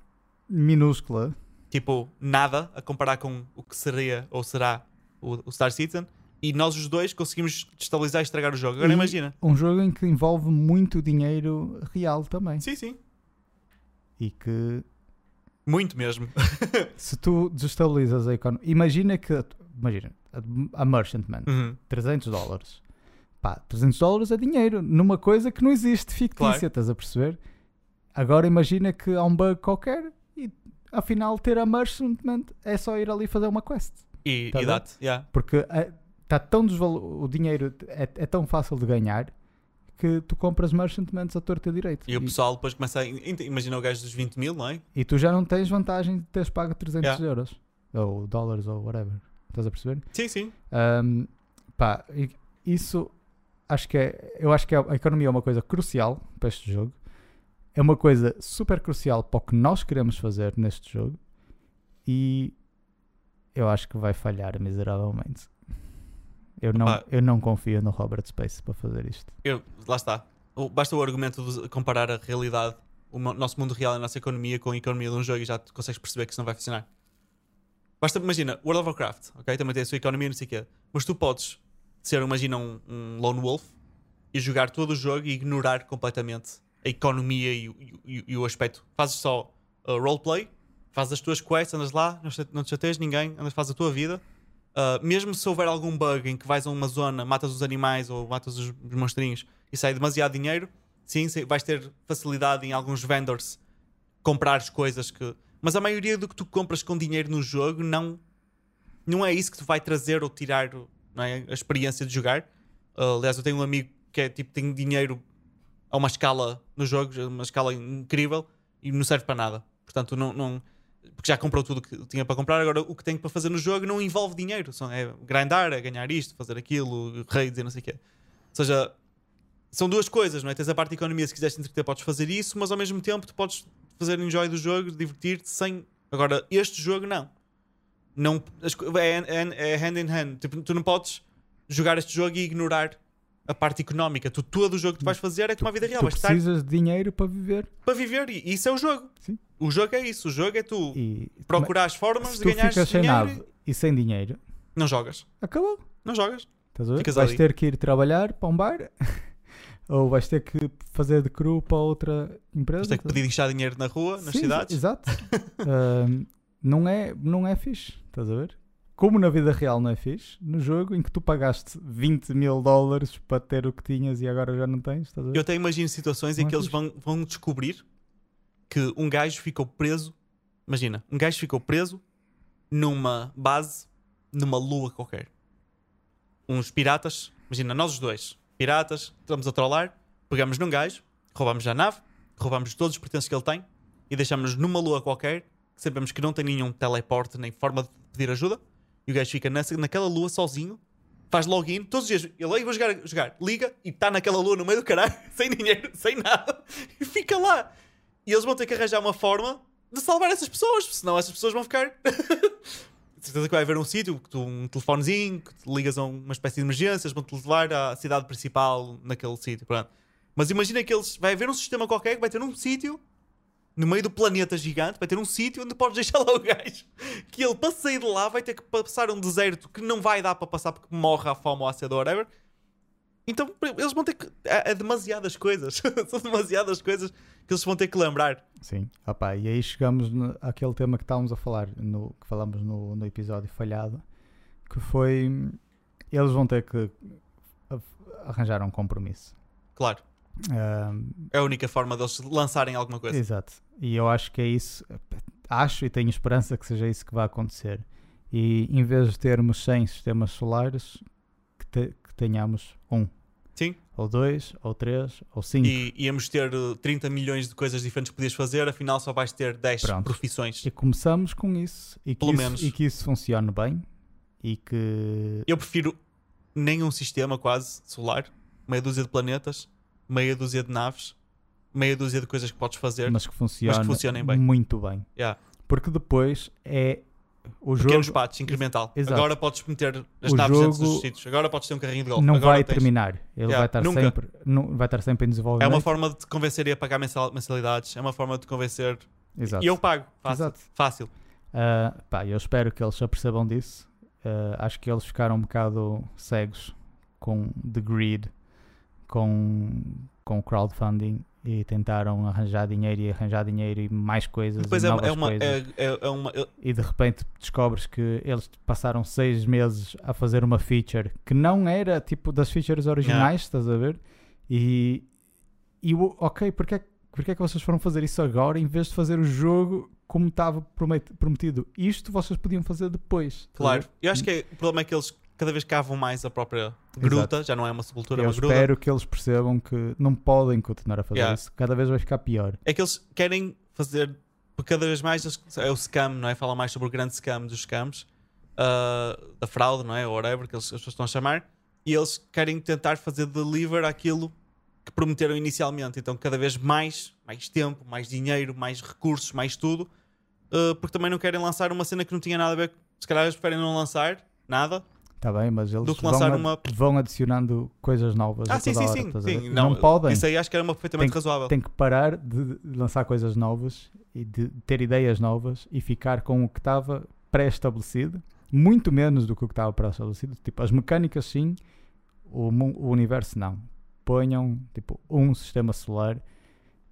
minúscula, tipo nada a comparar com o que seria ou será o, o Star Citizen, e nós os dois conseguimos destabilizar e estragar o jogo. Agora e imagina. Um jogo em que envolve muito dinheiro real também. Sim, sim. E que. Muito mesmo. se tu desestabilizas a economia. Imagina que. Imagina, a Merchantman, uhum. 300 dólares. Pá, 300 dólares é dinheiro numa coisa que não existe, fictícia, claro. estás a perceber? Agora imagina que há um bug qualquer afinal ter a Merchantman é só ir ali fazer uma quest. E, tá e dá-te, yeah. Porque está tão desvalo... o dinheiro é, é, tão fácil de ganhar que tu compras merchantments a torta direito. E, e o pessoal depois começa a. Imagina o gajo dos 20 mil, não é? E tu já não tens vantagem de teres pago 300 yeah. euros ou dólares ou whatever. Estás a perceber? Sim, sim. Um, pá, isso acho que é. Eu acho que a economia é uma coisa crucial para este jogo. É uma coisa super crucial para o que nós queremos fazer neste jogo. E eu acho que vai falhar miseravelmente. Eu não, eu não confio no Robert Space para fazer isto. Eu, lá está. Basta o argumento de comparar a realidade, o nosso mundo real, a nossa economia com a economia de um jogo e já consegues perceber que isso não vai funcionar. Basta, imagina, World of Warcraft, ok? Também tem a sua economia, não sei o quê. Mas tu podes ser, imagina, um, um lone wolf e jogar todo o jogo e ignorar completamente a economia e, e, e o aspecto. Fazes só uh, roleplay fazes as tuas quests, andas lá, não te chateias ninguém, andas, fazes a tua vida. Uh, mesmo se houver algum bug em que vais a uma zona, matas os animais ou matas os, os monstrinhos e sai demasiado dinheiro, sim, vais ter facilidade em alguns vendors comprares coisas que. Mas a maioria do que tu compras com dinheiro no jogo não, não é isso que te vai trazer ou tirar é, a experiência de jogar. Uh, aliás, eu tenho um amigo que é tipo, tem dinheiro a uma escala no jogo, uma escala incrível e não serve para nada. Portanto, não, não porque já comprou tudo que tinha para comprar, agora o que tem para fazer no jogo não envolve dinheiro, é grindar, é ganhar isto, fazer aquilo, raids e não sei o quê. Ou seja, são duas coisas, não é? Tens a parte da economia, se quiseres te entreter, podes fazer isso, mas ao mesmo tempo tu podes fazer enjoy do jogo, divertir-te sem. Agora, este jogo não. não é, é, é hand in hand. Tipo, tu não podes jogar este jogo e ignorar a parte económica. Tu, todo o jogo que tu vais fazer é como a vida real. Tu precisas estar... de dinheiro para viver. Para viver, e isso é o jogo. Sim. O jogo é isso, o jogo é tu e, procurar as formas de ganhar dinheiro. sem nave e sem dinheiro, não jogas. Acabou. Não jogas. Ficas vais ali. ter que ir trabalhar para um bar ou vais ter que fazer de cru para outra empresa. Vais ter que pedir deixar dinheiro na rua, nas Sim, cidades. Exato. uh, não, é, não é fixe, estás a ver? Como na vida real não é fixe, no jogo em que tu pagaste 20 mil dólares para ter o que tinhas e agora já não tens? Eu até imagino situações não em é que fixe. eles vão, vão descobrir que um gajo ficou preso. Imagina, um gajo ficou preso numa base, numa lua qualquer. Uns piratas, imagina, nós os dois, piratas, estamos a trollar, pegamos num gajo, roubamos a nave, roubamos todos os pertences que ele tem e deixamos-nos numa lua qualquer, que sabemos que não tem nenhum teleporte nem forma de pedir ajuda, e o gajo fica nessa, naquela lua sozinho, faz login, todos os dias, ele aí vai jogar, jogar, liga e está naquela lua no meio do caralho, sem dinheiro, sem nada, e fica lá. E eles vão ter que arranjar uma forma de salvar essas pessoas, senão essas pessoas vão ficar. de certeza que vai haver um sítio, um telefonezinho, que te ligas a uma espécie de emergências, vão-te levar à cidade principal naquele sítio. Mas imagina que eles. Vai haver um sistema qualquer que vai ter um sítio no meio do planeta gigante, vai ter um sítio onde podes deixar lá o gajo. Que ele, para sair de lá, vai ter que passar um deserto que não vai dar para passar porque morre à fome ou à sede ou whatever. Então eles vão ter que. É, é demasiadas coisas. São demasiadas coisas que eles vão ter que lembrar. Sim, opa, e aí chegamos no, àquele tema que estávamos a falar, no, que falamos no, no episódio falhado, que foi eles vão ter que arranjar um compromisso. Claro. É a única forma deles lançarem alguma coisa. Exato. E eu acho que é isso. Acho e tenho esperança que seja isso que vai acontecer. E em vez de termos 100 sistemas solares, que, te- que tenhamos um, Sim. ou dois, ou três, ou cinco. E íamos ter uh, 30 milhões de coisas diferentes que podias fazer, afinal só vais ter 10 Pronto. profissões. E começamos com isso e que, Pelo isso, menos. e que isso funcione bem e que Eu prefiro nenhum sistema quase solar, meia dúzia de planetas, meia dúzia de naves, meia dúzia de coisas que podes fazer. mas que funcione funcionem bem. muito bem. Yeah. Porque depois é o Pequenos jogo patches, incremental. Exato. Agora podes meter as O naves dentro dos sítios. Agora podes ter um carrinho de golfe. não Agora vai tens- terminar. Ele Yeah, vai estar nunca. sempre não, vai estar sempre em É desenvolvimento. uma forma de te convencer a pagar mensal- mensalidades. É uma forma de te convencer. Exato. E eu pago. Fácil. Exato. Fácil. Ah, pá, eu espero que eles se apercebam disso. Ah, acho que eles ficaram um bocado cegos com The Greed, com, com crowdfunding e tentaram arranjar dinheiro e arranjar dinheiro e mais coisas Depois e é, novas é uma. coisas. É, é- é uma E de repente descobres que eles passaram seis meses a fazer uma feature que não era tipo das features originais, estás a ver? E, e ok, porque é, que- porque é que vocês foram fazer isso agora em vez de fazer o jogo como estava promet- prometido? Isto vocês podiam fazer depois. claro. Eu acho que é- o problema é que eles cada vez cavam mais a própria gruta. Já não é uma sepultura, é Eu uma gruta. espero que eles percebam que não podem continuar a fazer Yeah. isso. Cada vez vai ficar pior. É que eles querem fazer. Porque cada vez mais eles- é o scam, não é? Falam mais sobre o grande scam dos scams, ah, da fraude, não é? Ou whatever que eles, as pessoas estão a chamar. E eles querem tentar fazer deliver aquilo que prometeram inicialmente. Então, cada vez mais, mais tempo, mais dinheiro, mais recursos, mais tudo. ah, porque também não querem lançar uma cena que não tinha nada a ver. Se calhar eles preferem não lançar nada. Está bem, mas eles Do que vão, lançar uma- vão adicionando coisas novas. Ah, sim, toda sim, hora, sim. sim. Não, Não, podem. Isso aí acho que era uma perfeitamente razoável. tem que parar de lançar coisas novas e de ter ideias novas e ficar com o que estava pré-estabelecido, muito menos do que o que estava pré-estabelecido. Tipo, as mecânicas sim, o, o universo não. Ponham tipo um sistema solar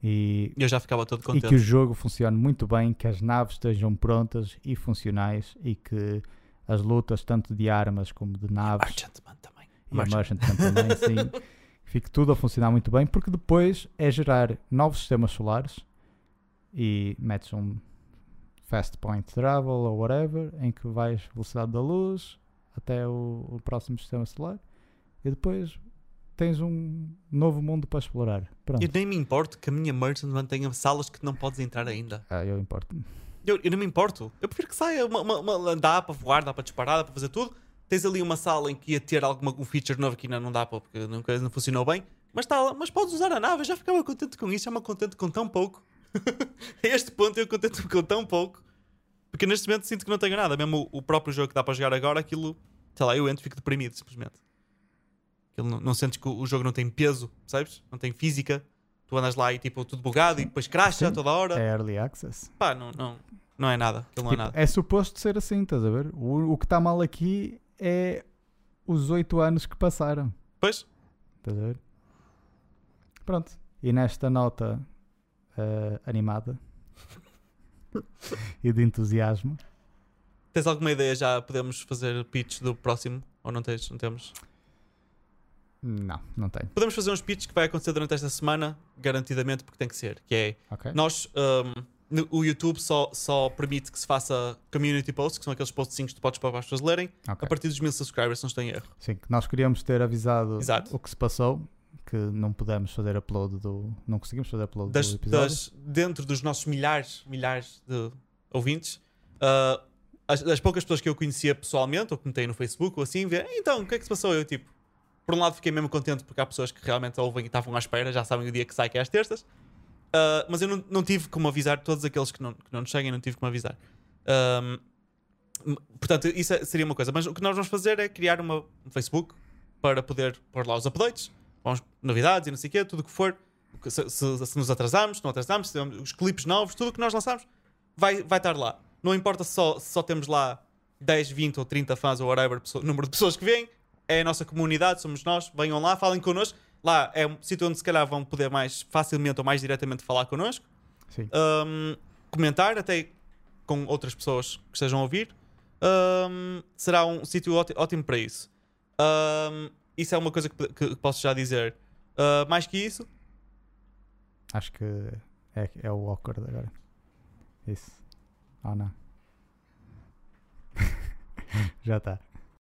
e, E eu já ficava todo e contente. que o jogo funcione muito bem, que as naves estejam prontas e funcionais e que as lutas, tanto de armas como de naves, Merchantman também. e a Merchant. Merchant também, sim. Fique tudo a funcionar muito bem, porque depois é gerar novos sistemas solares e metes um fast point travel ou whatever, em que vais velocidade da luz até o, o próximo sistema solar e depois tens um novo mundo para explorar. Pronto. Eu nem me importo que a minha Merchantman tenha salas que não podes entrar ainda. Ah, eu importo. Eu, eu não me importo. Eu prefiro que saia. Uma, uma, uma- dá para voar, dá para disparar, dá para fazer tudo. Tens ali uma sala em que ia ter alguma, um feature novo que ainda não dá para porque nunca não funcionou bem. Mas, tá lá, mas podes usar a nave. Eu já ficava contente com isso. Já me contente com tão pouco. a este ponto eu contente com tão pouco. Porque neste momento sinto que não tenho nada. Mesmo o, o próprio jogo que dá para jogar agora, aquilo. Sei lá, eu entro e fico deprimido simplesmente. Não, não sentes que o, o jogo não tem peso, sabes? Não tem física. Tu andas lá e tipo tudo bugado e depois crasha toda hora. É early access. Pá, não, não, não é nada. Aquilo não é Tipo, nada. é suposto ser assim, estás a ver? O, o que está mal aqui é os oito anos que passaram. Pois, Estás a ver? Pronto. E nesta nota eh, animada e de entusiasmo, tens alguma ideia já? Podemos fazer pitch do próximo? Ou não tens? Não temos? Não, não tenho. Podemos fazer uns pitches que vai acontecer durante esta semana, garantidamente, porque tem que ser. Que é, Ok? nós, um, no- o YouTube só, só permite que se faça community posts, que são aqueles postzinhos que tu podes para as pessoas lerem, Ok. a partir dos mil subscribers, se não estou em erro. Sim, que nós queríamos ter avisado Exato. o que se passou, que não pudemos fazer upload do. Não conseguimos fazer upload Das, do episódio. das- dentro dos nossos milhares, milhares de ouvintes, uh, as, as poucas pessoas que eu conhecia pessoalmente, ou que metei no Facebook, ou assim, ver, então, o que é que se passou? Eu, tipo, por um lado fiquei mesmo contente porque há pessoas que realmente ouvem e estavam à espera, já sabem o dia que sai, que é às terças, Uh, mas eu não, não tive como avisar todos aqueles que não, que não nos seguem, não tive como avisar. Um, portanto, isso é- seria uma coisa. Mas o que nós vamos fazer é criar uma, um Facebook para poder pôr lá os updates, vamos, novidades e não sei o quê, tudo o que for. Se, se- se nos atrasamos, se não atrasamos, se os clipes novos, tudo o que nós lançamos vai, vai estar lá. Não importa se só, se só temos lá 10, 20 ou 30 fãs ou whatever, pessoa- número de pessoas que vêm, é a nossa comunidade, somos nós, venham lá, falem connosco. Lá é um sítio onde se calhar vão poder mais facilmente ou mais diretamente falar connosco um, comentar até com outras pessoas que estejam a ouvir. Um, será um sítio óti- ótimo para isso. Um, isso é uma coisa que, que posso já dizer. Uh, mais que isso, Acho que é, é o awkward agora. Isso. Oh não. Já está.